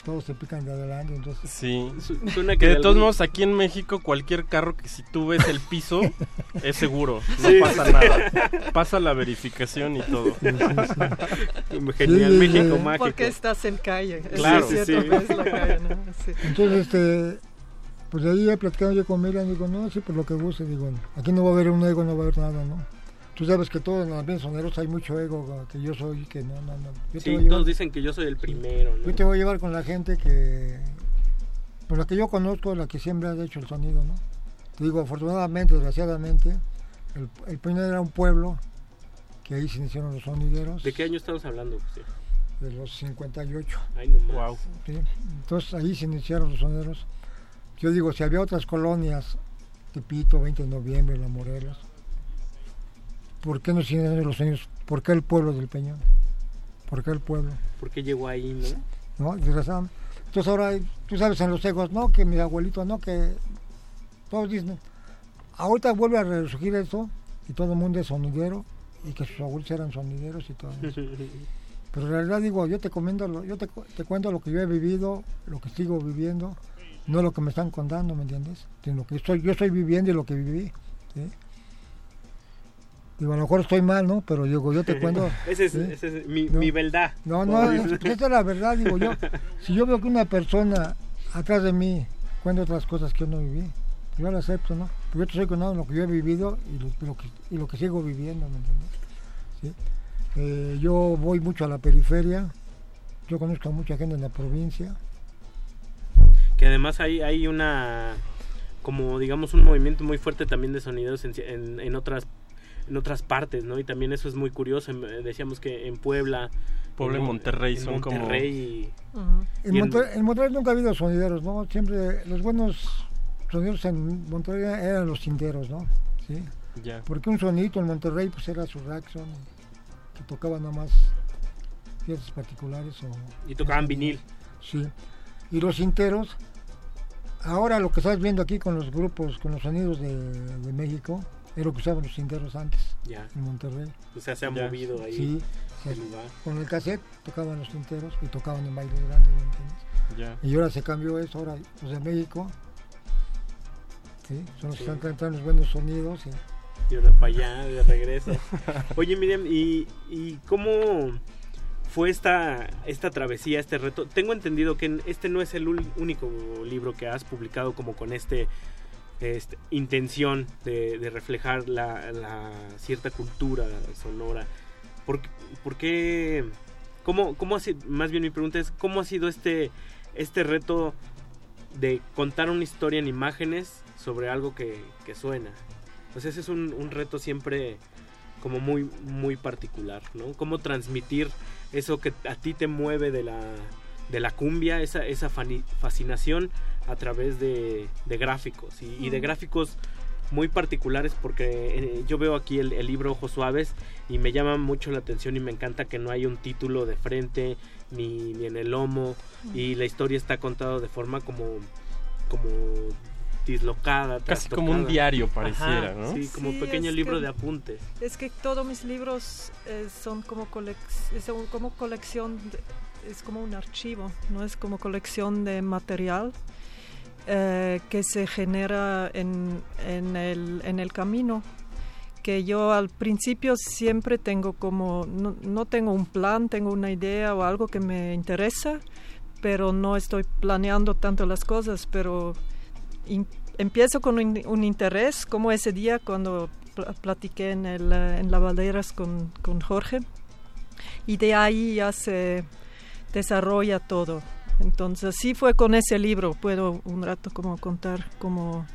todos se pican de adelante, entonces... Sí. suena que de de todos algún- modos aquí en México cualquier carro que si tú ves el piso es seguro, no Sí. pasa nada. Pasa la verificación y todo. Genial, Sí, México sí. mágico. Porque estás en calle. es Claro, cierto, sí, sí. ves la calle, ¿no? Sí. Entonces, este, pues de ahí he platicado yo con Miriam, digo, no, sí, por lo que guste, digo, aquí no va a haber un ego, no va a haber nada, ¿no? Tú sabes que todos en los ambientes soneros hay mucho ego, que yo soy, que no, no, no. Yo te Sí, voy a llevar- todos dicen que yo soy el primero, ¿no? Yo te voy a llevar con la gente que, por la que yo conozco, la que siempre ha hecho el sonido, ¿no? Te digo, afortunadamente, desgraciadamente, el, el Peñón era un pueblo que ahí se iniciaron los sonideros. ¿De qué año estamos hablando? José? De los 58. Ay, no. Sí, Entonces ahí se iniciaron los soneros. Yo digo, si había otras colonias, Tepito, 20 de noviembre, La Morelos, ¿por qué no se iniciaron los sonidos? ¿Por qué el pueblo del Peñón? ¿Por qué el pueblo? ¿Por qué llegó ahí, no? ¿no? Desgraciadamente. Entonces ahora, tú sabes en los egos, no, que mi abuelito, no, que todos dicen, ahorita vuelve a resurgir esto y todo el mundo es sonidero y que sus abuelos eran sonideros y todo eso. Pero en realidad digo, yo te comento, lo- yo te, cu- te cuento lo que yo he vivido, lo que sigo viviendo, no lo que me están contando, ¿me entiendes? Sino que estoy, yo estoy viviendo y lo que viví. ¿sí? Digo, a lo mejor estoy mal, ¿no? Pero digo, yo te cuento. Ese es, ¿sí? ese es mi, No. mi verdad. No, no, esa es la verdad, digo yo. Si yo veo que una persona atrás de mí cuenta otras cosas que yo no viví, yo lo acepto, ¿no? Porque yo estoy contando lo que yo he vivido y lo, lo que, y lo que sigo viviendo, ¿me entiendes? ¿Sí? Eh, yo voy mucho a la periferia, yo conozco a mucha gente en la provincia. Que además hay, hay una, como digamos, un movimiento muy fuerte también de sonideros en, en, en otras en otras partes, ¿no? Y también eso es muy curioso. en- decíamos que en Puebla... Puebla y Monterrey en son como- En, y Monterrey, en Monterrey nunca ha habido sonideros, ¿no? Siempre los buenos sonideros en Monterrey eran los cinteros, ¿no? ¿Sí? Ya. Porque un sonito en Monterrey pues era su Raxon, que tocaba nada más piezas particulares o... Y tocaban vinil. Sí. Y los cinteros, ahora lo que estás viendo aquí con los grupos, con los sonidos de, de México, es lo que usaban los cinteros antes Ya. en Monterrey. O sea, se ha Ya. movido ahí Sí, el sí. lugar. con el cassette tocaban los tinteros y tocaban en bailes grandes, ¿me entiendes? Ya. Y ahora se cambió eso, ahora los de México, ¿sí? son los que están cantando los buenos sonidos. y- Y ahora para allá, de regreso. Oye, Miriam, ¿y, y cómo fue esta, esta travesía, este reto? Tengo entendido que este no es el único libro que has publicado como con este, este intención de, reflejar la, cierta cultura sonora. ¿Por, por qué? ¿Cómo, cómo ha sido? Más bien mi pregunta es, ¿cómo ha sido este, este reto de contar una historia en imágenes sobre algo que, suena? Pues ese es un, un reto siempre como muy, muy particular, ¿no? Cómo transmitir eso que a ti te mueve de la, de la cumbia, esa, esa fascinación a través de, de gráficos y, y de gráficos muy particulares porque eh, yo veo aquí el, el libro Ojos Suaves y me llama mucho la atención y me encanta que no hay un título de frente ni, ni en el lomo y la historia está contada de forma como, como dislocada. Casi como un diario pareciera, ¿no? Sí, como Sí, pequeño es libro que- de apuntes. Es que todos mis libros eh, son como, colec son como colección, de- es como un archivo, no es como colección de material eh, que se genera en, en, el, en el camino. Que yo al principio siempre tengo como, no, no tengo un plan, tengo una idea o algo que me interesa, pero no estoy planeando tanto las cosas, pero in- empiezo con un, un interés, como ese día cuando pl- platiqué en, el, eh, en Lavaderas con, con Jorge, y de ahí ya se desarrolla todo. Entonces, sí fue con ese libro, puedo un rato como contar cómo,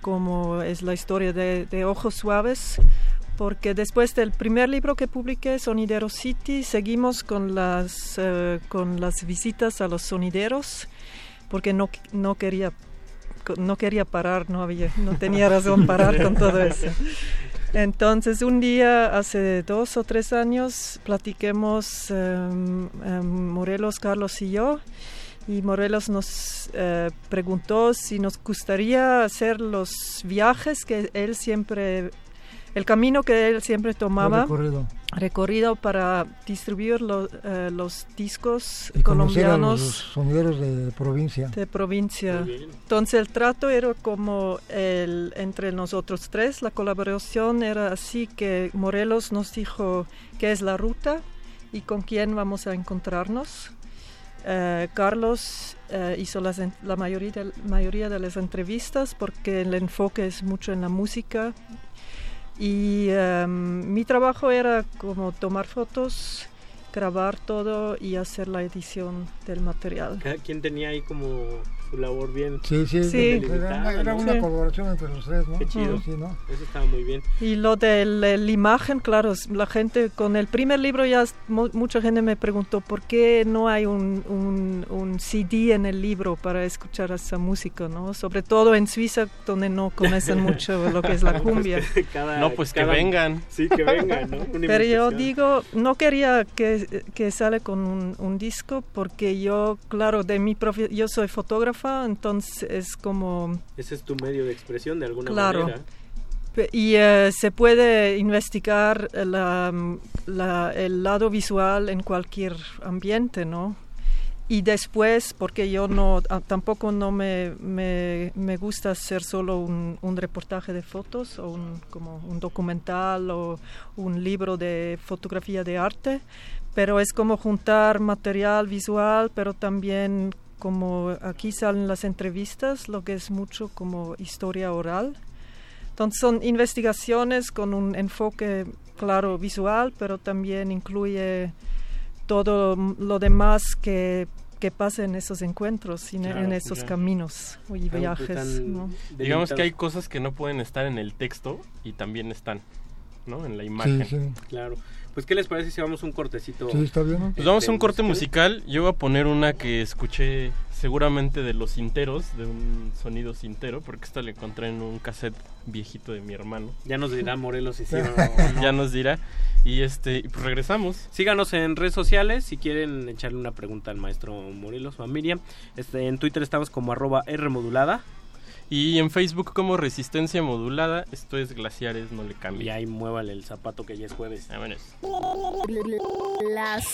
cómo es la historia de, de Ojos Suaves, porque después del primer libro que publiqué, Sonidero City, seguimos con las, eh, con las visitas a los sonideros, porque no, no quería no quería parar, no había, no tenía razón parar con todo eso. Entonces un día, hace dos o tres años, platiquemos em, em, Morelos, Carlos y yo, y Morelos nos eh, preguntó si nos gustaría hacer los viajes que él siempre, el camino que él siempre tomaba, recorrido. recorrido para distribuir lo- eh, los discos Y colombianos los sonideros de provincia. de provincia. Muy bien. Entonces el trato era como el, entre nosotros tres, la colaboración era así que Morelos nos dijo qué es la ruta y con quién vamos a encontrarnos. Eh, Carlos eh, hizo la mayoría de, las entrevistas porque el enfoque es mucho en la música y em, mi trabajo era como tomar fotos, grabar todo y hacer la edición del material. Quien tenía ahí como su labor bien. Sí, sí, Sí. era, delimitada, era ¿no? una colaboración entre los tres, ¿no? Qué chido. Sí, ¿no? Eso estaba muy bien. Y lo de la imagen, claro, la gente con el primer libro ya mucha gente me preguntó por qué no hay un, un, un CD en el libro para escuchar esa música, ¿no? Sobre todo en Suiza, donde no conocen mucho lo que es la cumbia. Cada- No, pues que cada- vengan. Sí, que vengan, ¿no? Una Pero yo digo, no quería que, que sale con un, un disco porque yo, claro, de mi profi- yo soy entonces es como Ese es tu medio de expresión de alguna Claro. manera. Y eh, se puede investigar la- la- el lado visual en cualquier ambiente, ¿no? Y después, porque yo no, tampoco no me, me, me gusta hacer solo un, un reportaje de fotos o un, como un documental o un libro de fotografía de arte, pero es como juntar material visual, pero también como aquí salen las entrevistas, lo que es mucho como historia oral. Entonces son investigaciones con un enfoque, claro, visual, pero también incluye todo lo demás que, que pasa en esos encuentros y en- Claro, en esos ya. caminos y que viajes. ¿no? Digamos que hay cosas que no pueden estar en el texto y también están, ¿no? En la imagen. sí. Claro. Pues, ¿qué les parece si vamos un cortecito? Sí, está bien, ¿no? Pues vamos a un Este, corte musical. Yo voy a poner una que escuché seguramente de los cinteros, de un sonido cintero, porque esta la encontré en un cassette viejito de mi hermano. Ya nos dirá Morelos si sí o no. ya nos dirá. Y este, y pues regresamos. Síganos en redes sociales si quieren echarle una pregunta al maestro Morelos o a Miriam. Este, en Twitter estamos como arroba Rmodulada. Y en Facebook como Resistencia Modulada. Esto es Glaciares, no le cambia. Y ahí muévale el zapato que ya es jueves. Vámonos. Las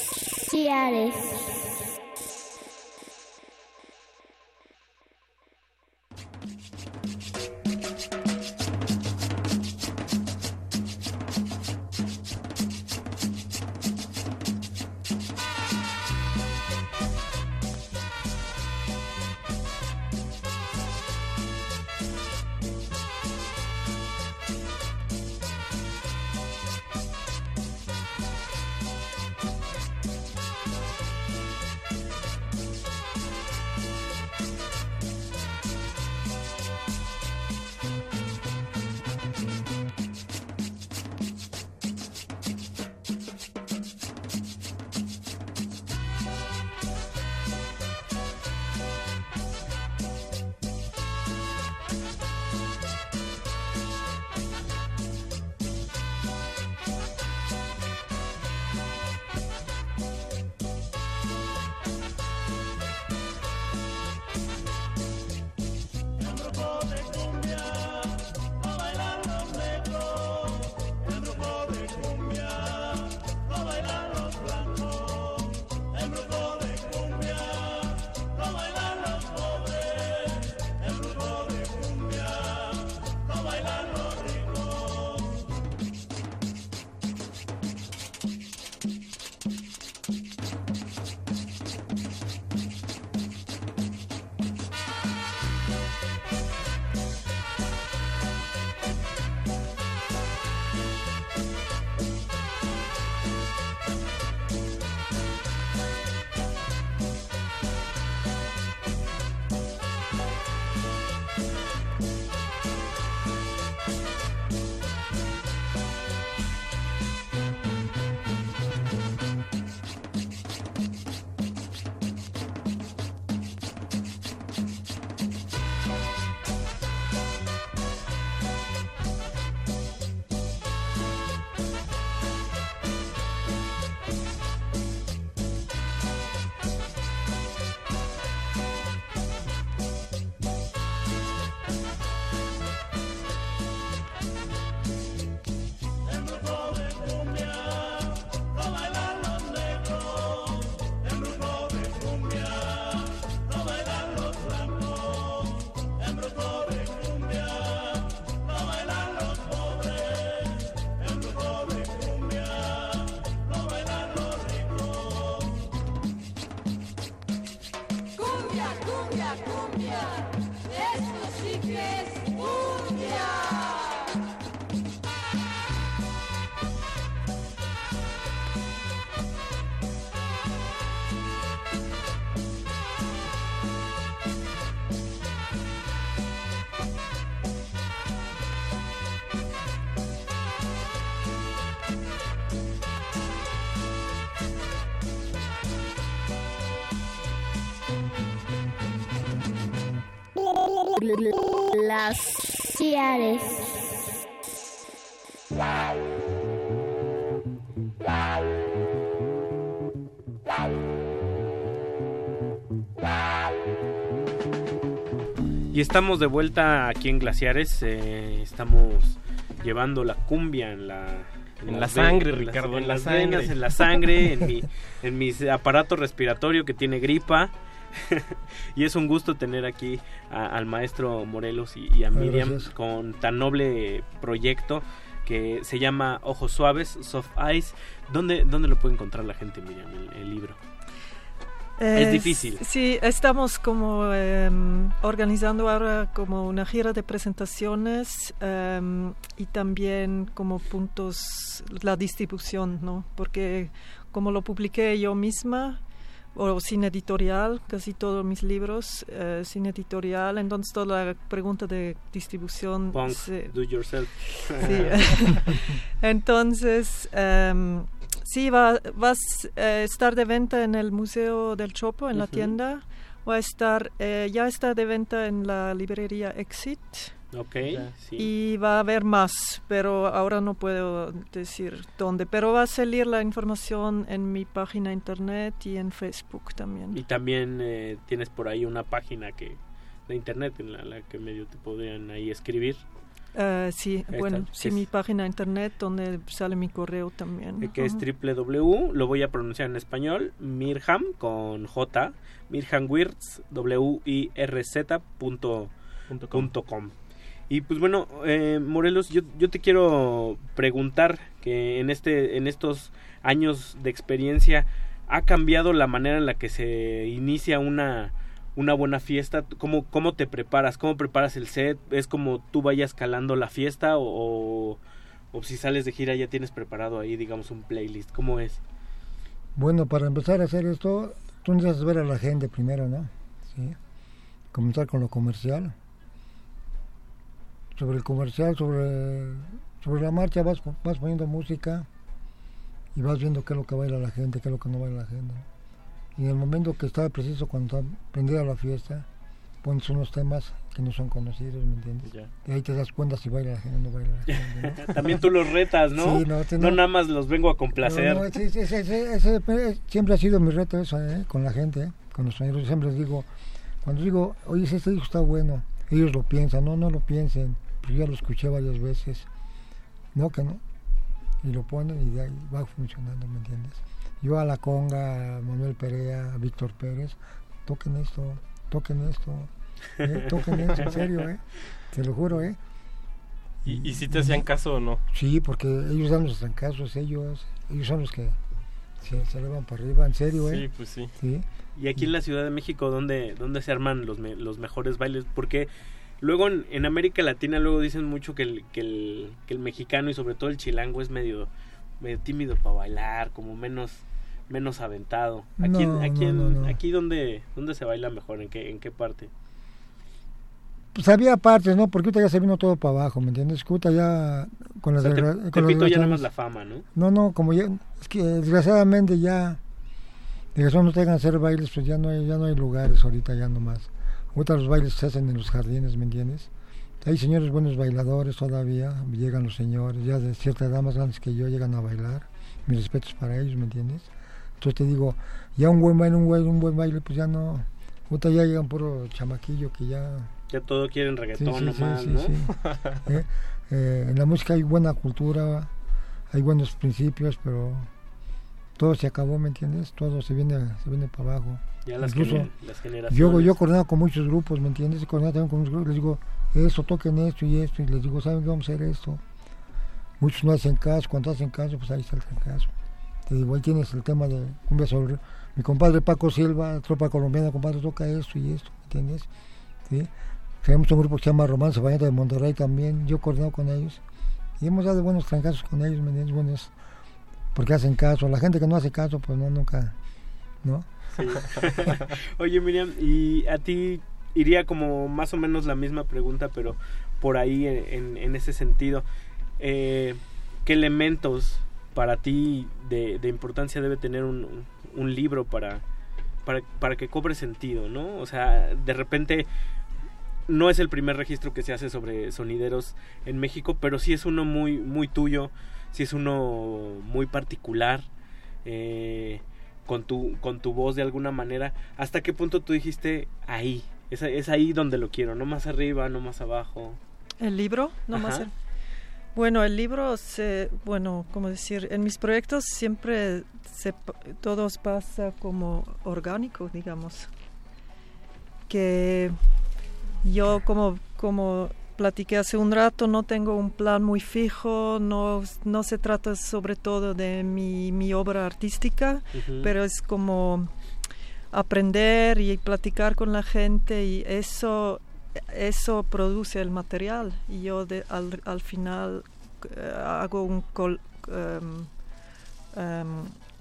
Glaciares. Y estamos de vuelta aquí en Glaciares. eh, estamos llevando la cumbia en la. En la sangre, ve- en las- Ricardo, en en la las venas, sangre. en la sangre, en mi, en mi aparato respiratorio que tiene gripa. y es un gusto tener aquí al maestro Morelos y, y a Ay, Miriam gracias. con tan noble proyecto que se llama Ojos Suaves, Soft Eyes. ¿Dónde, dónde lo puede encontrar la gente, Miriam, el, el libro? Eh, es difícil. Sí, estamos como em, organizando ahora como una gira de presentaciones em, y también como puntos la distribución, ¿no? Porque como lo publiqué yo misma o sin editorial, casi todos mis libros eh, sin editorial, entonces toda la pregunta de distribución Punk, se- do yourself. Sí. Entonces, em, sí, va, vas a estar de venta en el Museo del Chopo, en la tienda. Va a estar, eh, ya está de venta en la librería Exit. Ok, sí. Y va a haber más, pero ahora no puedo decir dónde. Pero va a salir la información en mi página internet y en Facebook también. Y también eh, tienes por ahí una página que de internet en la, la que medio te podrían ahí escribir. Eh, sí, bueno, sí, es- mi página internet donde sale mi correo también. eh, que es www, lo voy a pronunciar en español, Mirham con J, Mirhamwirz, w i r z punto, punto com. Y pues bueno, eh, Morelos, yo, yo te quiero preguntar que en este en estos años de experiencia ha cambiado la manera en la que se inicia una una buena fiesta, ¿cómo, cómo te preparas? ¿Cómo preparas el set? ¿Es como tú vayas calando la fiesta o, o, si sales de gira ya tienes preparado ahí, digamos, un playlist? ¿Cómo es? Bueno, para empezar a hacer esto, tú necesitas ver a la gente primero, ¿no? Sí. Comenzar con lo comercial. Sobre el comercial, sobre, sobre la marcha vas, vas poniendo música y vas viendo qué es lo que baila la gente, qué es lo que no baila la gente. Y en el momento que está preciso, cuando está prendida la fiesta, pones unos temas que no son conocidos, ¿me entiendes? Ya. Y ahí te das cuenta si baila la gente o no baila la gente. ¿no? También tú los retas, ¿no? Sí, no, no no. nada más los vengo a complacer. No, ese, ese- ese- siempre ha sido mi reto eso, ¿eh? con la gente, ¿eh? con los señores. Siempre les digo, cuando digo, oye, este disco está bueno, ellos lo piensan, no, no lo piensen, yo ya lo escuché varias veces, no, que no, y lo ponen y de ahí va funcionando, ¿me entiendes? Yo a la conga, a Manuel Perea, a Víctor Pérez, toquen esto, toquen esto, ¿eh? toquen esto, en serio, ¿eh? te lo juro, ¿eh? ¿Y, y si te hacían caso o no? Sí, porque ellos dan los trancazos, ellos, ellos son los que se, se elevan para arriba, en serio, ¿eh? Sí, pues sí. Sí. Y aquí en la Ciudad de México, ¿dónde, dónde se arman los, me- los mejores bailes? Porque luego en, en América Latina luego dicen mucho que el, que, el, que el mexicano y sobre todo el chilango es medio, medio tímido para bailar, como menos menos aventado. Aquí, No, aquí, no, en- no, no. aquí dónde, dónde se baila mejor, en qué, en qué parte. Pues había partes, ¿no? Porque ahorita ya se vino todo para abajo, ¿me entiendes? Ahorita ya con O las sea, te, te las pito ya nada más la fama, ¿no? No, no, como ya, es que desgraciadamente ya, de que no tengan hacer bailes, pues ya no hay, ya no hay lugares ahorita ya nomás. Ahorita los bailes se hacen en los jardines, ¿me entiendes? Hay señores buenos bailadores todavía, llegan los señores, ya de cierta edad más grandes que yo llegan a bailar, mis respetos para ellos, ¿me entiendes? Entonces te digo, ya un buen baile, un buen, un buen baile, pues ya no, ahorita ya llegan puro chamaquillo que ya... Ya todo quieren reggaetón sí, sí, nomás, sí, ¿no? Eh, eh, en la música hay buena cultura, hay buenos principios, pero todo se acabó, ¿me entiendes? Todo se viene, se viene para abajo. Ya las Incluso gener- las generaciones. yo, yo coordinado con muchos grupos, ¿me entiendes? Coordinado también con muchos grupos, les digo, esto, toquen esto y esto, y les digo, ¿saben qué vamos a hacer esto? Muchos no hacen caso, cuando hacen caso, pues ahí está el caso. Te digo, ahí tienes el tema de cumbia sobre... Mi compadre Paco Silva, tropa colombiana, compadre, toca esto y esto, ¿me ¿entiendes? ¿Sí? Tenemos un grupo que se llama Romance Vallenato de Monterrey también, yo coordino con ellos. Y hemos dado buenos trancazos con ellos, ¿me? Buenos, porque hacen caso. La gente que no hace caso, pues no, nunca, ¿no? Sí. Oye, Miriam, y a ti iría como más o menos la misma pregunta, pero por ahí en, en- en ese sentido. Eh, ¿Qué elementos para ti de, de importancia debe tener un, un libro para, para, para que cobre sentido, ¿no? O sea, de repente no es el primer registro que se hace sobre sonideros en México, pero sí es uno muy, muy tuyo, sí es uno muy particular, eh, con, tu, con tu voz de alguna manera. ¿Hasta qué punto tú dijiste ahí? Es, es ahí donde lo quiero, no más arriba, no más abajo. ¿El libro? No más el- Bueno, el libro, se, bueno, como decir, en mis proyectos siempre se, todos pasa como orgánico, digamos. Que yo como, como platiqué hace un rato, no tengo un plan muy fijo, no, no se trata sobre todo de mi, mi obra artística, pero es como aprender y platicar con la gente y eso eso produce el material. Y yo de- al, al final eh, hago un col- em, em,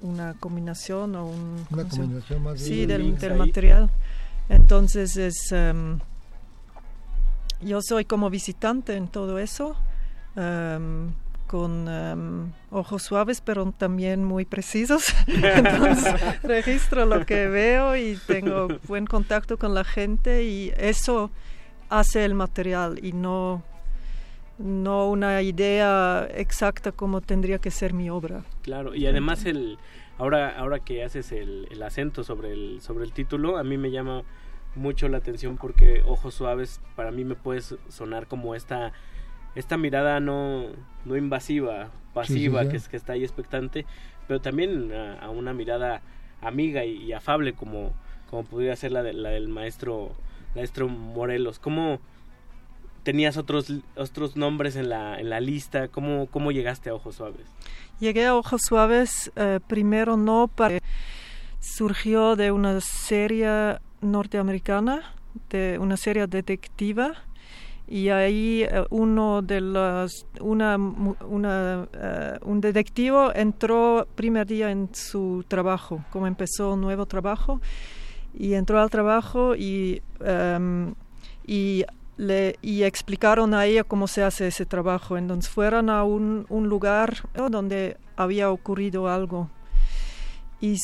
una combinación o un Una combinación más sí del, material. Entonces es em, yo soy como visitante en todo eso em, con em, ojos suaves pero también muy precisos. Entonces registro lo que veo y tengo buen contacto con la gente y eso hace el material y no no una idea exacta como tendría que ser mi obra. Claro, y además el ahora ahora que haces el, el acento sobre el sobre el título, a mí me llama mucho la atención porque ojos suaves para mí me puede so- sonar como esta esta mirada no no invasiva, pasiva sí. que es que está ahí expectante, pero también a, a una mirada amiga y, y afable como como podría ser la, de- la del maestro maestro Morelos. ¿Cómo tenías otros otros nombres en la en la lista? ¿Cómo cómo llegaste a ojos suaves? Llegué a Ojos Suaves eh, primero no para surgió de una serie norteamericana, de una serie detectiva y ahí eh, uno de las una, una eh, un detectivo entró primer día en su trabajo, como empezó un nuevo trabajo y entró al trabajo y em, y le y explicaron a ella cómo se hace ese trabajo. Entonces fueron a un, un lugar donde había ocurrido algo. Y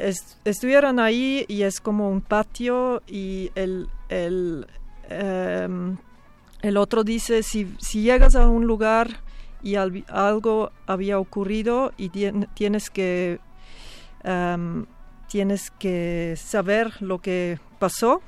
s- es- estuvieron ahí y es como un patio y el, el, em, el otro dice, si, si llegas a un lugar y al- algo había ocurrido y tien- tienes que em, tienes que saber lo que pasó,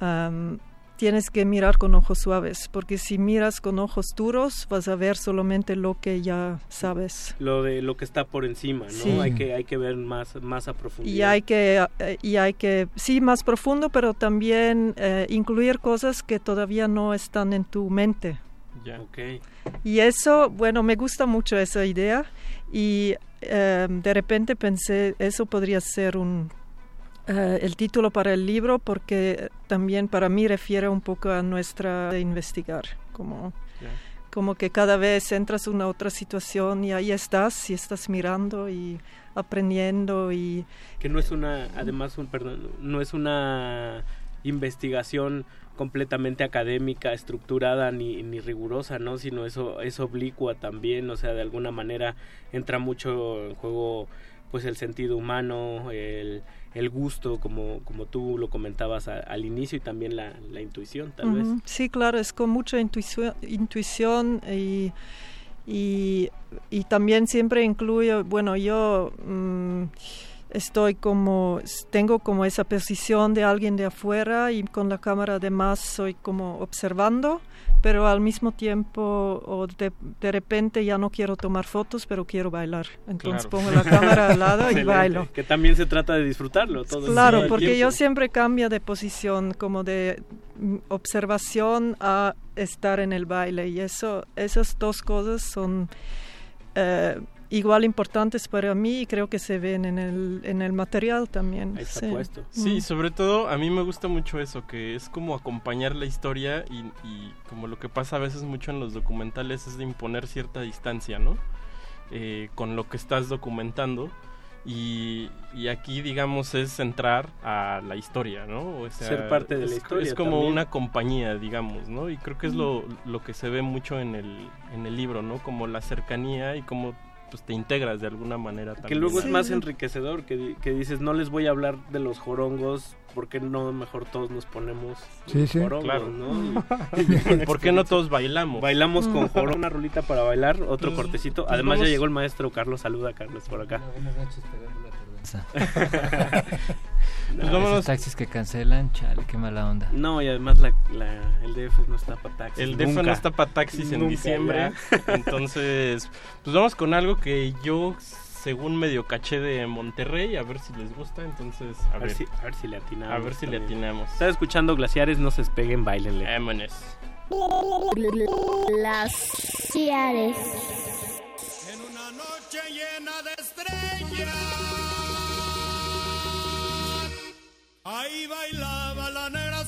am, tienes que mirar con ojos suaves, porque si miras con ojos duros vas a ver solamente lo que ya sabes. lo de lo que está por encima, ¿no? Sí. Hay que hay que ver más más a profundidad. Y hay que, eh, y hay que, sí, más profundo, pero también eh, incluir cosas que todavía no están en tu mente. Ya. Ok. Y eso, bueno, me gusta mucho esa idea y eh, de repente pensé, eso podría ser un, eh, el título para el libro porque también para mí refiere un poco a nuestra de investigar, como, como que cada vez entras en una otra situación y ahí estás y estás mirando y aprendiendo y Que no es una además un perdón, no es una investigación completamente académica, estructurada ni, ni rigurosa, ¿no? Sino eso es oblicua también, o sea, de alguna manera entra mucho en juego pues el sentido humano, el, el gusto, como, como tú lo comentabas a- al inicio, y también la, intuición, tal vez. Sí, claro, es con mucha intuición y, y, y también siempre incluyo, bueno, yo mm, estoy como, tengo como esa posición de alguien de afuera y con la cámara además soy como observando, pero al mismo tiempo o de, de repente ya no quiero tomar fotos, pero quiero bailar. Entonces Claro. pongo la cámara al lado y bailo. Que también se trata de disfrutarlo todo, Claro, todo porque yo siempre cambio de posición, como de mm, observación a estar en el baile y eso, esas dos cosas son, eh, igual importantes para mí y creo que se ven en el, en el material también. sí. Sí, Mm. sobre todo a mí me gusta mucho eso, que es como acompañar la historia y, y como lo que pasa a veces mucho en los documentales es de imponer cierta distancia, ¿no? Eh, con lo que estás documentando. Y, y aquí, digamos, es entrar a la historia, ¿no? O sea, Ser parte de la es- historia Es como también. una compañía, digamos, ¿no? Y creo que es lo, lo que se ve mucho en el, en el libro, ¿no? Como la cercanía y cómo pues, te integras de alguna manera Que también. luego es más enriquecedor, que, que dices, no les voy a hablar de los jorongos, porque no mejor todos nos ponemos Sí, sí. jorongos, Claro. ¿no? ¿Por qué no todos bailamos? Bailamos con jorongo, una rolita para bailar, otro Pues- cortecito. pues Además vamos- ya llegó el maestro Carlos, saluda Carlos por acá. Buenas noches, la Pues No, vámonos. Esos taxis que cancelan, chale, qué mala onda. No, y además la, la- el DF no está para taxis. El DF nunca. no está para taxis en Nunca, diciembre. ya. Entonces, pues vamos con algo que yo, según medio caché de Monterrey, a ver si les gusta. Entonces, a, A ver, si, a ver si le atinamos. A ver si le atinamos. Está escuchando Glaciares, no se despeguen, bailenle. Vámonos. Glaciares. noche llena de estrellas. Ahí bailaba la negra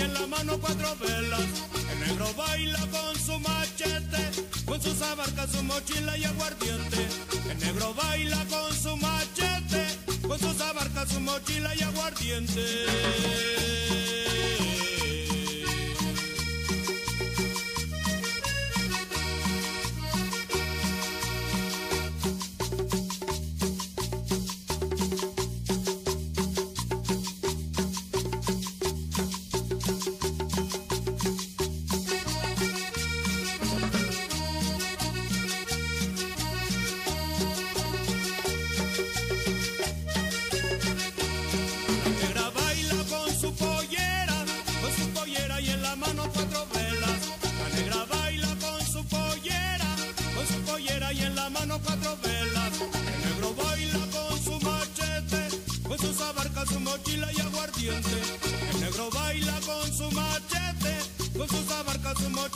en la mano cuatro velas. El negro baila con su machete, con sus abarcas, su mochila y aguardiente. El negro baila con su machete, con sus abarcas, su mochila y aguardiente. Sus abarcas,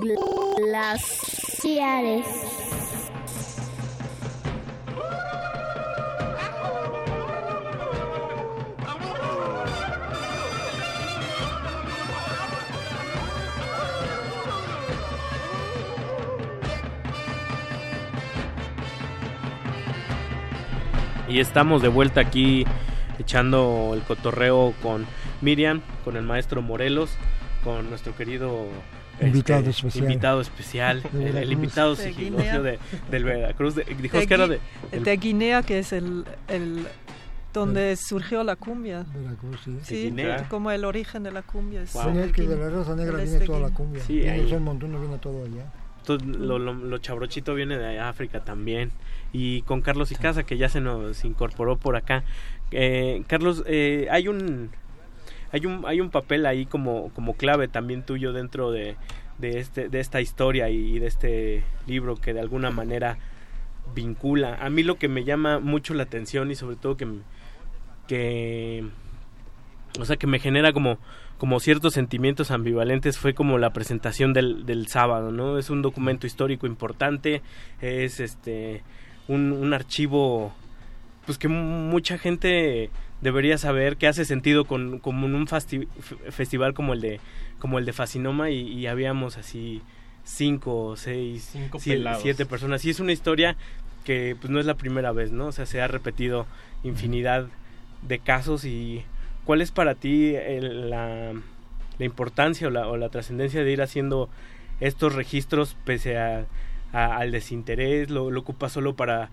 Glaciares. Y estamos de vuelta aquí echando el cotorreo con Miriam, con el maestro Morelos, con nuestro querido Invitado especial. Invitado especial, el, el invitado Guinea. de, del Veracruz. de- dijo de, que era de... de Guinea, que es el, el donde surgió la cumbia. Veracruz, sí. Sí, Guinea. como el origen de la cumbia. Es Sí, que de la Rosa Negra viene toda la cumbia. Sí, ahí. Son Montuno, viene todo allá. Entonces, lo, lo, lo chabrochito viene de África también. Y con Carlos Icaza, que ya se nos incorporó por acá. Eh, Carlos, eh, hay un hay un hay un papel ahí como como clave también tuyo dentro de, de este de esta historia y, de este libro que de alguna manera vincula. A mí lo que me llama mucho la atención y sobre todo que que o sea que me genera como como ciertos sentimientos ambivalentes fue como la presentación del, del sábado, ¿no? Es un documento histórico importante, es este un, un archivo pues que mu- mucha gente debería saber que hace sentido con como en un fasti- f- festival como el de como el de Fascinoma y, y habíamos así cinco o seis Cinco siete personas. Y es una historia que pues no es la primera vez no o sea se ha repetido infinidad de casos y cuál es para ti el- la, la importancia o la, o la trascendencia de ir haciendo estos registros pese a, a- al desinterés lo, lo ocupas solo para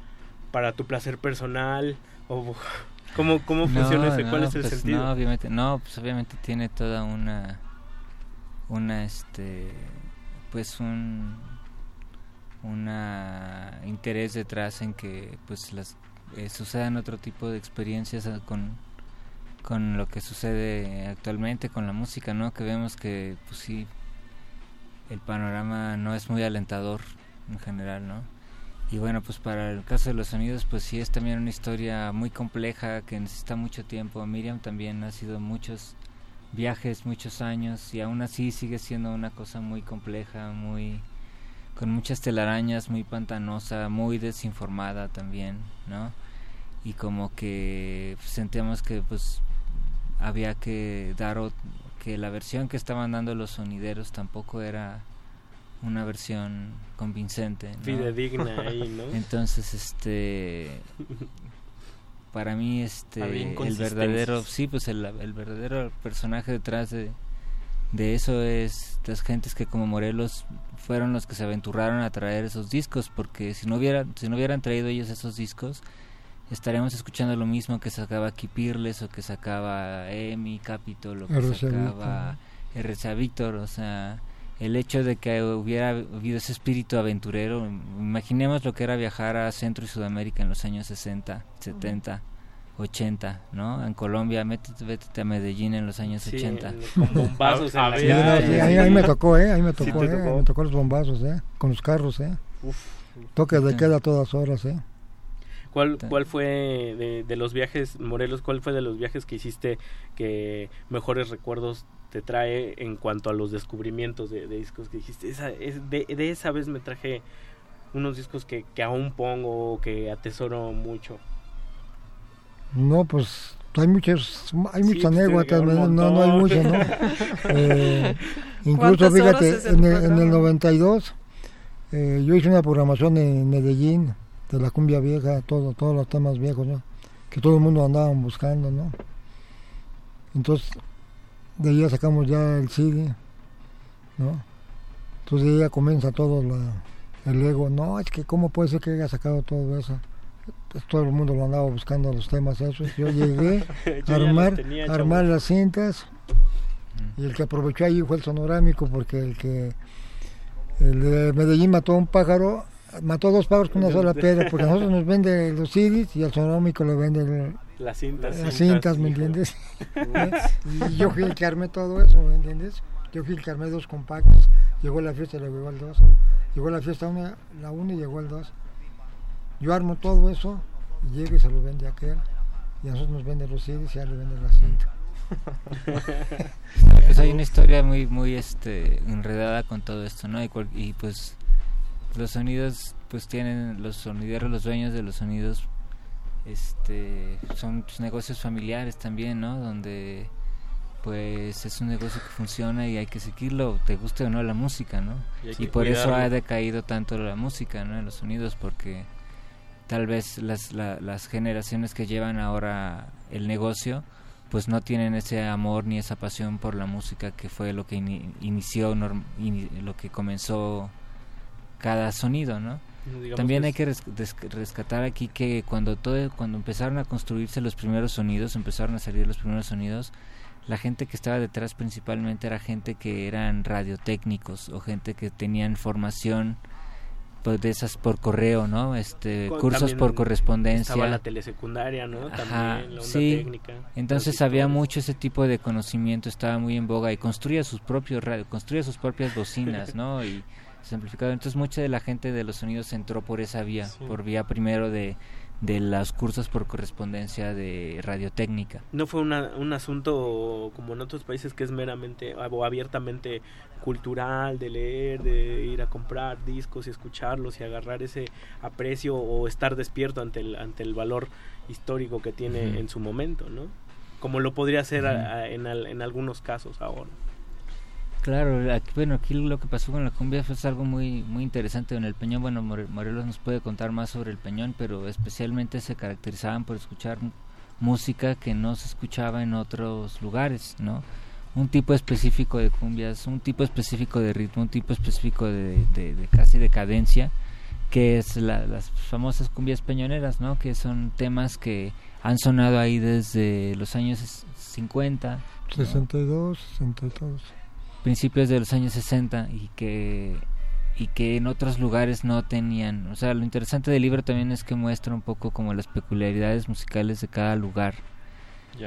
para tu placer personal o cómo cómo funciona No, ese cuál no, es el pues sentido No, obviamente, no, pues obviamente tiene toda una, una, este, pues un, una interés detrás en que, pues las eh, sucedan otro tipo de experiencias eh, con, con lo que sucede actualmente con la música, ¿no? Que vemos que, pues sí, el panorama no es muy alentador en general, ¿no? Y bueno, pues para el caso de los sonidos, pues sí es también una historia muy compleja que necesita mucho tiempo. Miriam también ha sido muchos viajes, muchos años y aún así sigue siendo una cosa muy compleja, muy con muchas telarañas, muy pantanosa, muy desinformada también, ¿no? Y como que sentíamos que pues había que dar que la versión que estaban dando los sonideros tampoco era una versión convincente, ¿no? Fidedigna ahí, ¿no? Entonces, este para mí este el verdadero sí pues el, el verdadero personaje detrás de de eso es las gentes que como Morelos fueron los que se aventuraron a traer esos discos porque si no hubieran si no hubieran traído ellos esos discos estaríamos escuchando lo mismo que sacaba aquí Pirles o que sacaba Emi Capitol o que sacaba RCA Víctor o sea el hecho de que hubiera habido ese espíritu aventurero imaginemos lo que era viajar a Centro y Sudamérica en los años 60 70 80, ¿no? En Colombia, métete, vete a Medellín en los años Sí, 80. en- con bombazos en la Sí, no, sí, ahí, ahí me tocó, ¿eh? Ahí me Sí, tocó, te ¿eh? tocó. Me tocó los bombazos, ¿eh? Con los carros, ¿eh? Uf. Toque de queda a todas horas, ¿eh? ¿Cuál, ¿Cuál fue de, de los viajes, Morelos, cuál fue de los viajes que hiciste que mejores recuerdos te trae en cuanto a los descubrimientos de, de discos que dijiste? Esa, es, de, de esa vez me traje unos discos que, que aún pongo, que atesoro mucho. No, pues hay muchas, hay Sí, muchas pues, anécdotas, no, no, no hay muchas, ¿no? Eh, incluso, ¿Cuántas horas fíjate, en el, en el programa? 92 eh, yo hice una programación en Medellín de la cumbia vieja, todo, todos los temas viejos, ¿no? Que todo el mundo andaban buscando, ¿no? Entonces, de ahí ya sacamos ya el CD, ¿no? Entonces de ya comienza todo la, el ego, no, es que cómo puede ser que haya sacado todo eso. Pues todo el mundo lo andaba buscando los temas esos. Yo llegué Yo a armar, tenía, a armar las cintas y el que aprovechó ahí fue el sonorámico porque el que el de Medellín mató a un pájaro, mató dos pájaros con una sola piedra porque a nosotros nos vende los CDs y al sonorámico le vende el- Las cintas. las cintas, ¿me entiendes? Y yo fui el que armé todo eso, ¿me entiendes? Yo fui el que armé dos compactos, llegó la fiesta y le llegó el dos, llegó la fiesta una, la una y llegó el dos. Yo armo todo eso y llega y se lo vende a aquel y a nosotros nos vende los CDs y a él le vende la cinta. pues hay una historia muy muy este enredada con todo esto no y, cual- y, pues los sonidos pues tienen los sonideros los dueños de los sonidos este son negocios familiares también no donde pues es un negocio que funciona y hay que seguirlo te guste o no la música no Y por eso ha decaído tanto la música no en los sonidos porque tal vez las, la- las generaciones que llevan ahora el negocio pues no tienen ese amor ni esa pasión por la música que fue lo que ini- inició, norm- lo que comenzó cada sonido, ¿no? Digamos También que hay que res- rescatar aquí que cuando todo, cuando empezaron a construirse los primeros sonidos, empezaron a salir los primeros sonidos, la gente que estaba detrás principalmente era gente que eran radiotécnicos o gente que tenían formación pues, de esas por correo, ¿no? Este Con- cursos por correspondencia. Estaba la telesecundaria, ¿no? También Ajá, la onda sí. técnica. Entonces había mucho ese tipo de conocimiento, estaba muy en boga y construía sus propios radio, construía sus propias bocinas, ¿no? Y sus amplificadores. Entonces mucha de la gente de los sonidos entró por esa vía, por vía primero de, de los cursos por correspondencia de radiotécnica. No fue una- un asunto como en otros países que es meramente o abiertamente cultural, de leer, de ir a comprar discos y escucharlos y agarrar ese aprecio o estar despierto ante el, ante el valor histórico que tiene en su momento, ¿no? Como lo podría hacer a- Ujú. a- en, al- en algunos casos ahora. Claro, aquí, bueno, aquí lo que pasó con la cumbia fue algo muy muy interesante en el Peñón. Bueno, More- Morelos nos puede contar más sobre el Peñón, pero especialmente se caracterizaban por escuchar música que no se escuchaba en otros lugares, ¿no? Un tipo específico de cumbias, un tipo específico de ritmo, un tipo específico de, de- casi de cadencia, que es la- las famosas cumbias peñoneras, ¿no? Que son temas que han sonado ahí desde los años es- 50, ¿no? 62, 62. Principios de los años 60 y que y que en otros lugares no tenían. O sea, lo interesante del libro también es que muestra un poco como las peculiaridades musicales de cada lugar.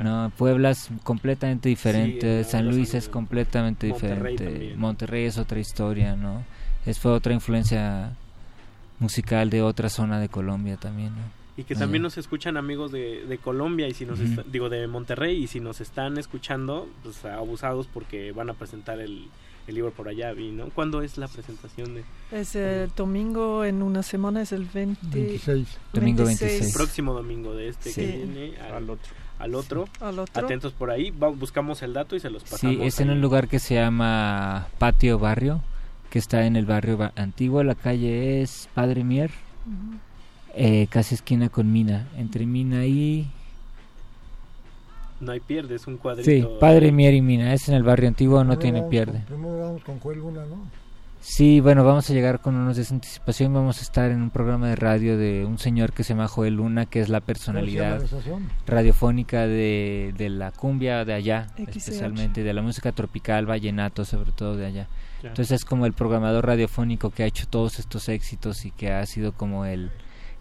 No, Puebla es completamente diferente, Sí, San Luis es completamente Monterrey diferente, también. Monterrey es otra historia, ¿no? Es fue otra influencia musical de otra zona de Colombia también, ¿no? Y que también nos escuchan amigos de, de Colombia y si nos digo de Monterrey y si nos están escuchando, pues abusados porque van a presentar el, el libro por allá, vi, ¿no? ¿Cuándo es la presentación de Es el domingo en una semana, es el 20... 26. Domingo el 26. próximo domingo de este que viene al, Al otro. al otro? Al otro. Atentos por ahí, va- buscamos el dato y se los pasamos. Sí, es en ahí. un lugar que se llama Patio Barrio, que está en el barrio ba- antiguo. La calle es Padre Mier. Eh, casi esquina con Mina. Entre Mina y. No hay pierde, es un cuadrito. Sí, Padre Mier y Mina. Es en el barrio antiguo, no tiene vamos pierde. con- primero vamos con Joel Luna, ¿no? Sí, bueno, vamos a llegar con unos días de anticipación. Vamos a estar en un programa de radio de un señor que se llama Joel Luna, que es la personalidad radiofónica de, de la cumbia de allá, XCH. especialmente de la música tropical, vallenato, sobre todo de allá. Ya. Entonces es como el programador radiofónico que ha hecho todos estos éxitos y que ha sido como el,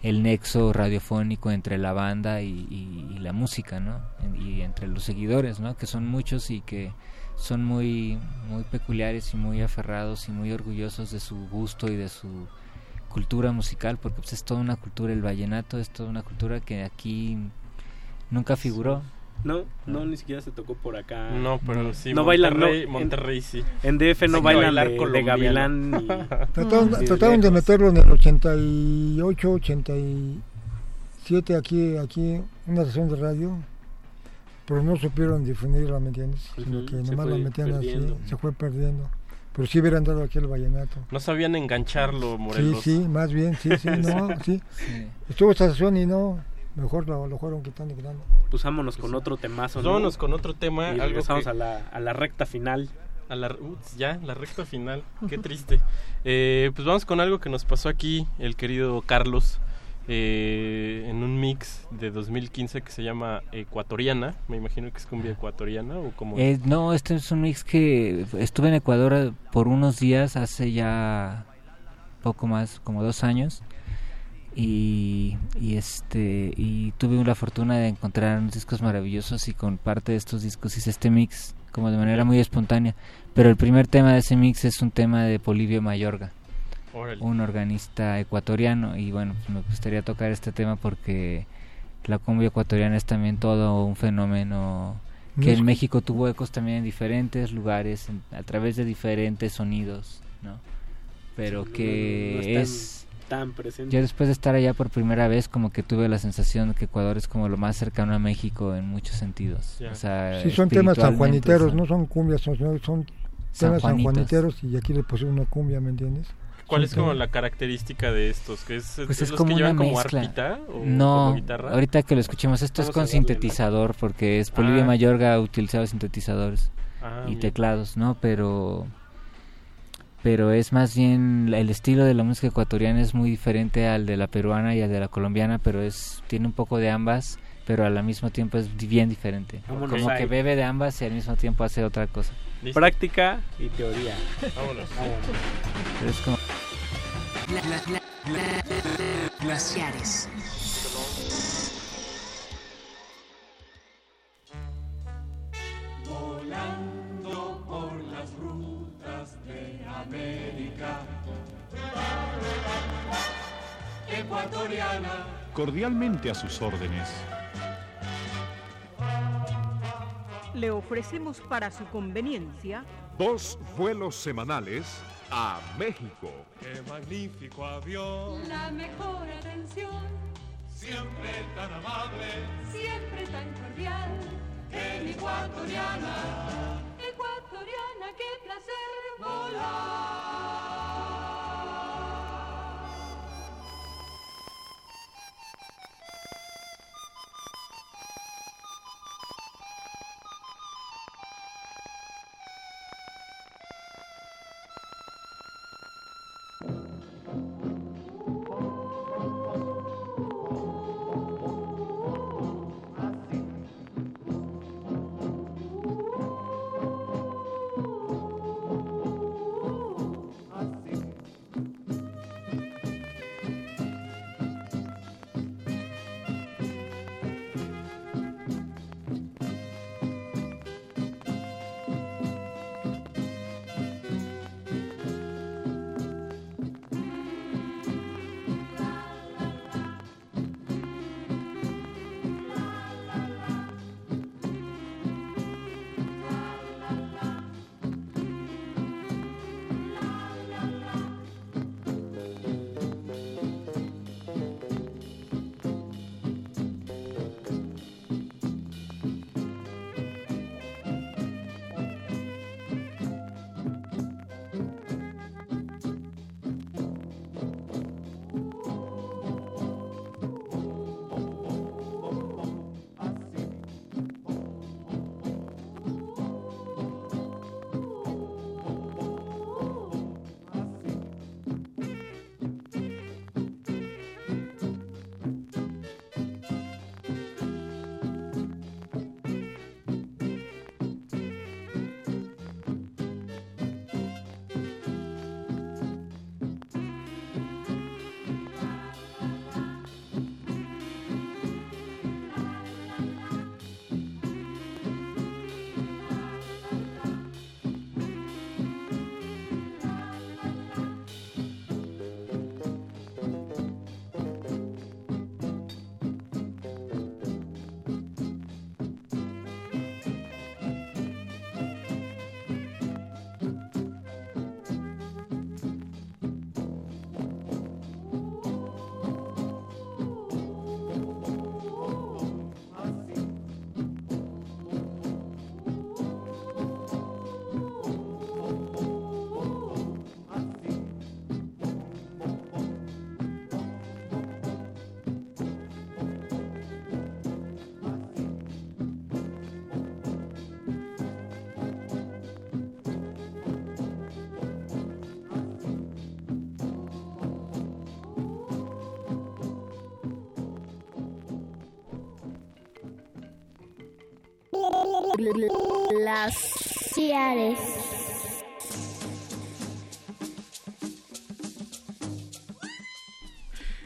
el nexo radiofónico entre la banda y, la música, ¿no? Y entre los seguidores, ¿no? Que son muchos y que son muy, muy peculiares y muy aferrados y muy orgullosos de su gusto y de su cultura musical, porque pues, es toda una cultura, el vallenato es toda una cultura que aquí nunca figuró. No, no, ni siquiera se tocó por acá. No, pero sí, No bailan, no, Monterrey- en- sí. En DF no que bailan de, de gavilán ni... Trataron, ni de trataron de lejos. meterlo en el 88, 87 aquí, aquí, una estación de radio, pero no supieron difundirla, ¿me entiendes? Sino Ujú, que se nomás la metían perdiendo. así, se fue perdiendo. Pero sí hubieran dado aquí el vallenato. No sabían engancharlo, Sí, Morelos. sí, más bien, sí, sí, no, sí. Sí. Estuvo esta estación y no, mejor lo, lo fueron quitando, quitando. Pues vámonos con otro temazo, Pues ¿no? vámonos con otro tema, Y algo regresamos que- a, la, a la recta final. A la, ups, ya, la recta final. Qué triste. Eh, pues vamos con algo que nos pasó aquí el querido Carlos eh, en un mix de 2015 que se llama Ecuatoriana. Me imagino que es cumbia ecuatoriana o como... Eh, no, este es un mix que estuve en Ecuador por unos días hace ya poco más, como dos años. Y, y este y tuve la fortuna de encontrar unos discos maravillosos y con parte de estos discos hice este mix como de manera muy espontánea. Pero el primer tema de ese mix es un tema de Polivio Mayorga, Órale. un organista ecuatoriano. Y bueno, pues me gustaría tocar este tema porque la cumbia ecuatoriana es también todo un fenómeno que en México tuvo ecos también en diferentes lugares, en- a través de diferentes sonidos, ¿no? Pero no- que no es... tan presentes. Yo después de estar allá por primera vez, como que tuve la sensación de que Ecuador es como lo más cercano a México en muchos sentidos. O sea, Sí, son temas sanjuaniteros, son- no son cumbias, son, son temas sanjuaniteros y aquí le pusieron una cumbia, ¿me entiendes? ¿Cuál es como la característica de estos? ¿Que es, Pues es es los como que una llevan como mezcla. arpita o no, como guitarra? ahorita que lo escuchemos, esto es Vamos con sintetizador, porque es Bolivia Ah. Mayorga ha utilizado sintetizadores Ah, y teclados, ¿no? Pero pero es más bien el estilo de la música ecuatoriana es muy diferente al de la peruana y al de la colombiana, pero es tiene un poco de ambas, pero al mismo tiempo es bien diferente. Vámonos Como ahí. que bebe de ambas y al mismo tiempo hace otra cosa. Práctica y teoría. Vámonos. Pero es como Glaciares. Ecuatoriana. Cordialmente a sus órdenes. Le ofrecemos para su conveniencia Dos vuelos semanales a México. Qué magnífico avión. la mejor atención, Siempre tan amable. siempre tan cordial. En ecuatoriana. Ecuatoriana, qué placer volar.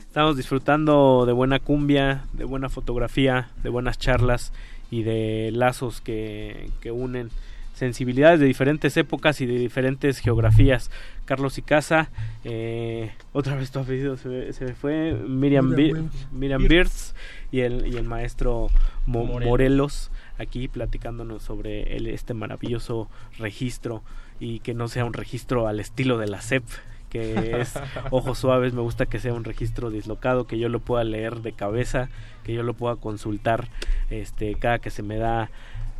Estamos disfrutando de buena cumbia, de buena fotografía, de buenas charlas y de lazos que, que unen sensibilidades de diferentes épocas y de diferentes geografías. Carlos Icaza, eh, otra vez tu apellido se, me- se me fue, Miriam, Miriam. Miriam. Birz y el, y el maestro Mo- Morelos. Aquí platicándonos sobre el- este maravilloso registro y que no sea un registro al estilo de la CEP que es ojos suaves, me gusta que sea un registro dislocado, que yo lo pueda leer de cabeza, que yo lo pueda consultar este cada que se me da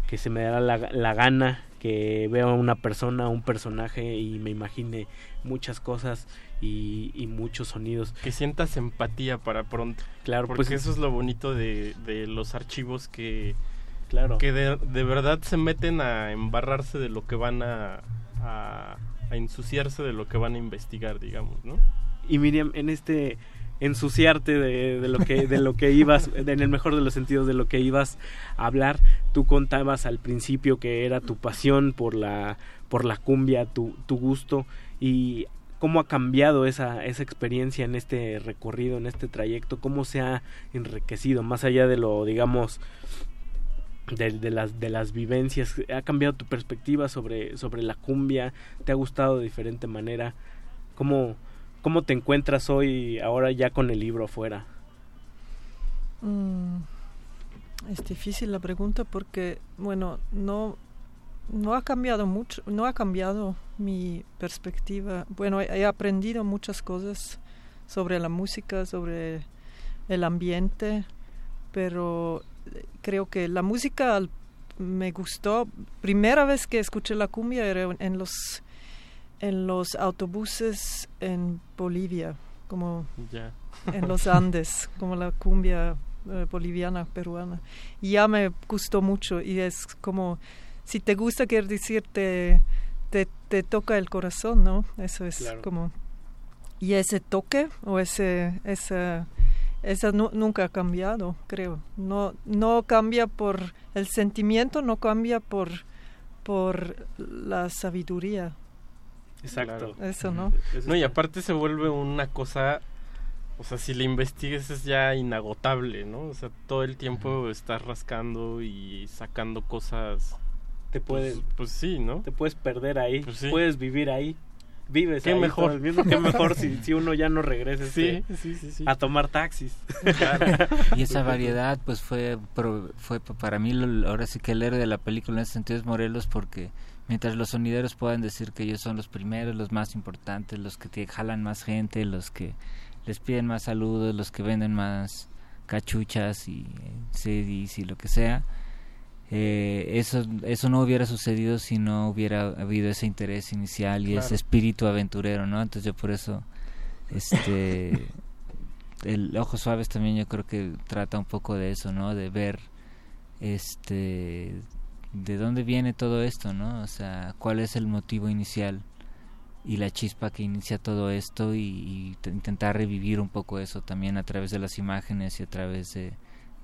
que se me da la, la gana que veo a una persona, un personaje y me imagine muchas cosas y, y muchos sonidos. Que sientas empatía para pronto. Claro, porque pues- eso es lo bonito de, de los archivos que, Claro. que de, de verdad se meten a embarrarse de lo que van a, a, a ensuciarse de lo que van a investigar, digamos, ¿no? Y Miriam, en este ensuciarte de, de lo que de lo que ibas en el mejor de los sentidos de lo que ibas a hablar tú contabas al principio que era tu pasión por la por la cumbia tu, tu gusto y cómo ha cambiado esa esa experiencia en este recorrido en este trayecto cómo se ha enriquecido más allá de lo digamos de, de las de las vivencias. Ha cambiado tu perspectiva sobre sobre la cumbia te ha gustado de diferente manera cómo cómo te encuentras hoy ahora ya con el libro afuera Mm, es difícil la pregunta porque, bueno, no, no ha cambiado mucho, no ha cambiado mi perspectiva. Bueno, he, aprendido muchas cosas sobre la música, sobre el ambiente, pero creo que la música me gustó. Primera vez que escuché la cumbia era en los en los autobuses en Bolivia, como Ya. en los Andes, como la cumbia eh, boliviana, peruana. Y ya me gustó mucho y es como, si te gusta, quiere decir, te, te, te toca el corazón, ¿no? Eso es Claro. como... Y ese toque o ese... esa esa nu- nunca ha cambiado, creo. No, no cambia por el sentimiento, no cambia por, por la sabiduría. Exacto. Eso, ¿no? No, y aparte se vuelve una cosa, o sea, si la investigues es ya inagotable, ¿no? O sea, todo el tiempo estás rascando y sacando cosas. Te puedes- Pues, pues sí, ¿no? te puedes perder ahí Pues sí. puedes vivir ahí vives Qué ahí mejor. todo el tiempo. qué mejor si, si uno ya no regresa Sí, este, sí, sí, sí. a tomar taxis Y esa variedad, pues fue, pro- fue pa- para mí, lo- ahora sí que el héroe de la película en ese sentido es Morelos, porque mientras los sonideros puedan decir que ellos son los primeros, los más importantes, los que te jalan más gente, los que les piden más saludos, los que venden más cachuchas y eh, CDs y lo que sea, eh, eso, eso no hubiera sucedido si no hubiera habido ese interés inicial y ese espíritu aventurero, ¿no? Entonces yo por eso, este, el Ojos Suaves también yo creo que trata un poco de eso, ¿no? De ver, este, de dónde viene todo esto, ¿no? O sea, cuál es el motivo inicial y la chispa que inicia todo esto y, y intentar revivir un poco eso también a través de las imágenes y a través de,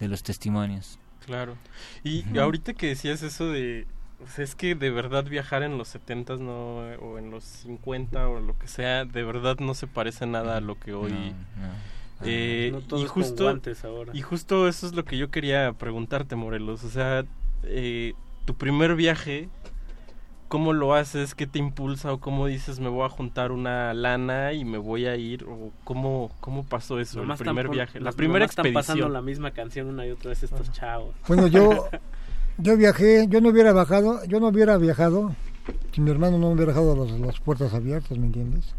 de los testimonios. Claro. Y Ujú. ahorita que decías eso de... o sea, es que de verdad viajar en los 70 no, o en los 50 o lo que sea, de verdad no se parece nada a lo que hoy... no. Eh, No todo y justo guantes ahora. y justo eso es lo que yo quería preguntarte Morelos o sea eh, tu primer viaje cómo lo haces qué te impulsa o cómo dices me voy a juntar una lana y me voy a ir o cómo cómo pasó eso Nomás el primer viaje la primera están pasando expedición la misma canción una y otra vez estos chavos Bueno, yo, yo viajé, yo no hubiera bajado, yo no hubiera viajado si mi hermano no hubiera dejado los- las puertas abiertas, ¿me entiendes?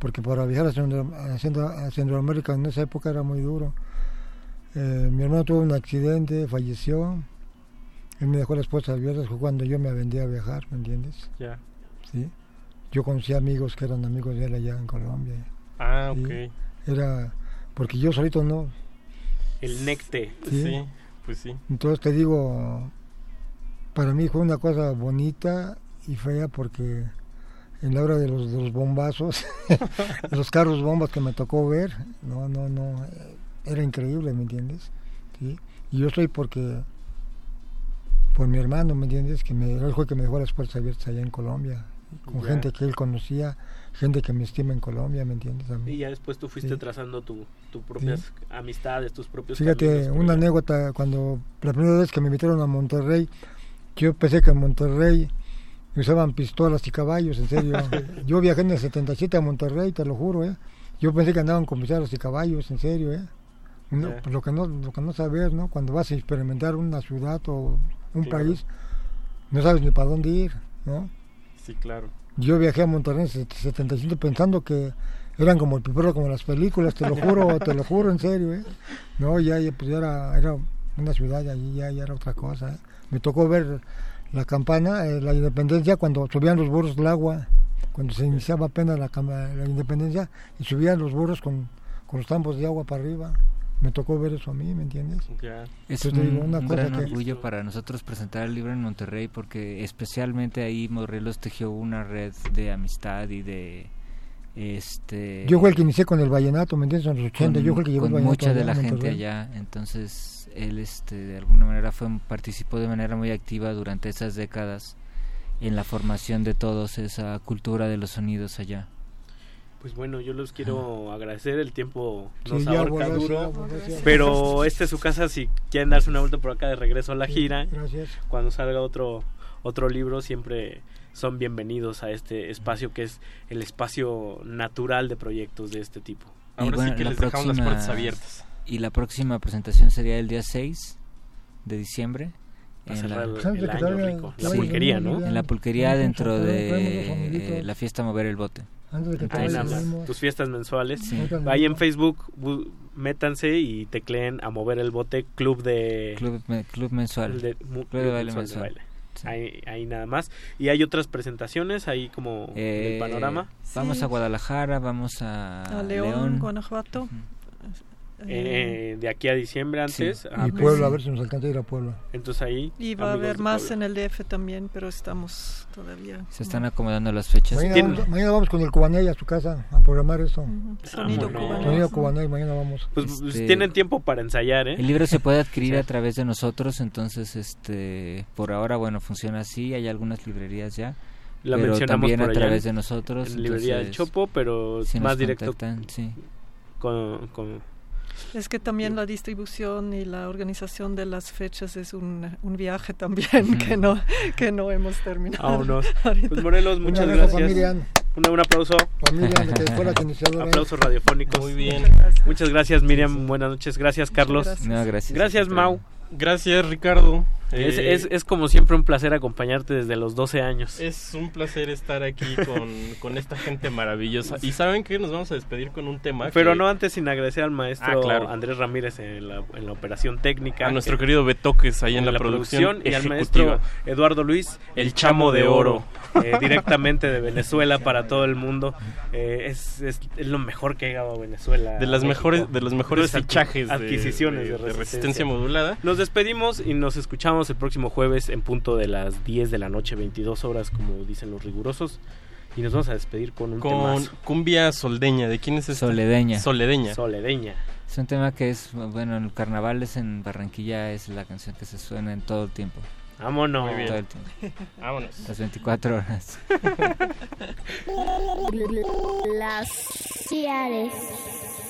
Porque para viajar a, Centro- a Centro- a Centroamérica en esa época era muy duro. Eh, mi hermano tuvo un accidente, falleció. Él me dejó las puertas abiertas cuando yo me vendí a viajar, ¿me entiendes? ya Sí. Yo conocí amigos que eran amigos de él allá en Colombia. ah Sí. ok Era porque yo solito no. el necte Sí. sí pues sí Entonces te digo, para mí fue una cosa bonita y fea porque en la hora de los, de los bombazos, los carros bombas que me tocó ver, no, no, no, era increíble, ¿me entiendes? ¿Sí? Y yo estoy porque, por mi hermano, ¿me entiendes? Que me, él fue que me dejó las puertas abiertas allá en Colombia, con Ya. gente que él conocía, gente que me estima en Colombia, ¿me entiendes? A mí. y ya después tú fuiste Sí. trazando tu, tus propias amistades tus propios Fíjate, caminos una anécdota, cuando la primera vez que me invitaron a Monterrey, yo pensé que en Monterrey usaban pistolas y caballos, en serio. yo viajé en el 77 a Monterrey, te lo juro, ¿eh? Yo pensé que andaban con pistolas y caballos, en serio, ¿eh? No, pues lo que no lo que no sabes, ¿no? Cuando vas a experimentar una ciudad o un Claro. país, no sabes ni para dónde ir, ¿no? sí claro Yo viajé a Monterrey en el 77 pensando que eran como el pipero, como las películas, te lo juro, te lo juro, en serio, ¿eh? No, ya, ya, pues ya era, era una ciudad, allí ya, ya era otra cosa. ¿eh? Me tocó ver la campana, eh, la independencia, cuando subían los burros del agua, cuando se iniciaba apenas la, la independencia, y subían los burros con, con los tambos de agua para arriba. Me tocó ver eso a mí, ¿me entiendes? Es Entonces, un, digo, una un cosa gran que- orgullo para nosotros presentar el libro en Monterrey porque especialmente ahí Morelos tejió una red de amistad y de este Yo fui el que inicié con el vallenato, ¿me entiendes? En los 80, con, yo fui el que llevó el vallenato mucha de la gente Monterrey. allá entonces él este de alguna manera fue participó de manera muy activa durante esas décadas en la formación de todos esa cultura de los sonidos allá Pues bueno, yo los quiero agradecer, el tiempo Sí, nos ya ahorca sí, duro, sí. pero esta es su casa si quieren darse una vuelta por acá de regreso a la Sí, gira. gracias. Cuando salga otro otro libro siempre son bienvenidos a este espacio que es el espacio natural de proyectos de este tipo. Y bueno, la próxima- Y la próxima presentación sería el día 6 de diciembre. Para en la, cerrar el- ¿Sabes de año rico? La Sí, pulquería, ¿no? En la pulquería dentro de eh, la fiesta Mover el Bote. Antes de que te Ahí nada más, tus fiestas mensuales. Sí. Ahí en Facebook métanse y tecleen a mover el bote club de Club, me- club mensual. de- mu- Club de baile mensual de mensual. baile. Ahí, ahí nada más. Y hay otras presentaciones ahí como en Eh, el panorama. Vamos a Guadalajara, vamos a, A León, Guanajuato. Eh, de aquí a diciembre antes. a- Y Puebla, a ver si nos alcanza a ir a Puebla. Entonces ahí. Y va a haber más Puebla. en el DF también, pero estamos todavía. Se están acomodando las fechas. Mañana, vamos, mañana vamos con el Cubaney a su casa a programar eso. Sonido Vámonos. Cubaney. Sonido Cubaney, mañana vamos. Pues, pues, Este, tienen tiempo para ensayar, ¿eh? El libro se puede adquirir a través de nosotros, entonces este por ahora bueno funciona así, hay algunas librerías ya. La pero mencionamos también por a allá través de nosotros. En librería del Chopo, pero si más directo sí. con, con Es que también la distribución y la organización de las fechas es un, un viaje también que no que no hemos terminado. Vámonos. Pues Morelos, muchas Un gracias. Un, un aplauso. Miriam, que fue la que inició la- Aplausos radiofónicos. Muy bien. Muchas gracias, Miriam. Buenas noches. Gracias, Carlos. gracias. No, gracias. Gracias, Mau. Gracias, Ricardo. Es, Eh, es, es como siempre un placer acompañarte desde los 12 años. Es un placer estar aquí con, con esta gente maravillosa. Y saben que nos vamos a despedir con un tema. Pero que- no antes sin agradecer al maestro Ah, claro. Andrés Ramírez en la, en la operación técnica. A nuestro que- querido Betoques ahí en, la, producción, y al maestro Eduardo Luis, El Chamo de Oro. eh, directamente de Venezuela para todo el mundo. Eh, es, es, es lo mejor que ha llegado a Venezuela. De las México. mejores, de los mejores fichajes adquisiciones de, de, de resistencia. resistencia modulada. Nos despedimos y nos escuchamos el próximo jueves en punto de las 10 de la noche, 22 horas, como dicen los rigurosos. Y nos vamos a despedir con un Con temazo. cumbia soldeña. ¿De quién es esta? Soledeña. Soledeña. Soledeña. Es un tema que es, bueno, en carnavales en Barranquilla es la canción que se suena en todo el tiempo. Vámonos. Muy bien. Todo el tiempo. Vámonos. Las 24 horas. Glaciares. La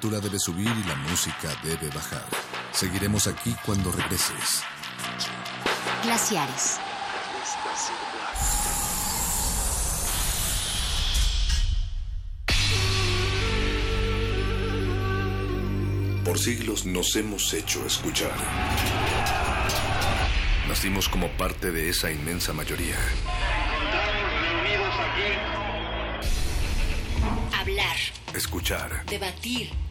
temperatura debe subir y la música debe bajar. Seguiremos aquí cuando regreses. Glaciares. Por siglos nos hemos hecho escuchar. Nacimos como parte de esa inmensa mayoría. Hablar, Escuchar. debatir,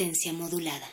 Resistencia modulada.